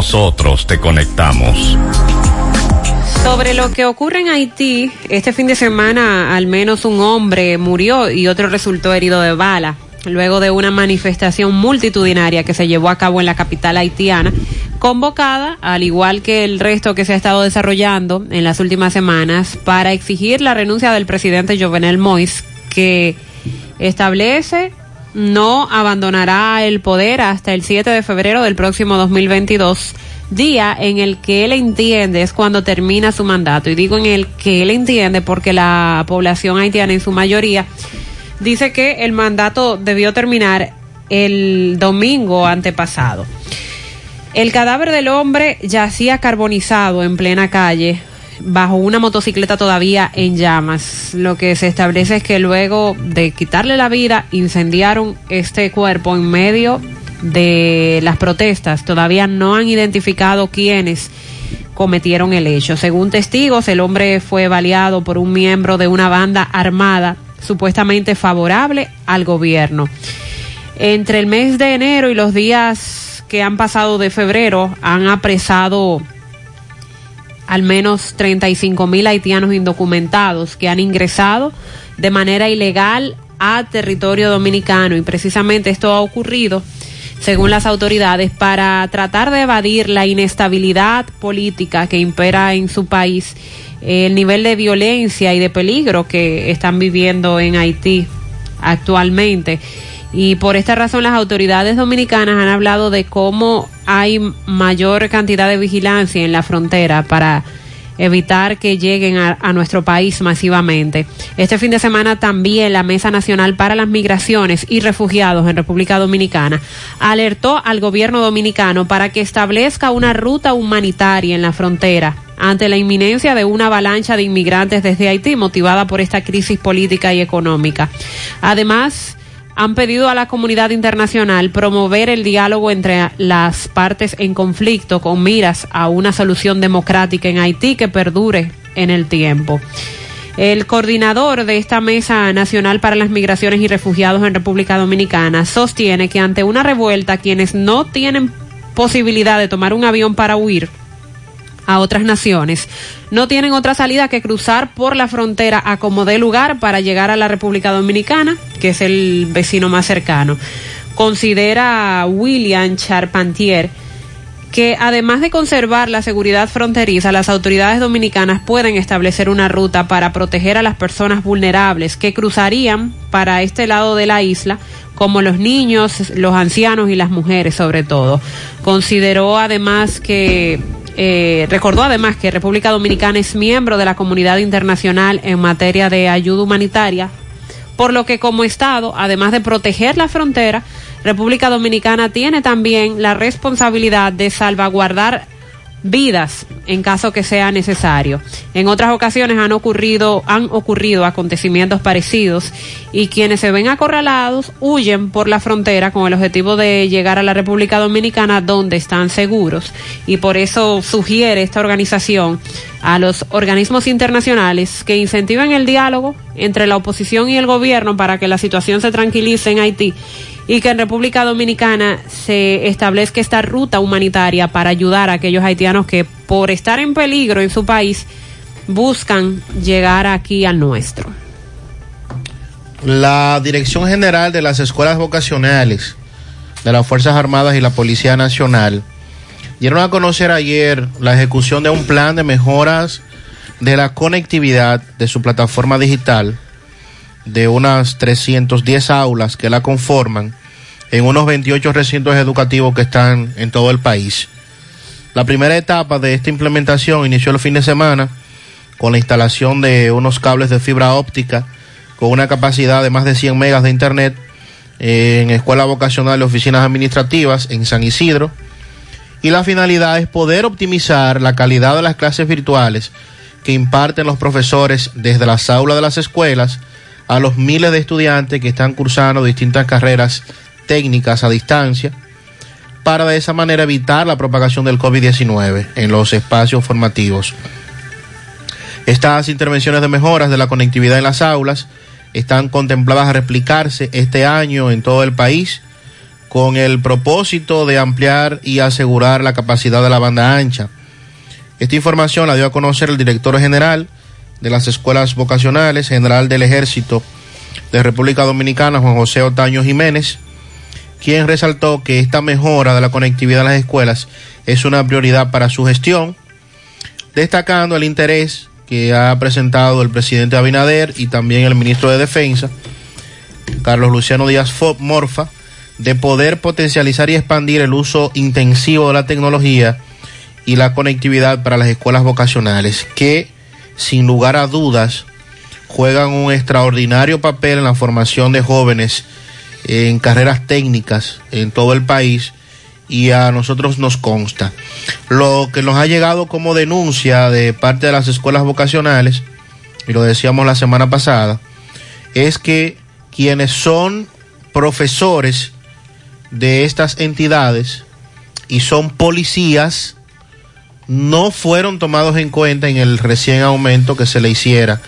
nosotros te conectamos. Sobre lo que ocurre en Haití, este fin de semana al menos un hombre murió y otro resultó herido de bala, luego de una manifestación multitudinaria que se llevó a cabo en la capital haitiana, convocada, al igual que el resto que se ha estado desarrollando en las últimas semanas, para exigir la renuncia del presidente Jovenel Moïse, que establece no abandonará el poder hasta el 7 de febrero del próximo 2022, día en el que él entiende es cuando termina su mandato. Y digo en el que él entiende porque la población haitiana en su mayoría dice que el mandato debió terminar el domingo antepasado. El cadáver del hombre yacía carbonizado en plena calle, bajo una motocicleta todavía en llamas. Lo que se establece es que luego de quitarle la vida, incendiaron este cuerpo en medio de las protestas. Todavía no han identificado quiénes cometieron el hecho. Según testigos, el hombre fue baleado por un miembro de una banda armada supuestamente favorable al gobierno. Entre el mes de enero y los días que han pasado de febrero han apresado al menos 35 mil haitianos indocumentados que han ingresado de manera ilegal a territorio dominicano y precisamente esto ha ocurrido según las autoridades para tratar de evadir la inestabilidad política que impera en su país el nivel de violencia y de peligro que están viviendo en Haití actualmente. Y por esta razón las autoridades dominicanas han hablado de cómo hay mayor cantidad de vigilancia en la frontera para evitar que lleguen a, nuestro país masivamente. Este fin de semana también la Mesa Nacional para las Migraciones y Refugiados en República Dominicana alertó al gobierno dominicano para que establezca una ruta humanitaria en la frontera ante la inminencia de una avalancha de inmigrantes desde Haití motivada por esta crisis política y económica. Además, han pedido a la comunidad internacional promover el diálogo entre las partes en conflicto con miras a una solución democrática en Haití que perdure en el tiempo. El coordinador de esta Mesa Nacional para las Migraciones y Refugiados en República Dominicana sostiene que ante una revuelta quienes no tienen posibilidad de tomar un avión para huir a otras naciones, no tienen otra salida que cruzar por la frontera a como dé lugar para llegar a la República Dominicana, que es el vecino más cercano. Considera William Charpentier que además de conservar la seguridad fronteriza, las autoridades dominicanas pueden establecer una ruta para proteger a las personas vulnerables que cruzarían para este lado de la isla, como los niños, los ancianos y las mujeres sobre todo. Consideró además que eh, recordó además que República Dominicana es miembro de la comunidad internacional en materia de ayuda humanitaria, por lo que como Estado, además de proteger la frontera, República Dominicana tiene también la responsabilidad de salvaguardar vidas en caso que sea necesario. En otras ocasiones han ocurrido, han ocurrido acontecimientos parecidos y quienes se ven acorralados huyen por la frontera con el objetivo de llegar a la República Dominicana donde están seguros y por eso sugiere esta organización a los organismos internacionales que incentiven el diálogo entre la oposición y el gobierno para que la situación se tranquilice en Haití y que en República Dominicana se establezca esta ruta humanitaria para ayudar a aquellos haitianos que por estar en peligro en su país buscan llegar aquí al nuestro. La Dirección General de las Escuelas Vocacionales de las Fuerzas Armadas y la Policía Nacional dieron a conocer ayer la ejecución de un plan de mejoras de la conectividad de su plataforma digital de unas 310 aulas que la conforman en unos 28 recintos educativos que están en todo el país. La primera etapa de esta implementación inició el fin de semana con la instalación de unos cables de fibra óptica con una capacidad de más de 100 megas de internet en escuelas vocacionales y oficinas administrativas en San Isidro. Y la finalidad es poder optimizar la calidad de las clases virtuales que imparten los profesores desde las aulas de las escuelas a los miles de estudiantes que están cursando distintas carreras técnicas a distancia para de esa manera evitar la propagación del COVID-19 en los espacios formativos. Estas intervenciones de mejoras de la conectividad en las aulas están contempladas a replicarse este año en todo el país con el propósito de ampliar y asegurar la capacidad de la banda ancha. Esta información la dio a conocer el director general de las escuelas vocacionales, general del ejército de República Dominicana, Juan José Otaño Jiménez, quien resaltó que esta mejora de la conectividad en las escuelas es una prioridad para su gestión, destacando el interés que ha presentado el presidente Abinader y también el ministro de Defensa, Carlos Luciano Díaz Morfa, de poder potencializar y expandir el uso intensivo de la tecnología y la conectividad para las escuelas vocacionales, que sin lugar a dudas juegan un extraordinario papel en la formación de jóvenes en carreras técnicas en todo el país y a nosotros nos consta. Lo que nos ha llegado como denuncia de parte de las escuelas vocacionales, y lo decíamos la semana pasada, es que quienes son profesores de estas entidades y son policías no fueron tomados en cuenta en el recién aumento que se le hiciera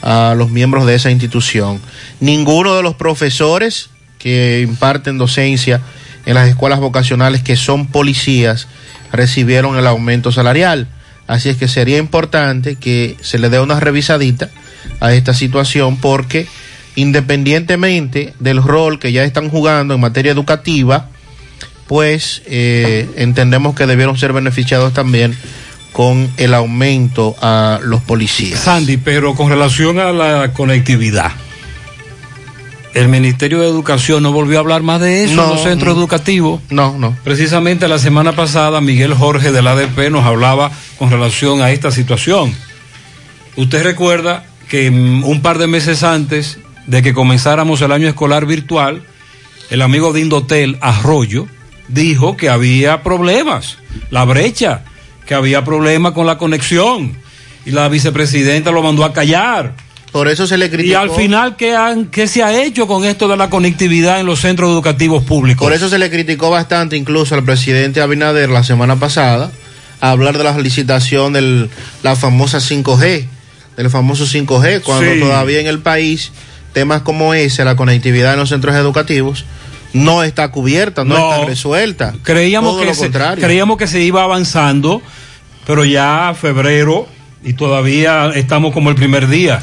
a los miembros de esa institución. Ninguno de los profesores que imparten docencia en las escuelas vocacionales que son policías recibieron el aumento salarial. Así es que sería importante que se le dé una revisadita a esta situación porque independientemente del rol que ya están jugando en materia educativa, pues eh, entendemos que debieron ser beneficiados también con el aumento a los policías. Sandy, pero con relación a la conectividad, el Ministerio de Educación no volvió a hablar más de eso No, en los centros no. educativos. No, no. Precisamente la semana pasada Miguel Jorge del ADP nos hablaba con relación a esta situación. Usted recuerda que mm, un par de meses antes de que comenzáramos el año escolar virtual, el amigo de Indotel, Arroyo, dijo que había problemas, la brecha, que había problemas con la conexión. Y la vicepresidenta lo mandó a callar. Por eso se le Y criticó. al final, ¿qué, han, ¿qué se ha hecho con esto de la conectividad en los centros educativos públicos? Por eso se le criticó bastante incluso al presidente Abinader la semana pasada a hablar de la licitación de la famosa 5G, del famoso 5G, cuando Sí. todavía en el país temas como ese, la conectividad en los centros educativos, no está cubierta, no, No. está resuelta. creíamos Todo que lo se, contrario. creíamos que se iba avanzando, pero ya febrero y todavía estamos como el primer día.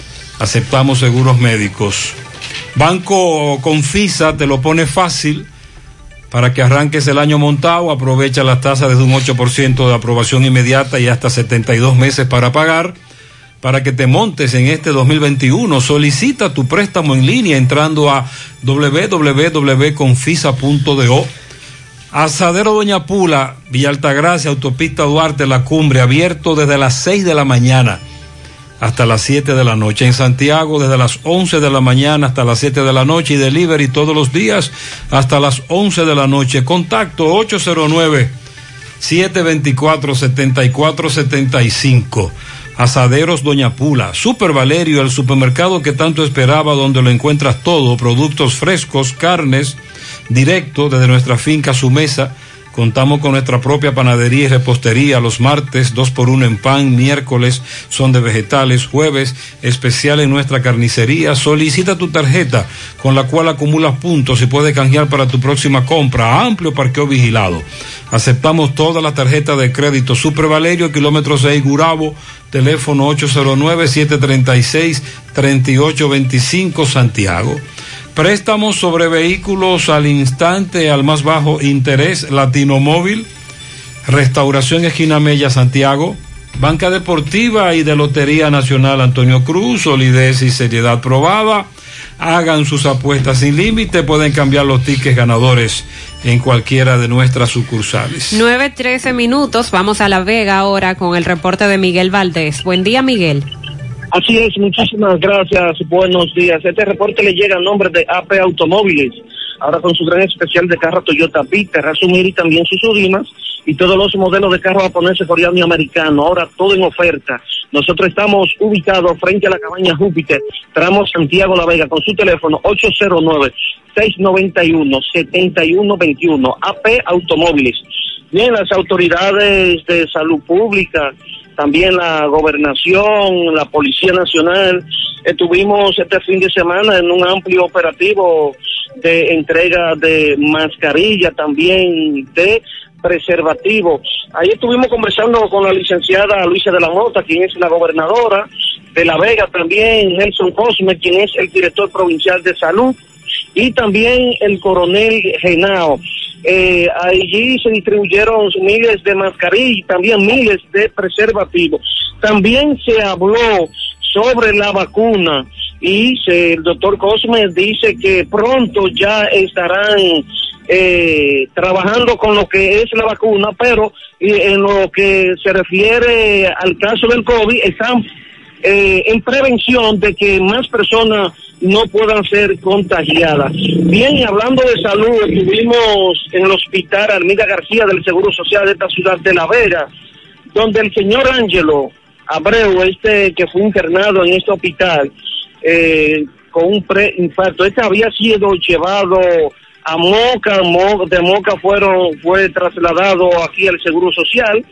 Aceptamos seguros médicos. Banco Confisa te lo pone fácil para que arranques el año montado, aprovecha las tasas desde un 8% de aprobación inmediata y hasta 72 meses para pagar. Para que te montes en este 2021, solicita tu préstamo en línea entrando a www.confisa.do. Asadero Doña Pula, Villa Autopista Duarte, La Cumbre, abierto desde las 6 de la mañana hasta las 7 de la noche. En Santiago desde las 11 de la mañana hasta las 7 de la noche y delivery todos los días hasta las 11 de la noche. Contacto 809 724 7475. Asaderos Doña Pula, Super Valerio, el supermercado que tanto esperaba donde lo encuentras todo, productos frescos, carnes, directo desde nuestra finca a su mesa. Contamos con nuestra propia panadería y repostería los martes, dos por uno en pan, miércoles son de vegetales, jueves especial en nuestra carnicería. Solicita tu tarjeta con la cual acumulas puntos y puedes canjear para tu próxima compra. Amplio parqueo vigilado. Aceptamos todas las tarjetas de crédito. Super Valerio, kilómetro 6 Gurabo, teléfono 809-736-3825 Santiago. Préstamos sobre vehículos al instante, al más bajo interés, Latino Móvil, Restauración Esquina Mella, Santiago, Banca Deportiva y de Lotería Nacional Antonio Cruz, solidez y seriedad probada. Hagan sus apuestas sin límite, pueden cambiar los tickets ganadores en cualquiera de nuestras sucursales. 9.13 minutos, vamos a La Vega ahora con el reporte de Miguel Valdés. Buen día, Miguel. Así es, muchísimas gracias, buenos días. Este reporte le llega a nombre de AP Automóviles, ahora con su gran especial de carro Toyota Peter, Asumir y también sus Urimas y todos los modelos de carro japoneses, coreano y americano, ahora todo en oferta. Nosotros estamos ubicados frente a la cabaña Júpiter, tramo Santiago La Vega, con su teléfono 809-691-7121, AP Automóviles. Bien, las autoridades de salud pública, también la gobernación, la Policía Nacional. Estuvimos este fin de semana en un amplio operativo de entrega de mascarilla, también de preservativo. Ahí estuvimos conversando con la licenciada Luisa de la Mota, quien es la gobernadora de La Vega, también Nelson Cosme, quien es el director provincial de salud, y también el coronel Genao. Eh, allí se distribuyeron miles de mascarillas y también miles de preservativos. También se habló sobre la vacuna y se- el doctor Cosme dice que pronto ya estarán eh, trabajando con lo que es la vacuna, pero eh, en lo que se refiere al caso del COVID, están eh, en prevención de que más personas no puedan ser contagiadas. Bien, hablando de salud, estuvimos en el hospital Armida García del Seguro Social de esta ciudad de La Vega, donde el señor Ángelo Abreu, este que fue internado en este hospital, eh, con un preinfarto, este había sido llevado a Moca, Mo- de Moca fueron, fue trasladado aquí al Seguro Social,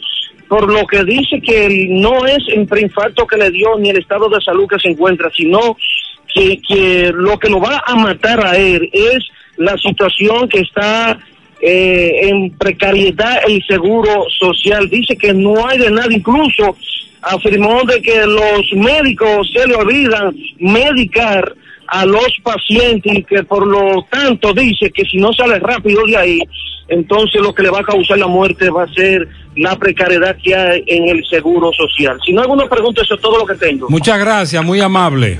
por lo que dice que no es el preinfarto que le dio ni el estado de salud que se encuentra, sino que, que lo que lo va a matar a él es la situación que está eh, en precariedad el seguro social. Dice que no hay de nada, incluso afirmó de que los médicos se le olvidan medicar a los pacientes y que por lo tanto dice que si no sale rápido de ahí, entonces lo que le va a causar la muerte va a ser la precariedad que hay en el seguro social. Si no hay alguna pregunta, eso es todo lo que tengo. Muchas gracias, muy amable.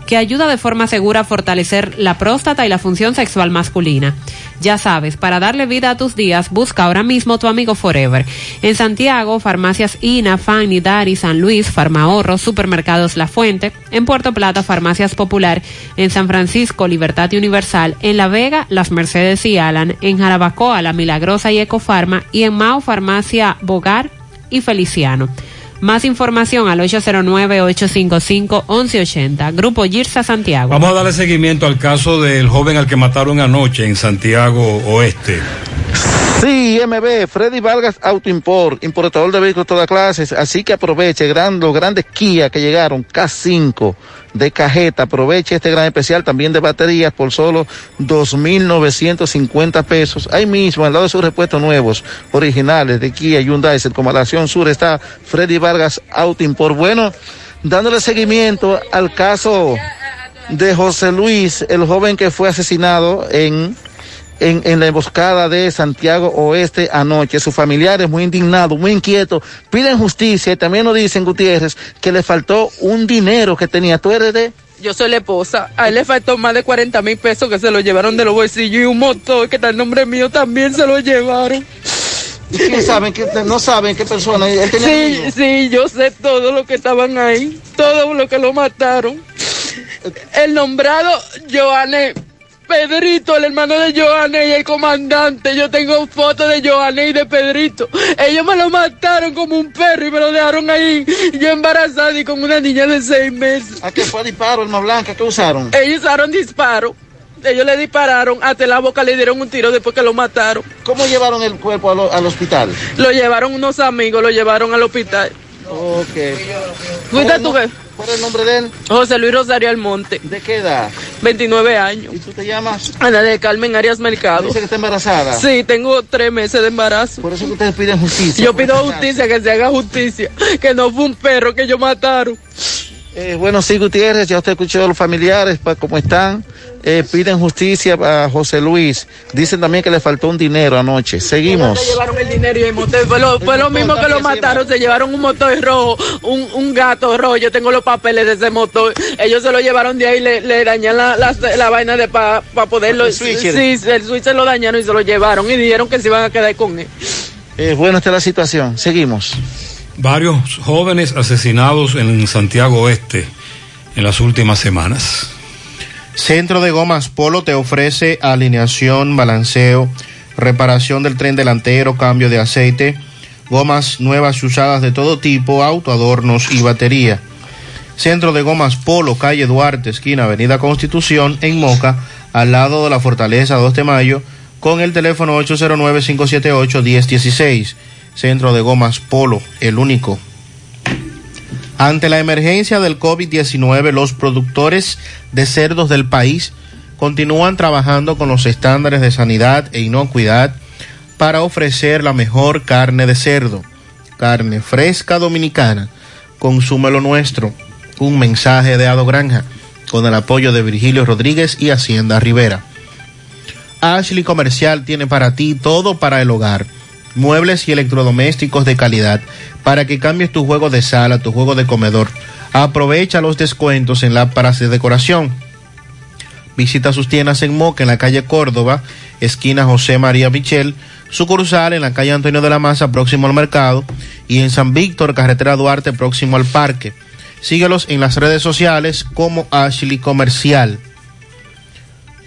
que ayuda de forma segura a fortalecer la próstata y la función sexual masculina. Ya sabes, para darle vida a tus días, busca ahora mismo tu amigo Forever. En Santiago, farmacias INA, Fanny, Dari, San Luis, Farmahorro, Supermercados La Fuente. En Puerto Plata, Farmacias Popular. En San Francisco, Libertad Universal. En La Vega, Las Mercedes y Alan. En Jarabacoa, La Milagrosa y Ecofarma. Y en Mao, Farmacia Bogar y Feliciano. Más información al 809-855-1180. Grupo Girsa Santiago. Vamos a darle seguimiento al caso del joven al que mataron anoche en Santiago Oeste. Sí, MB, Freddy Vargas Auto Import, importador de vehículos de todas clases, así que aproveche los grandes Kia que llegaron, K5 de cajeta, aproveche este gran especial también de baterías por solo 2.950 pesos. Ahí mismo, al lado de sus repuestos nuevos, originales de Kia, Hyundai, Circunvalación Sur, está Freddy Vargas Auto Import. Bueno, dándole seguimiento al caso de José Luis, el joven que fue asesinado en en, en, la emboscada de Santiago Oeste anoche. Sus familiares muy indignados, muy inquietos, piden justicia y también nos dicen, Gutiérrez, que le faltó un dinero que tenía. ¿Tú eres de...? Yo soy la esposa. A él le faltó más de 40 mil pesos que se lo llevaron de los bolsillos y un motor que está el nombre mío también se lo llevaron. ¿Y quién saben que no saben qué persona? ¿Él tenía sí, sí, yo sé todo lo que estaban ahí, todo lo que lo mataron. El nombrado Joanne Pedrito, el hermano de Joanne y el comandante. Yo tengo fotos de Joanne y de Pedrito. Ellos me lo mataron como un perro y me lo dejaron ahí, yo embarazada y con una niña de seis meses. ¿A qué fue disparo, Alma Blanca? ¿Qué usaron? Ellos usaron disparo. Ellos le dispararon, hasta la boca le dieron un tiro después que lo mataron. ¿Cómo llevaron el cuerpo al, al hospital? Lo llevaron unos amigos, lo llevaron al hospital. Ok. ¿Fuiste tú qué? ¿Cuál es el nombre de él? José Luis Rosario Almonte. ¿De qué edad? 29 años. ¿Y tú te llamas? Ana de Carmen Arias Mercado. ¿Dice que está embarazada? Sí, tengo tres meses de embarazo. Por eso que ustedes piden justicia. Yo pido justicia, que se haga justicia. Que no fue un perro que ellos mataron. Eh, bueno, sí, Gutiérrez, ya usted escuchó a los familiares, pa, cómo están. Eh, piden justicia a José Luis. Dicen también que le faltó un dinero anoche. Seguimos. Se llevaron el dinero y el motor. Fue lo, fue lo mismo que lo mataron. Se llevaron un motor rojo, un, un gato rojo. Yo tengo los papeles de ese motor. Ellos se lo llevaron de ahí y le, le dañan la, la, la, vaina de para pa poderlo. El switcher. Sí, el switch se lo dañaron y se lo llevaron y dijeron que se iban a quedar con él. Eh, bueno, esta es la situación. Seguimos. Varios jóvenes asesinados en Santiago Oeste en las últimas semanas. Centro de Gomas Polo te ofrece alineación, balanceo, reparación del tren delantero, cambio de aceite, gomas nuevas y usadas de todo tipo, auto, adornos y batería. Centro de Gomas Polo, calle Duarte, esquina Avenida Constitución, en Moca, al lado de la Fortaleza 2 de Mayo, con el teléfono 809-578-1016. Centro de Gomas Polo, el único. Ante la emergencia del COVID-19, los productores de cerdos del país continúan trabajando con los estándares de sanidad e inocuidad para ofrecer la mejor carne de cerdo, carne fresca dominicana. Consume lo nuestro. Un mensaje de Ado Granja con el apoyo de Virgilio Rodríguez y Hacienda Rivera. Ashley Comercial tiene para ti todo para el hogar. Muebles y electrodomésticos de calidad para que cambies tu juego de sala, tu juego de comedor. Aprovecha los descuentos en lámparas de decoración. Visita sus tiendas en Moca, en la calle Córdoba, esquina José María Michel, sucursal en la calle Antonio de la Maza, próximo al mercado, y en San Víctor, carretera Duarte, próximo al parque. Síguelos en las redes sociales como Ashley Comercial.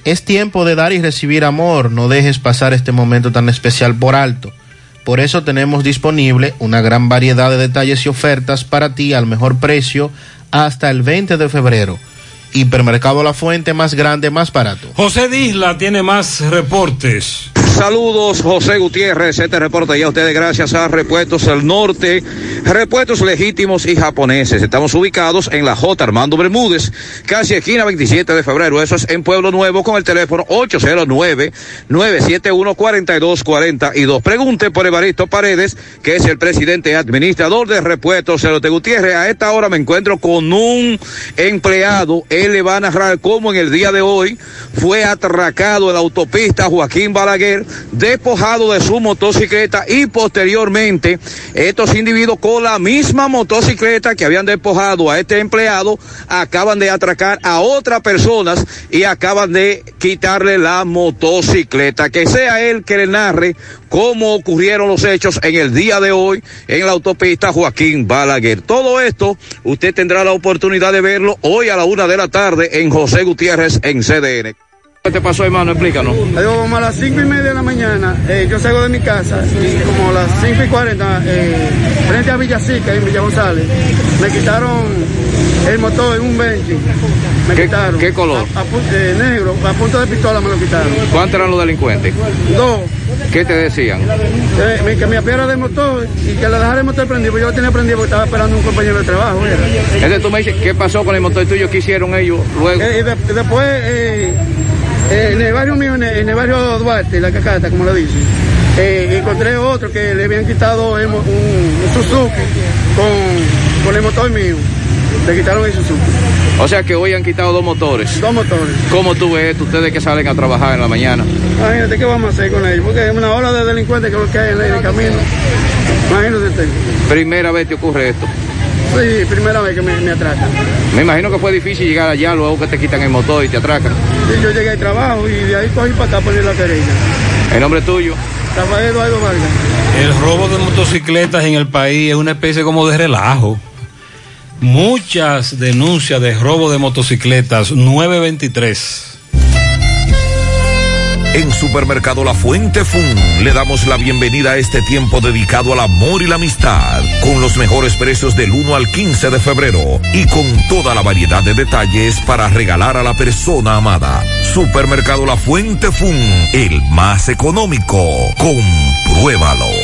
Es tiempo de dar y recibir amor, no dejes pasar este momento tan especial por alto. Por eso tenemos disponible una gran variedad de detalles y ofertas para ti al mejor precio hasta el 20 de febrero. Hipermercado La Fuente, más grande, más barato. José Disla tiene más reportes. Saludos, José Gutiérrez. Este reporte ya a ustedes gracias a Repuestos del Norte, repuestos legítimos y japoneses. Estamos ubicados en la J. Armando Bermúdez, casi esquina 27 de febrero. Eso es en Pueblo Nuevo con el teléfono 809-971-4242. Pregunte por Evaristo Paredes, que es el presidente administrador de Repuestos del Norte Gutiérrez. A esta hora me encuentro con un empleado. Él le va a narrar cómo en el día de hoy fue atracado en la autopista Joaquín Balaguer despojado de su motocicleta y posteriormente estos individuos con la misma motocicleta que habían despojado a este empleado acaban de atracar a otras personas y acaban de quitarle la motocicleta. Que sea él que le narre cómo ocurrieron los hechos en el día de hoy en la autopista Joaquín Balaguer. Todo esto usted tendrá la oportunidad de verlo hoy a la una de la tarde en José Gutiérrez en CDN. ¿Qué te pasó, hermano? Explícanos. Digo, como a las cinco y media de la mañana, eh, yo salgo de mi casa y como a las cinco y cuarenta, eh, frente a Villacica, en Villa González, me quitaron el motor en un 20. Me ¿Qué, quitaron. ¿Qué color? A, a pu- eh, negro, a punto de pistola me lo quitaron. ¿Cuántos eran los delincuentes? Dos. ¿Qué te decían? Eh, que me apiara del motor y que le dejara el motor prendido, yo lo tenía prendido porque estaba esperando un compañero de trabajo. Entonces tú me dices, ¿qué pasó con el motor tuyo? ¿Qué hicieron ellos luego? Eh, y de- después, eh, en el barrio mío, en el, en el barrio Duarte, la cacata, como lo dicen, eh, encontré otro que le habían quitado el un, un Suzuki con, con el motor mío. Le quitaron el Suzuki. O sea que hoy han quitado dos motores. Dos motores. ¿Cómo tú ves esto, ustedes que salen a trabajar en la mañana? Imagínate qué vamos a hacer con ellos, porque es una ola de delincuentes que lo que hay en el camino. Imagínate usted. Primera vez te ocurre esto. Sí, primera vez que me, me atracan. Me imagino que fue difícil llegar allá luego que te quitan el motor y te atracan. Y yo llegué al trabajo y de ahí cogí para acá a poner la querella. El nombre tuyo. Rafael Eduardo Vargas. El robo de motocicletas en el país es una especie como de relajo. Muchas denuncias de robo de motocicletas, 923. En Supermercado La Fuente Fun le damos la bienvenida a este tiempo dedicado al amor y la amistad, con los mejores precios del 1 al 15 de febrero y con toda la variedad de detalles para regalar a la persona amada. Supermercado La Fuente Fun, el más económico. Compruébalo.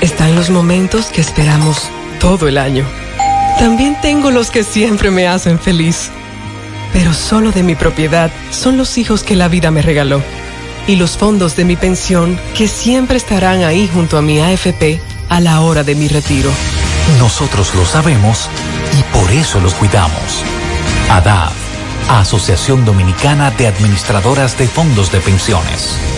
Están los momentos que esperamos todo el año. También tengo los que siempre me hacen feliz. Pero solo de mi propiedad son los hijos que la vida me regaló. Y los fondos de mi pensión que siempre estarán ahí junto a mi AFP a la hora de mi retiro. Nosotros lo sabemos y por eso los cuidamos. ADAF, Asociación Dominicana de Administradoras de Fondos de Pensiones.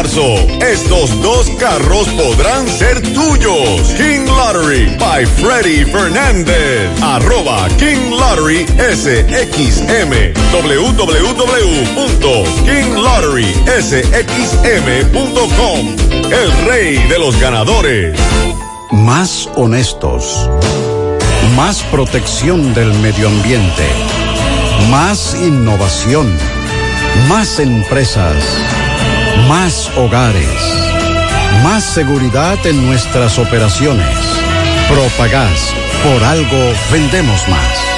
estos dos carros podrán ser tuyos. King Lottery by Freddy Fernández. Arroba King Lottery SXM. www.kinglotterysxm.com. El rey de los ganadores. Más honestos. Más protección del medio ambiente. Más innovación. Más empresas. Más hogares. Más seguridad en nuestras operaciones. Propagás. Por algo vendemos más.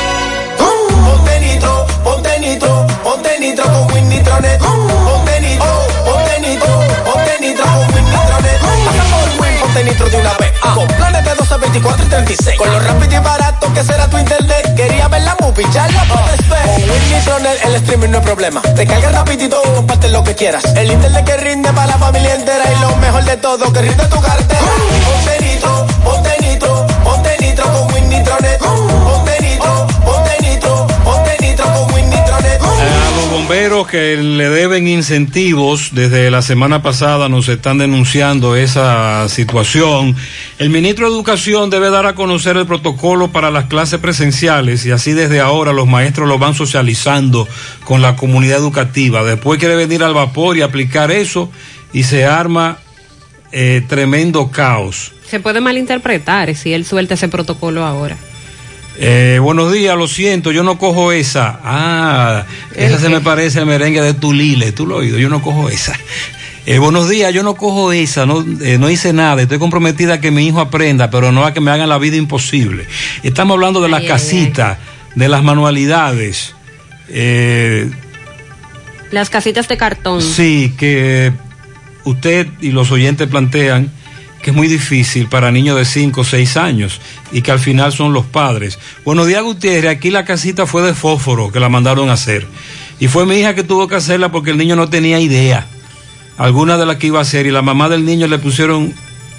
Con planes de 12, 24 y 36. Con lo rápido y barato que será tu internet. Quería ver la movie, ya la puedes ver. Con Win Nitronet el streaming no es problema. Te carga rapidito y comparte lo que quieras. El internet que rinde para la familia entera. Y lo mejor de todo, que rinde tu cartera. Ponte nitro, ponte nitro, ponte nitro con Win Nitronet. Ponte bomberos que le deben incentivos, desde la semana pasada nos están denunciando esa situación. El ministro de Educación debe dar a conocer el protocolo para las clases presenciales y así desde ahora los maestros lo van socializando con la comunidad educativa. Después quiere venir al vapor y aplicar eso y se arma eh, tremendo caos. Se puede malinterpretar si él suelta ese protocolo ahora. Eh, buenos días, lo siento, yo no cojo esa. Ah, esa se me parece al merengue de Tulile, tú lo has oído, yo no cojo esa. Eh, buenos días, yo no cojo esa, no, eh, no hice nada, estoy comprometida a que mi hijo aprenda, pero no a que me hagan la vida imposible. Estamos hablando de las casitas, de las manualidades. Eh, Las casitas de cartón. Sí, que usted y los oyentes plantean que es muy difícil para niños de 5 o 6 años y que al final son los padres. Buenos días, Gutiérrez. Aquí la casita fue de fósforo que la mandaron a hacer. Y fue mi hija que tuvo que hacerla porque el niño no tenía idea. Alguna de las que iba a hacer. Y la mamá del niño le pusieron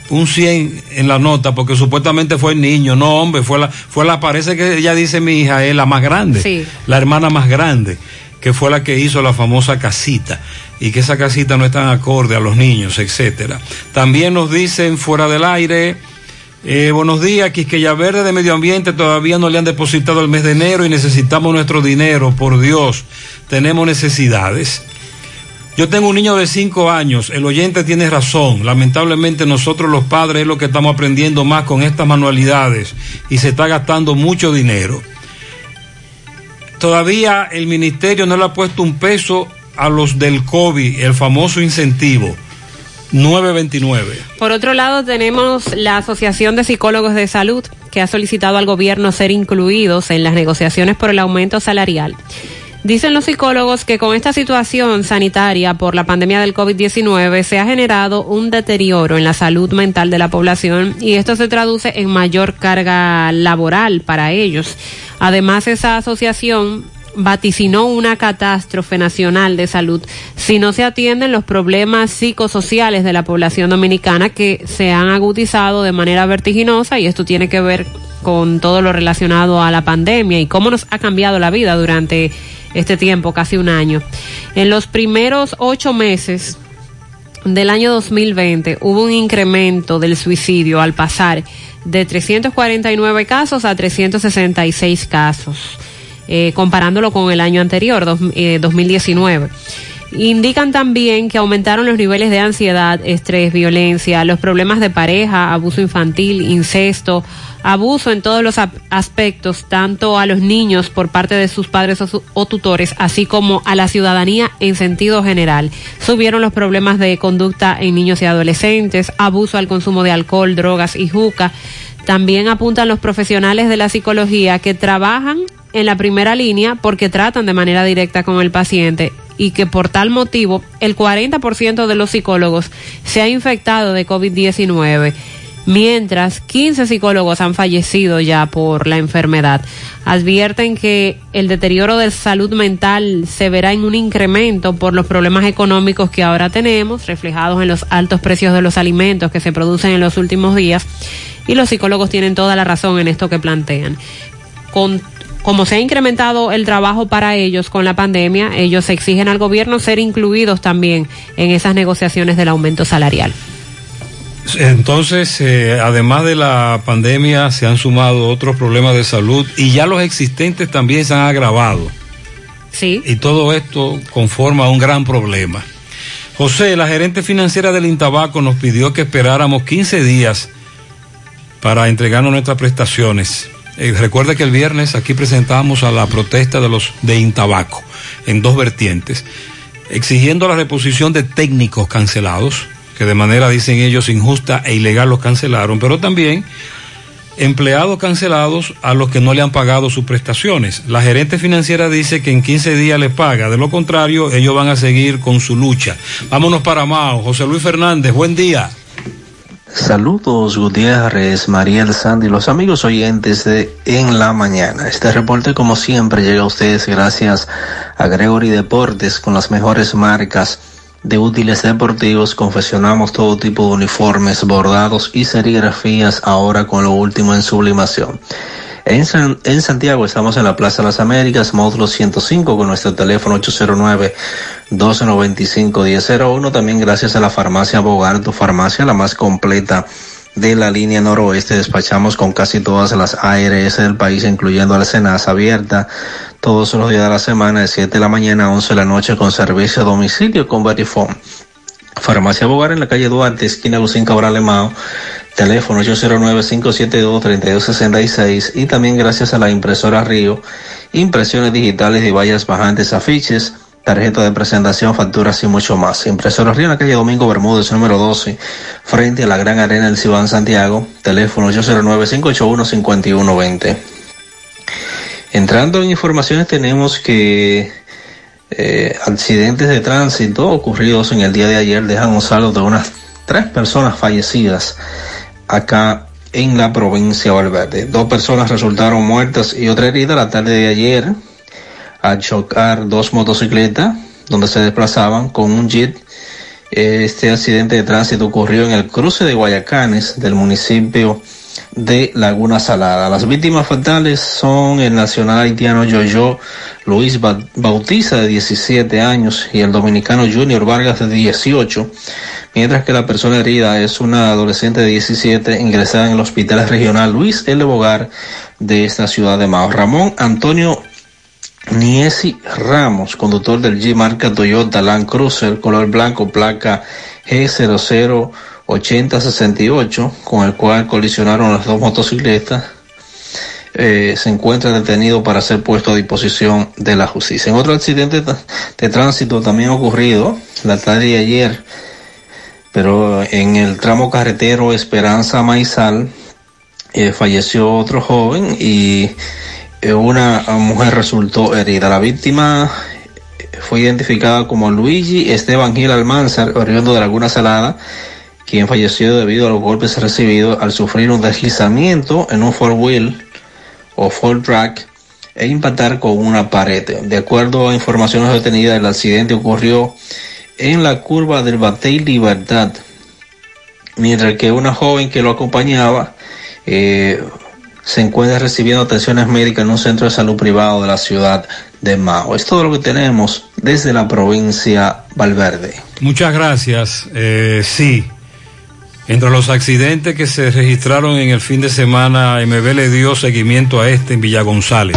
un 100 en la nota porque supuestamente fue el niño. No, hombre, fue la, fue la, parece que ella dice mi hija es la más grande. Sí. La hermana más grande que fue la que hizo la famosa casita y que esa casita no es tan acorde a los niños, etcétera. También nos dicen fuera del aire, eh, buenos días, Quisqueya Verde de Medio Ambiente todavía no le han depositado el mes de enero y necesitamos nuestro dinero, por Dios, tenemos necesidades. Yo tengo un niño de 5 años, el oyente tiene razón, lamentablemente nosotros los padres es lo que estamos aprendiendo más con estas manualidades y se está gastando mucho dinero. Todavía el ministerio no le ha puesto un peso a los del COVID, el famoso incentivo 929. Por otro lado, tenemos la Asociación de Psicólogos de Salud, que ha solicitado al gobierno ser incluidos en las negociaciones por el aumento salarial. Dicen los psicólogos que con esta situación sanitaria por la pandemia del COVID-19 se ha generado un deterioro en la salud mental de la población y esto se traduce en mayor carga laboral para ellos. Además, esa asociación vaticinó una catástrofe nacional de salud si no se atienden los problemas psicosociales de la población dominicana que se han agudizado de manera vertiginosa y esto tiene que ver con todo lo relacionado a la pandemia y cómo nos ha cambiado la vida durante este tiempo, casi un año. En los primeros ocho meses del año 2020 hubo un incremento del suicidio al pasar de 349 casos a 366 casos eh, comparándolo con el año anterior, dos, eh, 2019. Indican también que aumentaron los niveles de ansiedad, estrés, violencia, los problemas de pareja, abuso infantil, incesto, abuso en todos los aspectos, tanto a los niños por parte de sus padres o, o, tutores, así como a la ciudadanía en sentido general. Subieron los problemas de conducta en niños y adolescentes, abuso al consumo de alcohol, drogas y juca. También apuntan los profesionales de la psicología que trabajan en la primera línea porque tratan de manera directa con el paciente y que por tal motivo el 40% de los psicólogos se ha infectado de COVID-19 mientras 15 psicólogos han fallecido ya por la enfermedad. Advierten que el deterioro de salud mental se verá en un incremento por los problemas económicos que ahora tenemos, reflejados en los altos precios de los alimentos que se producen en los últimos días, y los psicólogos tienen toda la razón en esto que plantean. Con como se ha incrementado el trabajo para ellos con la pandemia, ellos exigen al gobierno ser incluidos también en esas negociaciones del aumento salarial. Entonces, eh, además de la pandemia, se han sumado otros problemas de salud y ya los existentes también se han agravado. Sí. Y todo esto conforma un gran problema. José, la gerente financiera del Intabaco nos pidió que esperáramos 15 días para entregarnos nuestras prestaciones. Eh, recuerda que el viernes aquí presentamos a la protesta de los de Intabaco en dos vertientes, exigiendo la reposición de técnicos cancelados, que de manera, dicen ellos, injusta e ilegal los cancelaron, pero también empleados cancelados a los que no le han pagado sus prestaciones. La gerente financiera dice que en 15 días les paga, de lo contrario, ellos van a seguir con su lucha. Vámonos para Mao. José Luis Fernández, buen día. Saludos Gutiérrez, Mariel Sandy, los amigos oyentes de En la Mañana. Este reporte como siempre llega a ustedes gracias a Gregory Deportes con las mejores marcas de útiles deportivos. Confeccionamos todo tipo de uniformes, bordados y serigrafías ahora con lo último en sublimación. En, San, en, Santiago estamos en la Plaza de las Américas, módulo 105, con nuestro teléfono 809-295-1001. También gracias a la farmacia Bogar, tu farmacia, la más completa de la línea noroeste. Despachamos con casi todas las ARS del país, incluyendo la Senasa abierta todos los días de la semana, de 7 de la mañana a 11 de la noche, con servicio a domicilio con Verifone. Farmacia Bogar en la calle Duarte, esquina Lucín Cabral Mao, teléfono 809-572-3266 y también gracias a la impresora Río, impresiones digitales de vallas bajantes, afiches, tarjeta de presentación, facturas y mucho más. Impresora Río en la calle Domingo Bermúdez, número 12, frente a la Gran Arena del Cibán Santiago, teléfono 809-581-5120. Entrando en informaciones tenemos que eh, accidentes de tránsito ocurridos en el día de ayer dejan un saldo de unas tres personas fallecidas acá en la provincia de Valverde. Dos personas resultaron muertas y otra herida la tarde de ayer al chocar dos motocicletas donde se desplazaban con un jeep. Este accidente de tránsito ocurrió en el cruce de Guayacanes del municipio de Laguna Salada. Las víctimas fatales son el nacional haitiano Yoyo Luis Bautiza de 17 años y el dominicano Junior Vargas de 18, mientras que la persona herida es una adolescente de 17 ingresada en el hospital regional Luis L. Bogar de esta ciudad de Mao. Ramón Antonio Niesi Ramos, conductor del G marca Toyota Land Cruiser color blanco placa G00 8068, con el cual colisionaron las dos motocicletas, eh, se encuentra detenido para ser puesto a disposición de la justicia. En otro accidente de tránsito también ocurrido la tarde de ayer, pero en el tramo carretero Esperanza Maizal, eh, falleció otro joven y eh, una mujer resultó herida. La víctima fue identificada como Luigi Esteban Gil Almanzar, oriundo de Laguna Salada, quien falleció debido a los golpes recibidos al sufrir un deslizamiento en un four wheel o four track e impactar con una pared. De acuerdo a informaciones obtenidas, el accidente ocurrió en la curva del Batey Libertad, mientras que una joven que lo acompañaba eh, se encuentra recibiendo atenciones médicas en un centro de salud privado de la ciudad de Mao. Es todo lo que tenemos desde la provincia Valverde. Muchas gracias. Eh, sí, entre los accidentes que se registraron en el fin de semana, MB le dio seguimiento a este en Villa González.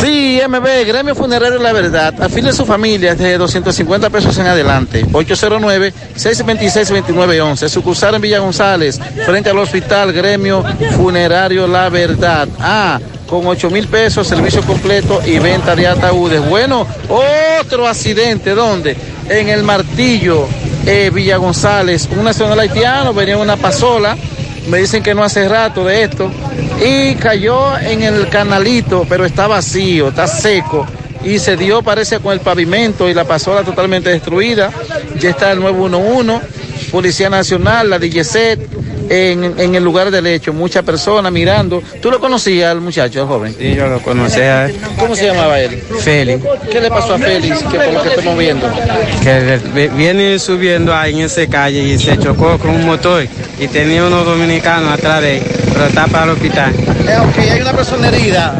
Sí, MB, Gremio Funerario La Verdad, afile su familia de 250 pesos en adelante. 809-626-2911. Sucursal en Villa González, frente al hospital Gremio Funerario La Verdad. Ah, con 8 mil pesos, servicio completo y venta de ataúdes. Bueno, otro accidente, ¿dónde? En el Martillo eh, Villa González, un nacional haitiano, venía una pasola, me dicen que no hace rato de esto, y cayó en el canalito, pero está vacío, está seco, y se dio, parece, con el pavimento y la pasola totalmente destruida. Ya está el 911, Policía Nacional, la DGC, en, en el lugar del hecho, muchas personas mirando. ¿Tú lo conocías al muchacho, al joven? Sí, yo lo conocía. ¿Cómo se llamaba él? Félix. ¿Qué le pasó a Félix? Que por lo que estamos viendo. Que vi- viene subiendo ahí en esa calle y se chocó con un motor y tenía unos dominicanos atrás de él, pero está para el hospital. Eh, ok, hay una persona herida.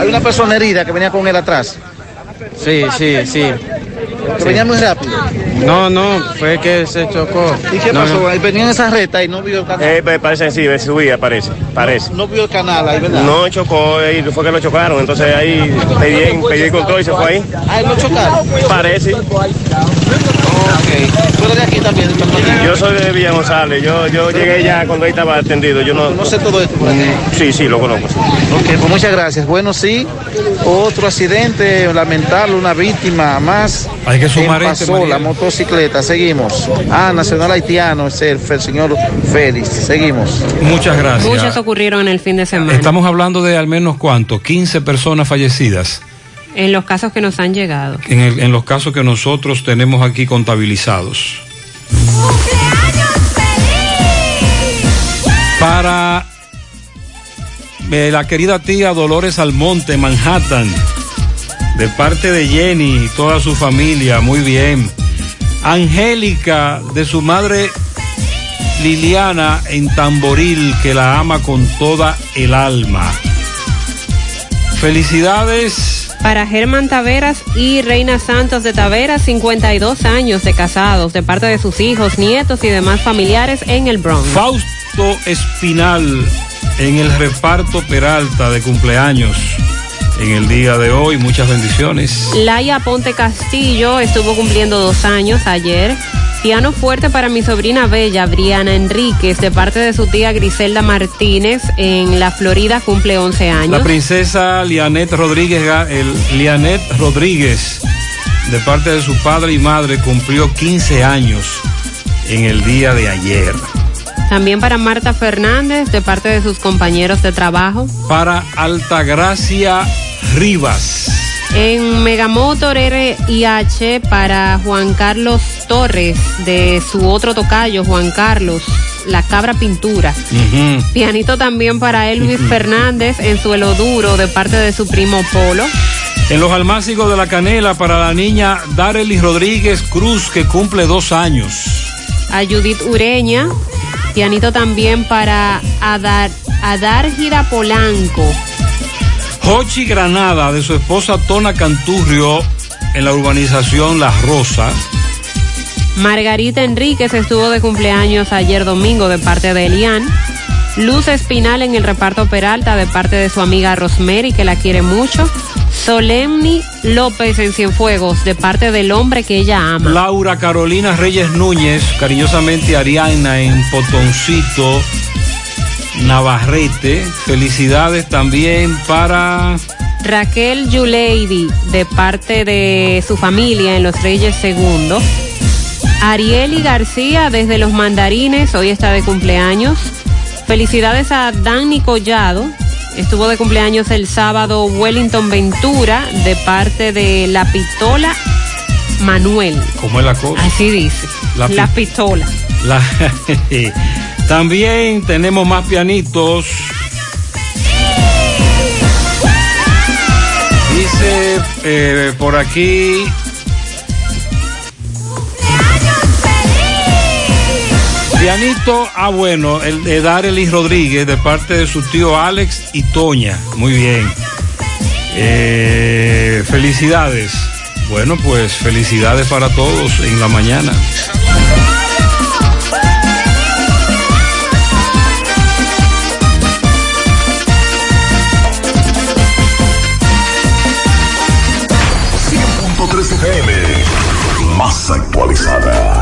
Hay una persona herida que venía con él atrás. Sí, sí, sí. Que venía muy rápido. No, no, fue que se chocó. ¿Y qué No, pasó? no. Él venía en esa recta y no vio el canal. Eh, pues, parece que sí, subía, parece, parece. No vio el canal ahí, ¿verdad? No chocó, y fue que lo chocaron, entonces ahí pedí, pedí el control y se fue ahí. Ah, él lo chocaron. Parece. Tú eres de aquí también. Yo soy de Villa González, yo, yo llegué ya cuando ahí estaba atendido. Yo no, No sé todo esto por aquí. Sí, sí, lo conozco. sí. Ok, pues muchas gracias. Bueno, sí, otro accidente lamentable, una víctima más. Hay que sumar en este, Pasola, Mariela. motocicleta. Seguimos. Ah, Nacional Haitiano, es el, el señor Félix. Seguimos. Muchas gracias. Muchos ocurrieron en el fin de semana. Estamos hablando de al menos cuánto, 15 personas fallecidas En los casos que nos han llegado. en, el- en los casos que nosotros tenemos aquí contabilizados. Para eh, la querida tía Dolores Almonte, Manhattan, de parte de Jenny y toda su familia, muy bien. Angélica, de su madre Liliana en Tamboril, que la ama con toda el alma. Felicidades. Para Germán Taveras y Reina Santos de Taveras, 52 años de casados, de parte de sus hijos, nietos y demás familiares en el Bronx. Fausto Espinal en el reparto Peralta de cumpleaños en el día de hoy. Muchas bendiciones. Laia Ponte Castillo estuvo cumpliendo dos años ayer. Piano fuerte para mi sobrina bella, Briana Enríquez, de parte de su tía Griselda Martínez en la Florida, cumple 11 La años. princesa Lianet Rodríguez, el Lianet Rodríguez, de parte de su padre y madre, cumplió 15 años en el día de ayer. También para Marta Fernández, de parte de sus compañeros de trabajo. Para Altagracia Rivas. En Megamotor RIH para Juan Carlos Torres, de su otro tocayo, Juan Carlos, la cabra pintura. Pianito también para Elvis Fernández en suelo duro, de parte de su primo Polo. En los almácigos de la canela para la niña Darely Rodríguez Cruz, que cumple dos años. A Judith Ureña. Pianito también para Adar, Adárgida Polanco. Jochi Granada, de su esposa Tona Canturrio, en la urbanización Las Rosas. Margarita Enríquez estuvo de cumpleaños ayer domingo de parte de Elian. Luz Espinal en el reparto Peralta de parte de su amiga Rosemary, que la quiere mucho. Solemni López en Cienfuegos de parte del hombre que ella ama. Laura Carolina Reyes Núñez, cariñosamente Ariana en Potoncito, Navarrete. Felicidades también para Raquel Yuleidy de parte de su familia en Los Reyes Segundo. Arieli García desde Los Mandarines, hoy está de cumpleaños. Felicidades a Dani Collado. Estuvo de cumpleaños el sábado Wellington Ventura de parte de La Pistola Manuel. ¿Cómo es la cosa? Así dice. La La, pi- Pistola. La- También tenemos más pianitos. Dice eh, por aquí. Pianito, ah bueno, el de Darely Rodríguez de parte de su tío Alex y Toña. Muy bien. Eh, felicidades. Bueno, pues felicidades para todos en la mañana.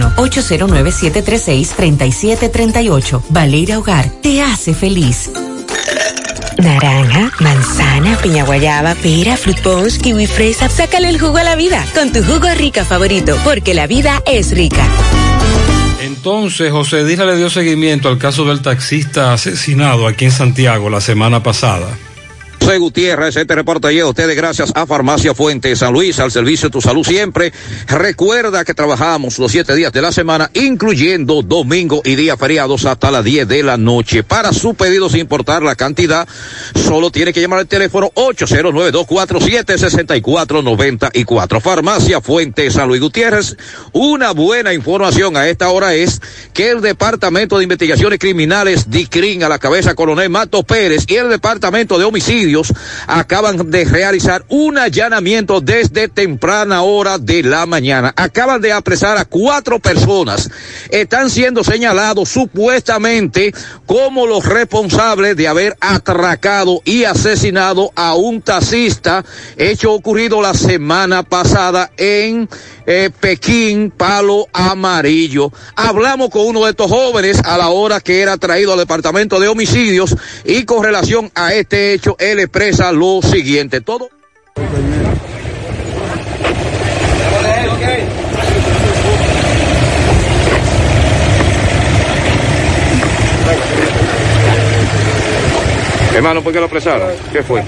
809-736-3738. Valeira Hogar, te hace feliz. Naranja, manzana, piña guayaba, pera, fruit punch, kiwi fresa. Sácale el jugo a la vida con tu jugo rica favorito, porque la vida es rica. Entonces, José Dija le dio seguimiento al caso del taxista asesinado aquí en Santiago la semana pasada. José Gutiérrez, este reporte llega a ustedes gracias a Farmacia Fuente San Luis, al servicio de tu salud siempre. Recuerda que trabajamos los siete días de la semana, incluyendo domingo y días feriados hasta las 10 de la noche. Para su pedido, sin importar la cantidad, solo tiene que llamar al teléfono 809-247-6494. Farmacia Fuente San Luis Gutiérrez. Una buena información a esta hora es que el Departamento de Investigaciones Criminales, DICRIN, a la cabeza coronel Mato Pérez, y el Departamento de Acaban de realizar un allanamiento desde temprana hora de la mañana. Acaban de apresar a cuatro personas. Están siendo señalados supuestamente como los responsables de haber atracado y asesinado a un taxista, hecho ocurrido la semana pasada en eh, Pekín, Palo Amarillo. Hablamos con uno de estos jóvenes a la hora que era traído al departamento de homicidios y con relación a este hecho, él expresa lo siguiente. Todo. Hermano, ¿por qué lo apresaron? ¿Qué fue?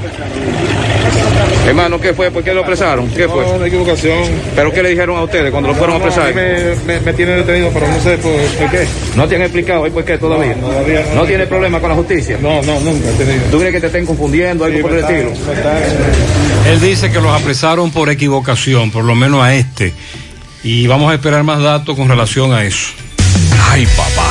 Hermano, ¿qué fue? ¿Por qué lo apresaron? ¿Qué fue? No, una equivocación. ¿Pero qué le dijeron a ustedes cuando lo fueron a apresar? Me, me, me tienen detenido, pero no sé por, por qué. ¿No te han explicado ahí por qué todavía? No, todavía no. ¿No tiene problema con la justicia? No, no, nunca he tenido. ¿Tú crees que te estén confundiendo algo Sí, por el estilo? Él dice que los apresaron por equivocación, por lo menos a este. Y vamos a esperar más datos con relación a eso. Ay, papá,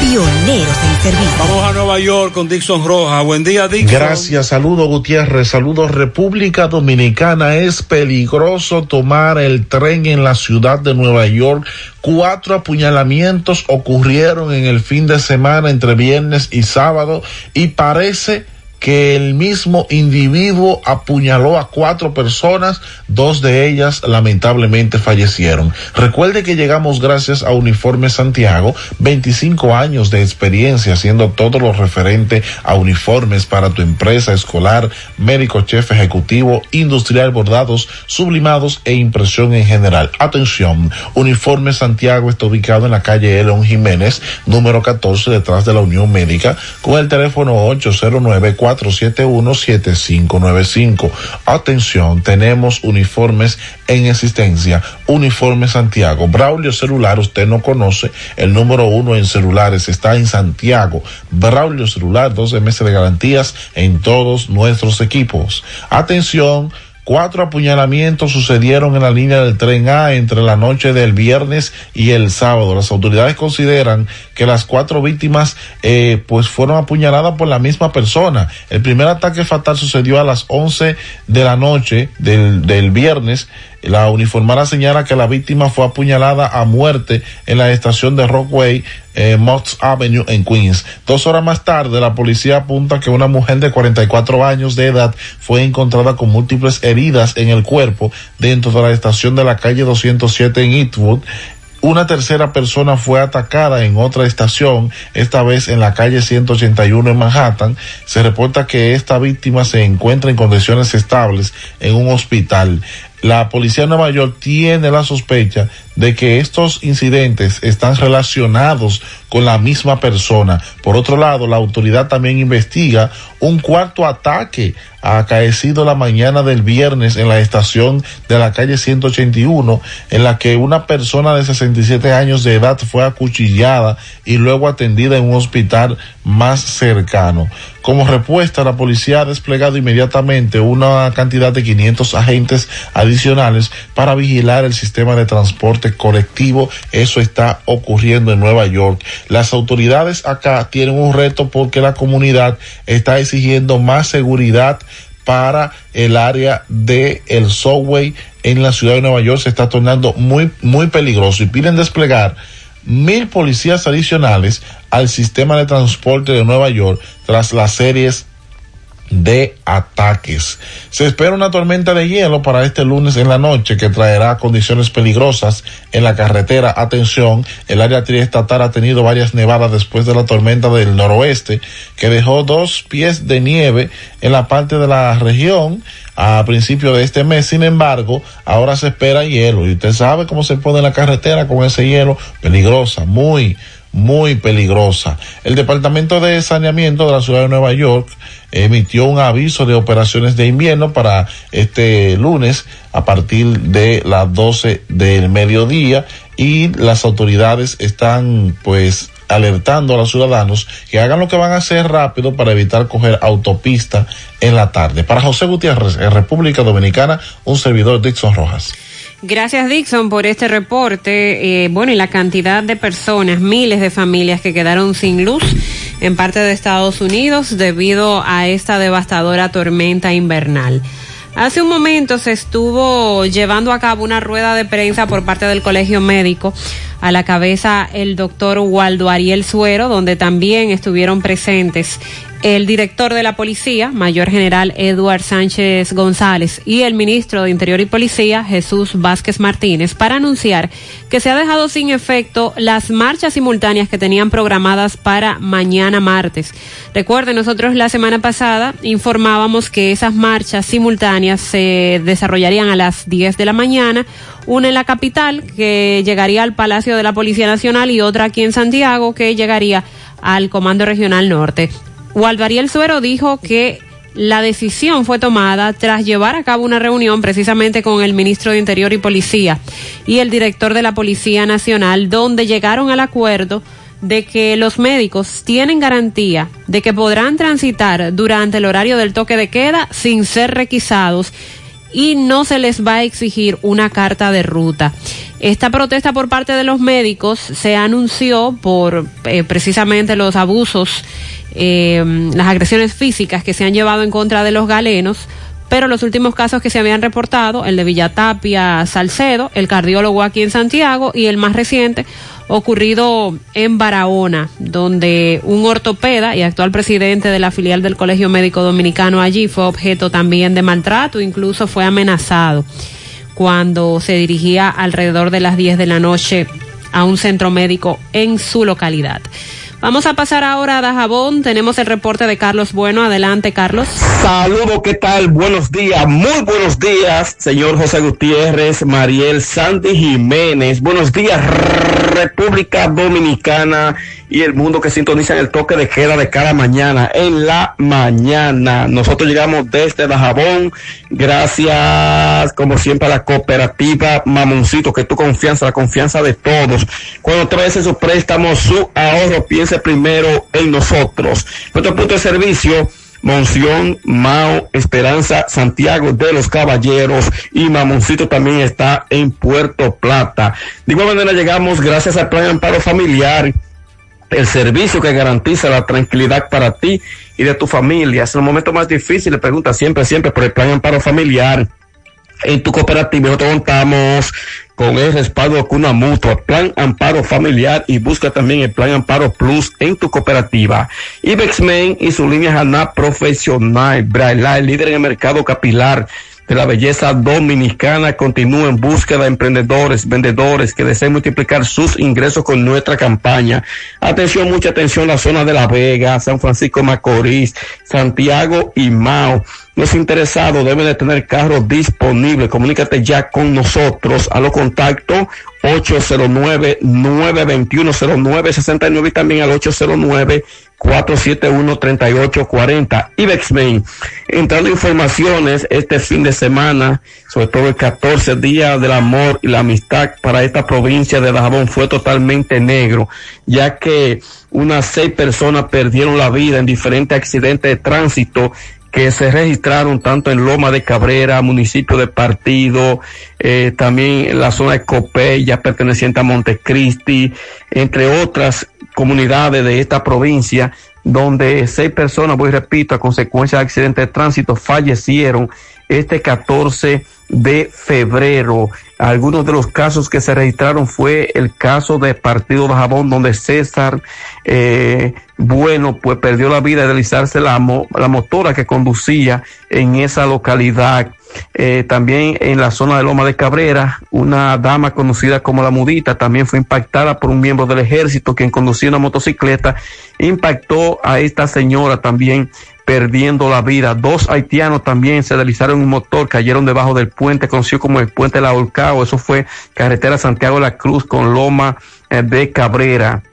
pioneros en servicio. Vamos a Nueva York con Dixon Roja. Buen día, Dixon. Gracias, saludos Gutiérrez, saludos República Dominicana. Es peligroso tomar el tren en la ciudad de Nueva York. Cuatro apuñalamientos ocurrieron en el fin de semana entre viernes y sábado y parece que el mismo individuo apuñaló a cuatro personas, dos de ellas lamentablemente fallecieron. Recuerde que llegamos gracias a Uniforme Santiago, 25 años de experiencia haciendo todo lo referente a uniformes para tu empresa escolar, médico, chef ejecutivo, industrial, bordados, sublimados e impresión en general. Atención, Uniforme Santiago está ubicado en la calle Elon Jiménez, número 14, detrás de la Unión Médica, con el teléfono 809-471-7595. Atención, tenemos uniformes en existencia. Uniforme Santiago. Braulio Celular, usted no conoce, el número uno en celulares está en Santiago. Braulio Celular, 12 meses de garantías en todos nuestros equipos. Atención, Cuatro apuñalamientos sucedieron en la línea del tren A entre la noche del viernes y el sábado. Las autoridades consideran que las cuatro víctimas eh, pues fueron apuñaladas por la misma persona. El primer ataque fatal sucedió a las 11 de la noche del, del viernes la uniformada señala que la víctima fue apuñalada a muerte en la estación de Rockway, eh, Avenue en Queens. Dos horas más tarde, la policía apunta que una mujer de 44 años de edad fue encontrada con múltiples heridas en el cuerpo dentro de la estación de la calle 207 en Eastwood. Una tercera persona fue atacada en otra estación, esta vez en la calle 181 en Manhattan. Se reporta que esta víctima se encuentra en condiciones estables en un hospital la policía de Nueva York tiene la sospecha de que estos incidentes están relacionados con la misma persona. Por otro lado, la autoridad también investiga un cuarto ataque acaecido la mañana del viernes en la estación de la calle 181, en la que una persona de 67 años de edad fue acuchillada y luego atendida en un hospital más cercano. Como respuesta, la policía ha desplegado inmediatamente una cantidad de 500 agentes adicionales para vigilar el sistema de transporte colectivo. Eso está ocurriendo en Nueva York. Las autoridades acá tienen un reto porque la comunidad está exigiendo más seguridad para el área de el subway en la ciudad de Nueva York se está tornando muy muy peligroso y piden desplegar mil policías adicionales al sistema de transporte de Nueva York tras las series de ataques. Se espera una tormenta de hielo para este lunes en la noche que traerá condiciones peligrosas en la carretera. Atención, el área triestatal ha tenido varias nevadas después de la tormenta del noroeste que dejó dos pies de nieve en la parte de la región a principio de este mes. Sin embargo, ahora se espera hielo y usted sabe cómo se pone la carretera con ese hielo peligrosa, muy muy peligrosa. El Departamento de Saneamiento de la Ciudad de Nueva York emitió un aviso de operaciones de invierno para este lunes a partir de las 12 del mediodía y las autoridades están pues alertando a los ciudadanos que hagan lo que van a hacer rápido para evitar coger autopista en la tarde. Para José Gutiérrez, en República Dominicana, un servidor Dixon Rojas. Gracias Dixon por este reporte. Eh, bueno, y la cantidad de personas, miles de familias que quedaron sin luz en parte de Estados Unidos debido a esta devastadora tormenta invernal. Hace un momento se estuvo llevando a cabo una rueda de prensa por parte del Colegio Médico a la cabeza el doctor Waldo Ariel Suero, donde también estuvieron presentes el director de la policía, mayor general Eduard Sánchez González, y el ministro de Interior y Policía, Jesús Vázquez Martínez, para anunciar que se ha dejado sin efecto las marchas simultáneas que tenían programadas para mañana martes. Recuerden, nosotros la semana pasada informábamos que esas marchas simultáneas se desarrollarían a las 10 de la mañana, una en la capital que llegaría al Palacio de la Policía Nacional y otra aquí en Santiago que llegaría al Comando Regional Norte. Waldo Ariel Suero dijo que la decisión fue tomada tras llevar a cabo una reunión precisamente con el ministro de Interior y Policía y el director de la Policía Nacional, donde llegaron al acuerdo de que los médicos tienen garantía de que podrán transitar durante el horario del toque de queda sin ser requisados y no se les va a exigir una carta de ruta. Esta protesta por parte de los médicos se anunció por eh, precisamente los abusos eh, las agresiones físicas que se han llevado en contra de los galenos, pero los últimos casos que se habían reportado, el de Villatapia Salcedo, el cardiólogo aquí en Santiago y el más reciente ocurrido en Barahona, donde un ortopeda y actual presidente de la filial del Colegio Médico Dominicano allí fue objeto también de maltrato, incluso fue amenazado cuando se dirigía alrededor de las 10 de la noche a un centro médico en su localidad. Vamos a pasar ahora a Dajabón. Tenemos el reporte de Carlos Bueno. Adelante, Carlos. Saludos, ¿qué tal? Buenos días, muy buenos días, señor José Gutiérrez, Mariel Sandy Jiménez. Buenos días, República Dominicana y el mundo que sintoniza en el toque de queda de cada mañana, en la mañana. Nosotros llegamos desde Dajabón, gracias como siempre a la cooperativa Mamoncito, que tu confianza, la confianza de todos. Cuando traes su préstamo, su ahorro, piense primero en nosotros. Nuestro punto de servicio, Monción, Mao, Esperanza, Santiago de los Caballeros y Mamoncito también está en Puerto Plata. De igual manera llegamos gracias al Plan Amparo Familiar el servicio que garantiza la tranquilidad para ti y de tu familia. Es el momento más difícil, le pregunta siempre, siempre por el plan amparo familiar. En tu cooperativa nosotros contamos con el respaldo con una mutua, plan amparo familiar y busca también el plan amparo plus en tu cooperativa. Ibexmen y su línea Haná profesional, Braille, líder en el mercado capilar de la belleza dominicana continúa en búsqueda de emprendedores, vendedores que deseen multiplicar sus ingresos con nuestra campaña. Atención, mucha atención, la zona de La Vega, San Francisco Macorís, Santiago y Mao. Los interesados deben de tener carros disponibles. Comunícate ya con nosotros a los contactos 809-921-0969 y también al 809-471-3840. IBEXMAIN. Entrando informaciones este fin de semana, sobre todo el 14 día del amor y la amistad para esta provincia de Dajabón fue totalmente negro, ya que unas seis personas perdieron la vida en diferentes accidentes de tránsito que se registraron tanto en Loma de Cabrera, municipio de Partido, eh, también en la zona de Copey, ya perteneciente a Montecristi, entre otras comunidades de esta provincia, donde seis personas, voy repito, a consecuencia de accidentes de tránsito fallecieron este 14 de febrero. Algunos de los casos que se registraron fue el caso de Partido de Jabón, donde César, eh, bueno, pues perdió la vida de deslizarse la, mo la motora que conducía en esa localidad. Eh, también en la zona de Loma de Cabrera, una dama conocida como la Mudita también fue impactada por un miembro del ejército quien conducía una motocicleta, impactó a esta señora también perdiendo la vida. Dos haitianos también se deslizaron en un motor, cayeron debajo del puente conocido como el puente La Holcao. Eso fue carretera Santiago de la Cruz con Loma eh, de Cabrera.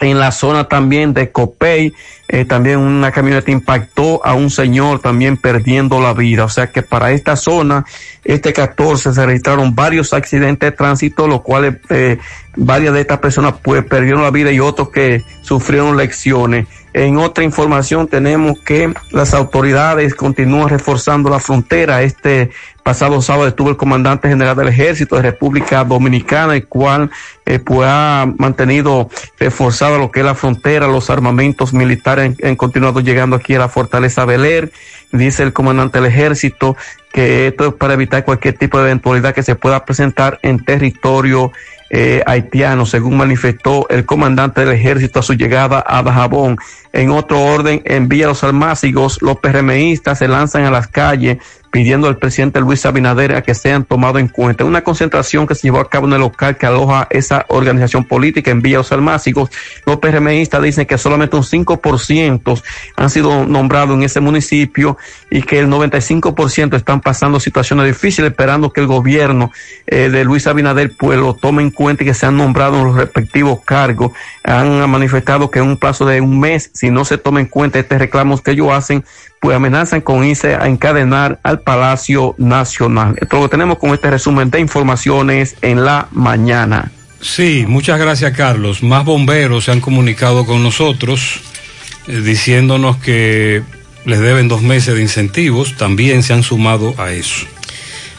En la zona también de Copey, eh, también una camioneta impactó a un señor también perdiendo la vida. O sea que para esta zona, este 14 se registraron varios accidentes de tránsito, los cuales eh, varias de estas personas pues perdieron la vida y otros que sufrieron lecciones. En otra información tenemos que las autoridades continúan reforzando la frontera. Este pasado sábado estuvo el comandante general del ejército de República Dominicana, el cual eh, pues ha mantenido reforzado lo que es la frontera, los armamentos militares han continuado llegando aquí a la fortaleza Beler. Dice el comandante del ejército que esto es para evitar cualquier tipo de eventualidad que se pueda presentar en territorio eh, haitiano, según manifestó el comandante del ejército a su llegada a Dajabón. En otro orden, en Villa Los Almácigos, los PRMistas se lanzan a las calles pidiendo al presidente Luis Abinader a que sean tomados en cuenta. Una concentración que se llevó a cabo en el local que aloja esa organización política en Villa Almácigos. Los PRMistas dicen que solamente un 5% han sido nombrados en ese municipio y que el 95% están pasando situaciones difíciles esperando que el gobierno eh, de Luis Abinader pues lo tome en cuenta y que sean nombrados en los respectivos cargos. Han manifestado que en un plazo de un mes, si no se toma en cuenta este reclamos que ellos hacen, pues amenazan con irse a encadenar al Palacio Nacional. Esto lo tenemos con este resumen de informaciones en la mañana. Sí, muchas gracias Carlos. Más bomberos se han comunicado con nosotros eh, diciéndonos que les deben dos meses de incentivos, también se han sumado a eso.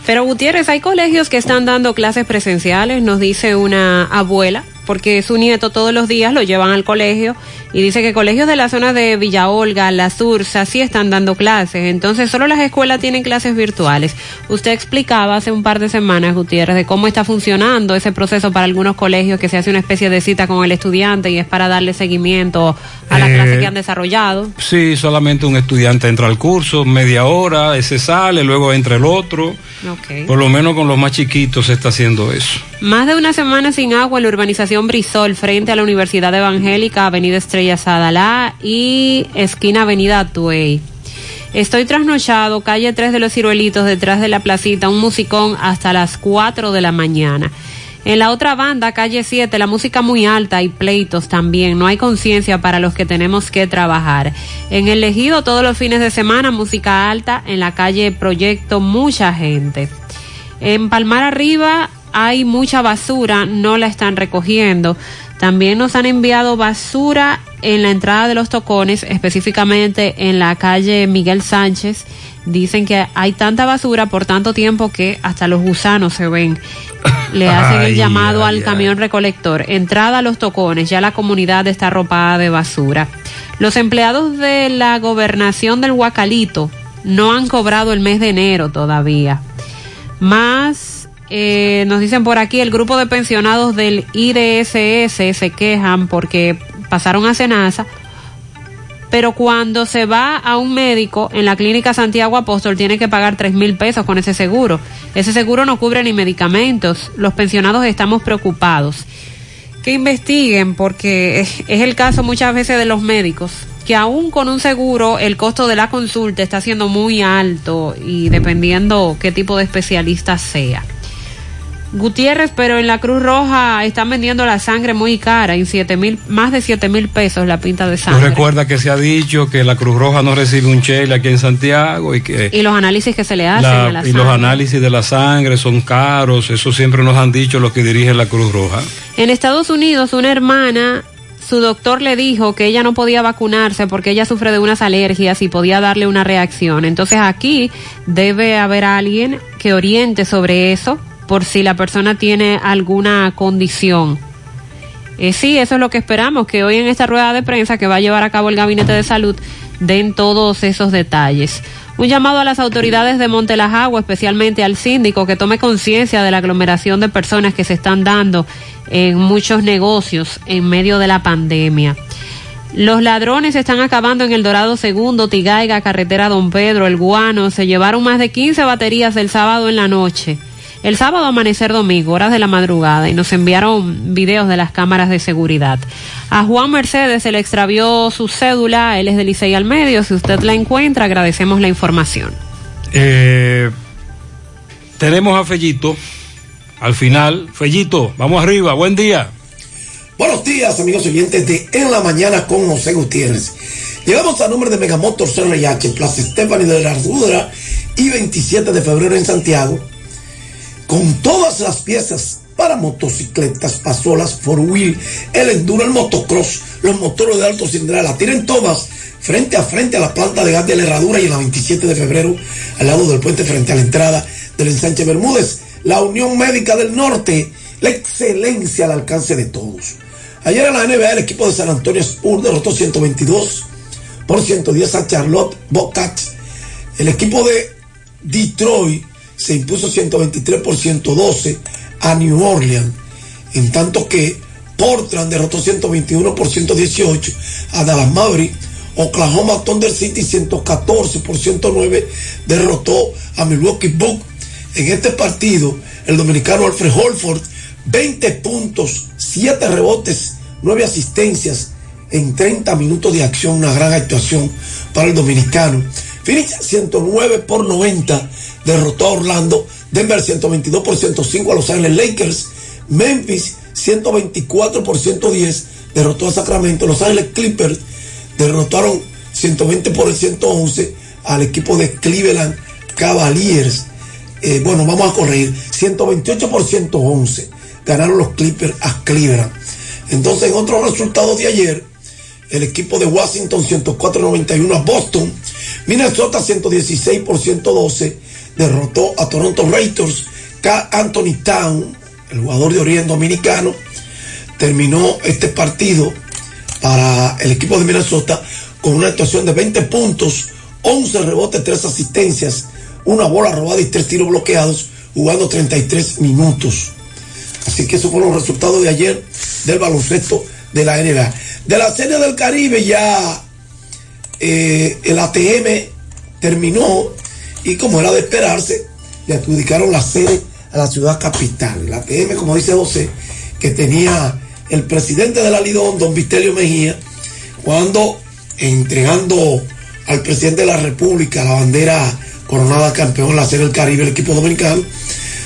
Pero Gutiérrez, hay colegios que están dando clases presenciales, nos dice una abuela porque su nieto todos los días lo llevan al colegio y dice que colegios de la zona de Villa Olga, La Sursa, sí están dando clases. Entonces, solo las escuelas tienen clases virtuales. Usted explicaba hace un par de semanas, Gutiérrez, de cómo está funcionando ese proceso para algunos colegios que se hace una especie de cita con el estudiante y es para darle seguimiento a la Eh, clase que han desarrollado. Sí, solamente un estudiante entra al curso, media hora, ese sale, luego entra el otro. Por lo menos con los más chiquitos se está haciendo eso. Más de una semana sin agua en la urbanización Brisol, frente a la Universidad Evangélica, Avenida Estrella Sadalá y esquina Avenida Tuey. Estoy trasnochado, calle 3 de los Ciruelitos, detrás de la placita, un musicón hasta las 4 de la mañana. En la otra banda, calle 7, la música muy alta y pleitos también. No hay conciencia para los que tenemos que trabajar. En el Ejido, todos los fines de semana, música alta. En la calle Proyecto, mucha gente. En Palmar Arriba hay mucha basura, no la están recogiendo. También nos han enviado basura en la entrada de los tocones, específicamente en la calle Miguel Sánchez. Dicen que hay tanta basura por tanto tiempo que hasta los gusanos se ven. Le hacen el Ay, llamado ay, al camión recolector. Entrada a los tocones, ya la comunidad está arropada de basura. Los empleados de la gobernación del Huacalito no han cobrado el mes de enero todavía. Más, eh, nos dicen por aquí, el grupo de pensionados del IDSS se quejan porque pasaron a Senasa, pero cuando se va a un médico en la clínica Santiago Apóstol tiene que pagar tres mil pesos con ese seguro. Ese seguro no cubre ni medicamentos. Los pensionados estamos preocupados. Que investiguen porque es el caso muchas veces de los médicos que aún con un seguro el costo de la consulta está siendo muy alto y dependiendo qué tipo de especialista sea. Gutiérrez, pero en la Cruz Roja están vendiendo la sangre muy cara, en siete mil, más de siete mil pesos la pinta de sangre. recuerda que se ha dicho que la Cruz Roja no recibe un chele aquí en Santiago y que Y los análisis que se le hacen la- a la y los análisis de la sangre son caros, eso siempre nos han dicho los que dirigen la Cruz Roja. En Estados Unidos, una hermana, su doctor le dijo que ella no podía vacunarse porque ella sufre de unas alergias y podía darle una reacción. Entonces aquí debe haber alguien que oriente sobre eso por si la persona tiene alguna condición. Eh, sí, eso es lo que esperamos, que hoy en esta rueda de prensa que va a llevar a cabo el Gabinete de Salud den todos esos detalles. Un llamado a las autoridades de Montelajagua, especialmente al síndico, que tome conciencia de la aglomeración de personas que se están dando en muchos negocios en medio de la pandemia. Los ladrones están acabando en el Dorado Segundo, Tigaiga, Carretera Don Pedro, El Guano. Se llevaron más de 15 baterías el sábado en la noche. El sábado amanecer domingo, horas de la madrugada, y nos enviaron videos de las cámaras de seguridad. A Juan Mercedes se le extravió su cédula, él es de Licey al medio. Si usted la encuentra, agradecemos la información. Eh, tenemos a Fellito al final. Fellito, vamos arriba, buen día. Buenos días, amigos oyentes de En la Mañana con José Gutiérrez. Llegamos al número de Megamotor CRH, Plaza Stephanie de la Ardura y 27 de febrero en Santiago, con todas las piezas para motocicletas, pasolas, four wheel, el enduro, el motocross, los motores de alto cilindrada, las tienen todas frente a frente a la planta de gas de la Herradura y en la 27 de febrero, al lado del puente frente a la entrada del ensanche Bermúdez, la Unión Médica del Norte, la excelencia al alcance de todos. Ayer en la NBA el equipo de San Antonio Spurs derrotó 122 por 110 a Charlotte Bobcats. El equipo de Detroit se impuso 123 por 112 a New Orleans, en tanto que Portland derrotó 121 por 118 a Dallas Mavericks. Oklahoma Thunder City 114 por 109 derrotó a Milwaukee Bucks. En este partido, el dominicano Alfred Holford, 20 puntos, 7 rebotes, 9 asistencias en 30 minutos de acción, una gran actuación para el dominicano. Phoenix 109 por 90 derrotó a Orlando, Denver 122 por 105 a Los Ángeles Lakers, Memphis 124 por 110 derrotó a Sacramento, Los Ángeles Clippers derrotaron 120 por 111 al equipo de Cleveland Cavaliers. Eh, bueno, vamos a corregir, 128 por 111 ganaron los Clippers a Cleveland. Entonces, en otros resultados de ayer, el equipo de Washington 104-91 a Boston, Minnesota 116 por 112 derrotó a Toronto Raptors, Anthony Town, el jugador de origen dominicano, terminó este partido para el equipo de Minnesota con una actuación de 20 puntos, 11 rebotes, 3 asistencias, una bola robada y 3 tiros bloqueados, jugando 33 minutos. Así que esos fueron los resultados de ayer del baloncesto de la NBA. De la Serie del Caribe ya eh, el ATM terminó y como era de esperarse, le adjudicaron la sede a la ciudad capital. El ATM, como dice José, que tenía el presidente de la Lidón, don Vitelio Mejía, cuando entregando al presidente de la República la bandera coronada campeón la Serie del Caribe, el equipo dominicano,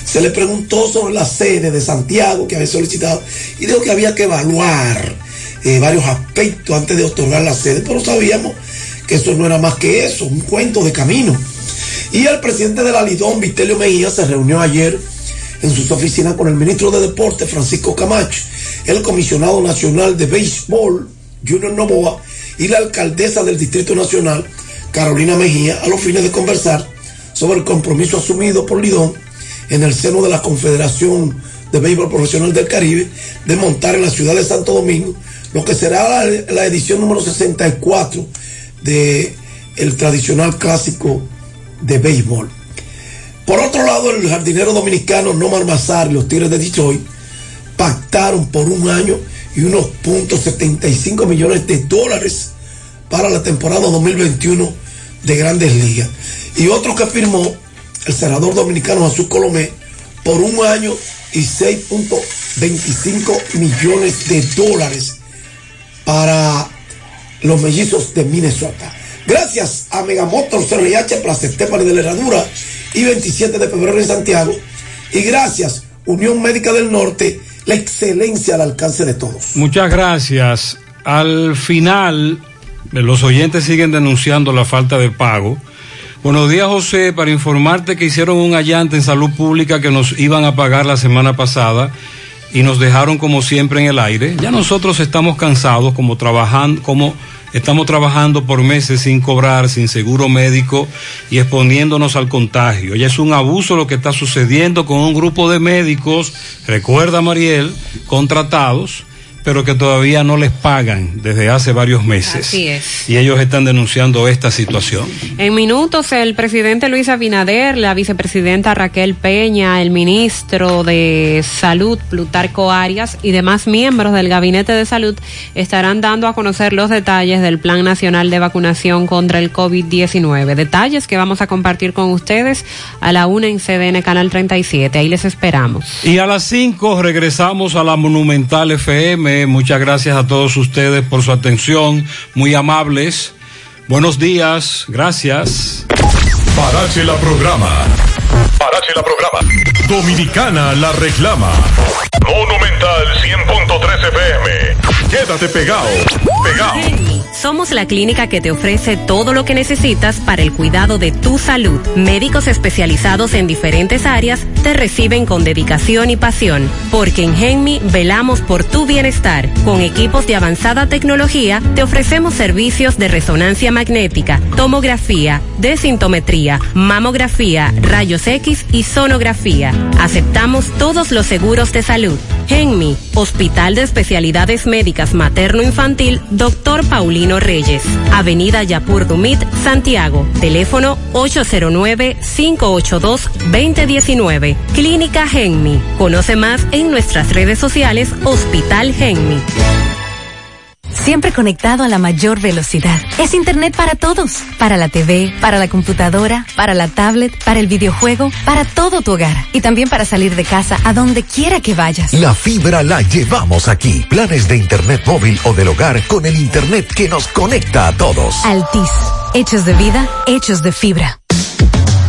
se le preguntó sobre la sede de Santiago que había solicitado y dijo que había que evaluar eh, varios aspectos antes de otorgar la sede, pero sabíamos que eso no era más que eso, un cuento de camino. Y el presidente de la Lidón, Vitelio Mejía, se reunió ayer en sus oficinas con el ministro de Deportes, Francisco Camacho, el comisionado nacional de béisbol, Junior Novoa, y la alcaldesa del Distrito Nacional, Carolina Mejía, a los fines de conversar sobre el compromiso asumido por Lidón en el seno de la Confederación de Béisbol Profesional del Caribe de montar en la ciudad de Santo Domingo lo que será la, la edición número 64 de el tradicional clásico de béisbol. Por otro lado, el jardinero dominicano Nomar Mazar y los Tigres de Detroit pactaron por un año y unos puntos 75 millones de dólares para la temporada 2021 de Grandes Ligas. Y otro que firmó el senador dominicano Jesús Colomé por un año y 6.25 millones de dólares para los mellizos de Minnesota. Gracias a Megamotor CRH, Plaza Estefani de la Herradura y 27 de febrero en Santiago. Y gracias, Unión Médica del Norte, la excelencia al alcance de todos. Muchas gracias. Al final, los oyentes siguen denunciando la falta de pago. Buenos días, José, para informarte que hicieron un allante en salud pública que nos iban a pagar la semana pasada y nos dejaron como siempre en el aire. Ya nosotros estamos cansados como trabajando, como estamos trabajando por meses sin cobrar, sin seguro médico y exponiéndonos al contagio. Ya es un abuso lo que está sucediendo con un grupo de médicos, recuerda Mariel, contratados pero que todavía no les pagan desde hace varios meses. Así es. Y ellos están denunciando esta situación. En minutos, el presidente Luis Abinader, la vicepresidenta Raquel Peña, el ministro de Salud, Plutarco Arias, y demás miembros del Gabinete de Salud estarán dando a conocer los detalles del Plan Nacional de Vacunación contra el COVID-19. Detalles que vamos a compartir con ustedes a la una en CDN Canal 37. Ahí les esperamos. Y a las 5 regresamos a la Monumental FM. Muchas gracias a todos ustedes por su atención, muy amables. Buenos días, gracias. Parache la programa. Parache la programa. Dominicana la reclama. Monumental 100.13 FM. Quédate pegado. Pegado. Somos la clínica que te ofrece todo lo que necesitas para el cuidado de tu salud. Médicos especializados en diferentes áreas te reciben con dedicación y pasión, porque en Genmi velamos por tu bienestar. Con equipos de avanzada tecnología te ofrecemos servicios de resonancia magnética, tomografía, desintometría, mamografía, rayos X y sonografía. Aceptamos todos los seguros de salud. Genmi, Hospital de Especialidades Médicas Materno-Infantil, Dr. Paulino Reyes, Avenida Yapur Dumit, Santiago. Teléfono 809-582-2019. Clínica Genmi. Conoce más en nuestras redes sociales Hospital Genmi. Siempre conectado a la mayor velocidad. Es Internet para todos. Para la TV, para la computadora, para la tablet, para el videojuego, para todo tu hogar. Y también para salir de casa a donde quiera que vayas. La fibra la llevamos aquí. Planes de Internet móvil o del hogar con el Internet que nos conecta a todos. Altis. Hechos de vida, hechos de fibra.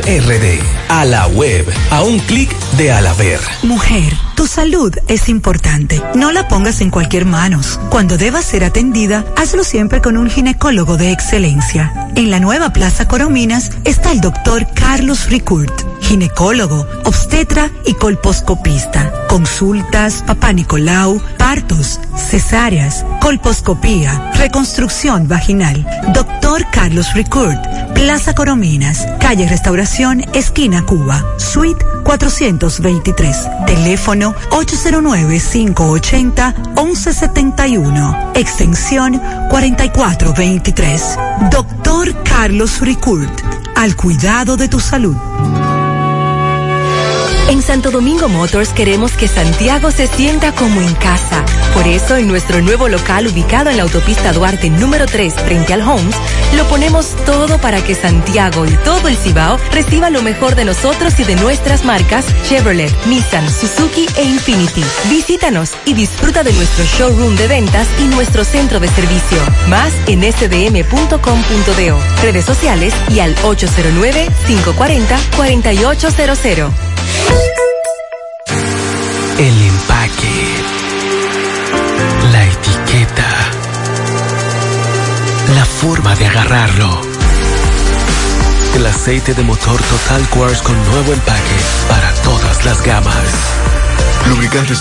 RD. A la web. A un clic de Alaver. Mujer, tu salud es importante. No la pongas en cualquier manos. Cuando debas ser atendida, hazlo siempre con un ginecólogo de excelencia. En la nueva Plaza Corominas está el doctor Carlos Ricourt, ginecólogo, obstetra y colposcopista. Consultas, papá Nicolau, partos, cesáreas, colposcopía, reconstrucción vaginal. Doctor Carlos Ricourt, Plaza Corominas, calle Restauración, esquina Cuba, suite 423. Teléfono 809-580-1171. Extensión 4423. Doctor Carlos Ricourt. Al cuidado de tu salud. En Santo Domingo Motors queremos que Santiago se sienta como en casa. Por eso, en nuestro nuevo local ubicado en la autopista Duarte número 3 frente al Homes, lo ponemos todo para que Santiago y todo el Cibao reciba lo mejor de nosotros y de nuestras marcas Chevrolet, Nissan, Suzuki e Infinity. Visítanos y disfruta de nuestro showroom de ventas y nuestro centro de servicio. Más en sdm.com.do, redes sociales y al 809-540-4800. El empaque. La etiqueta. La forma de agarrarlo. El aceite de motor Total Quartz con nuevo empaque para todas las gamas. Lubricantes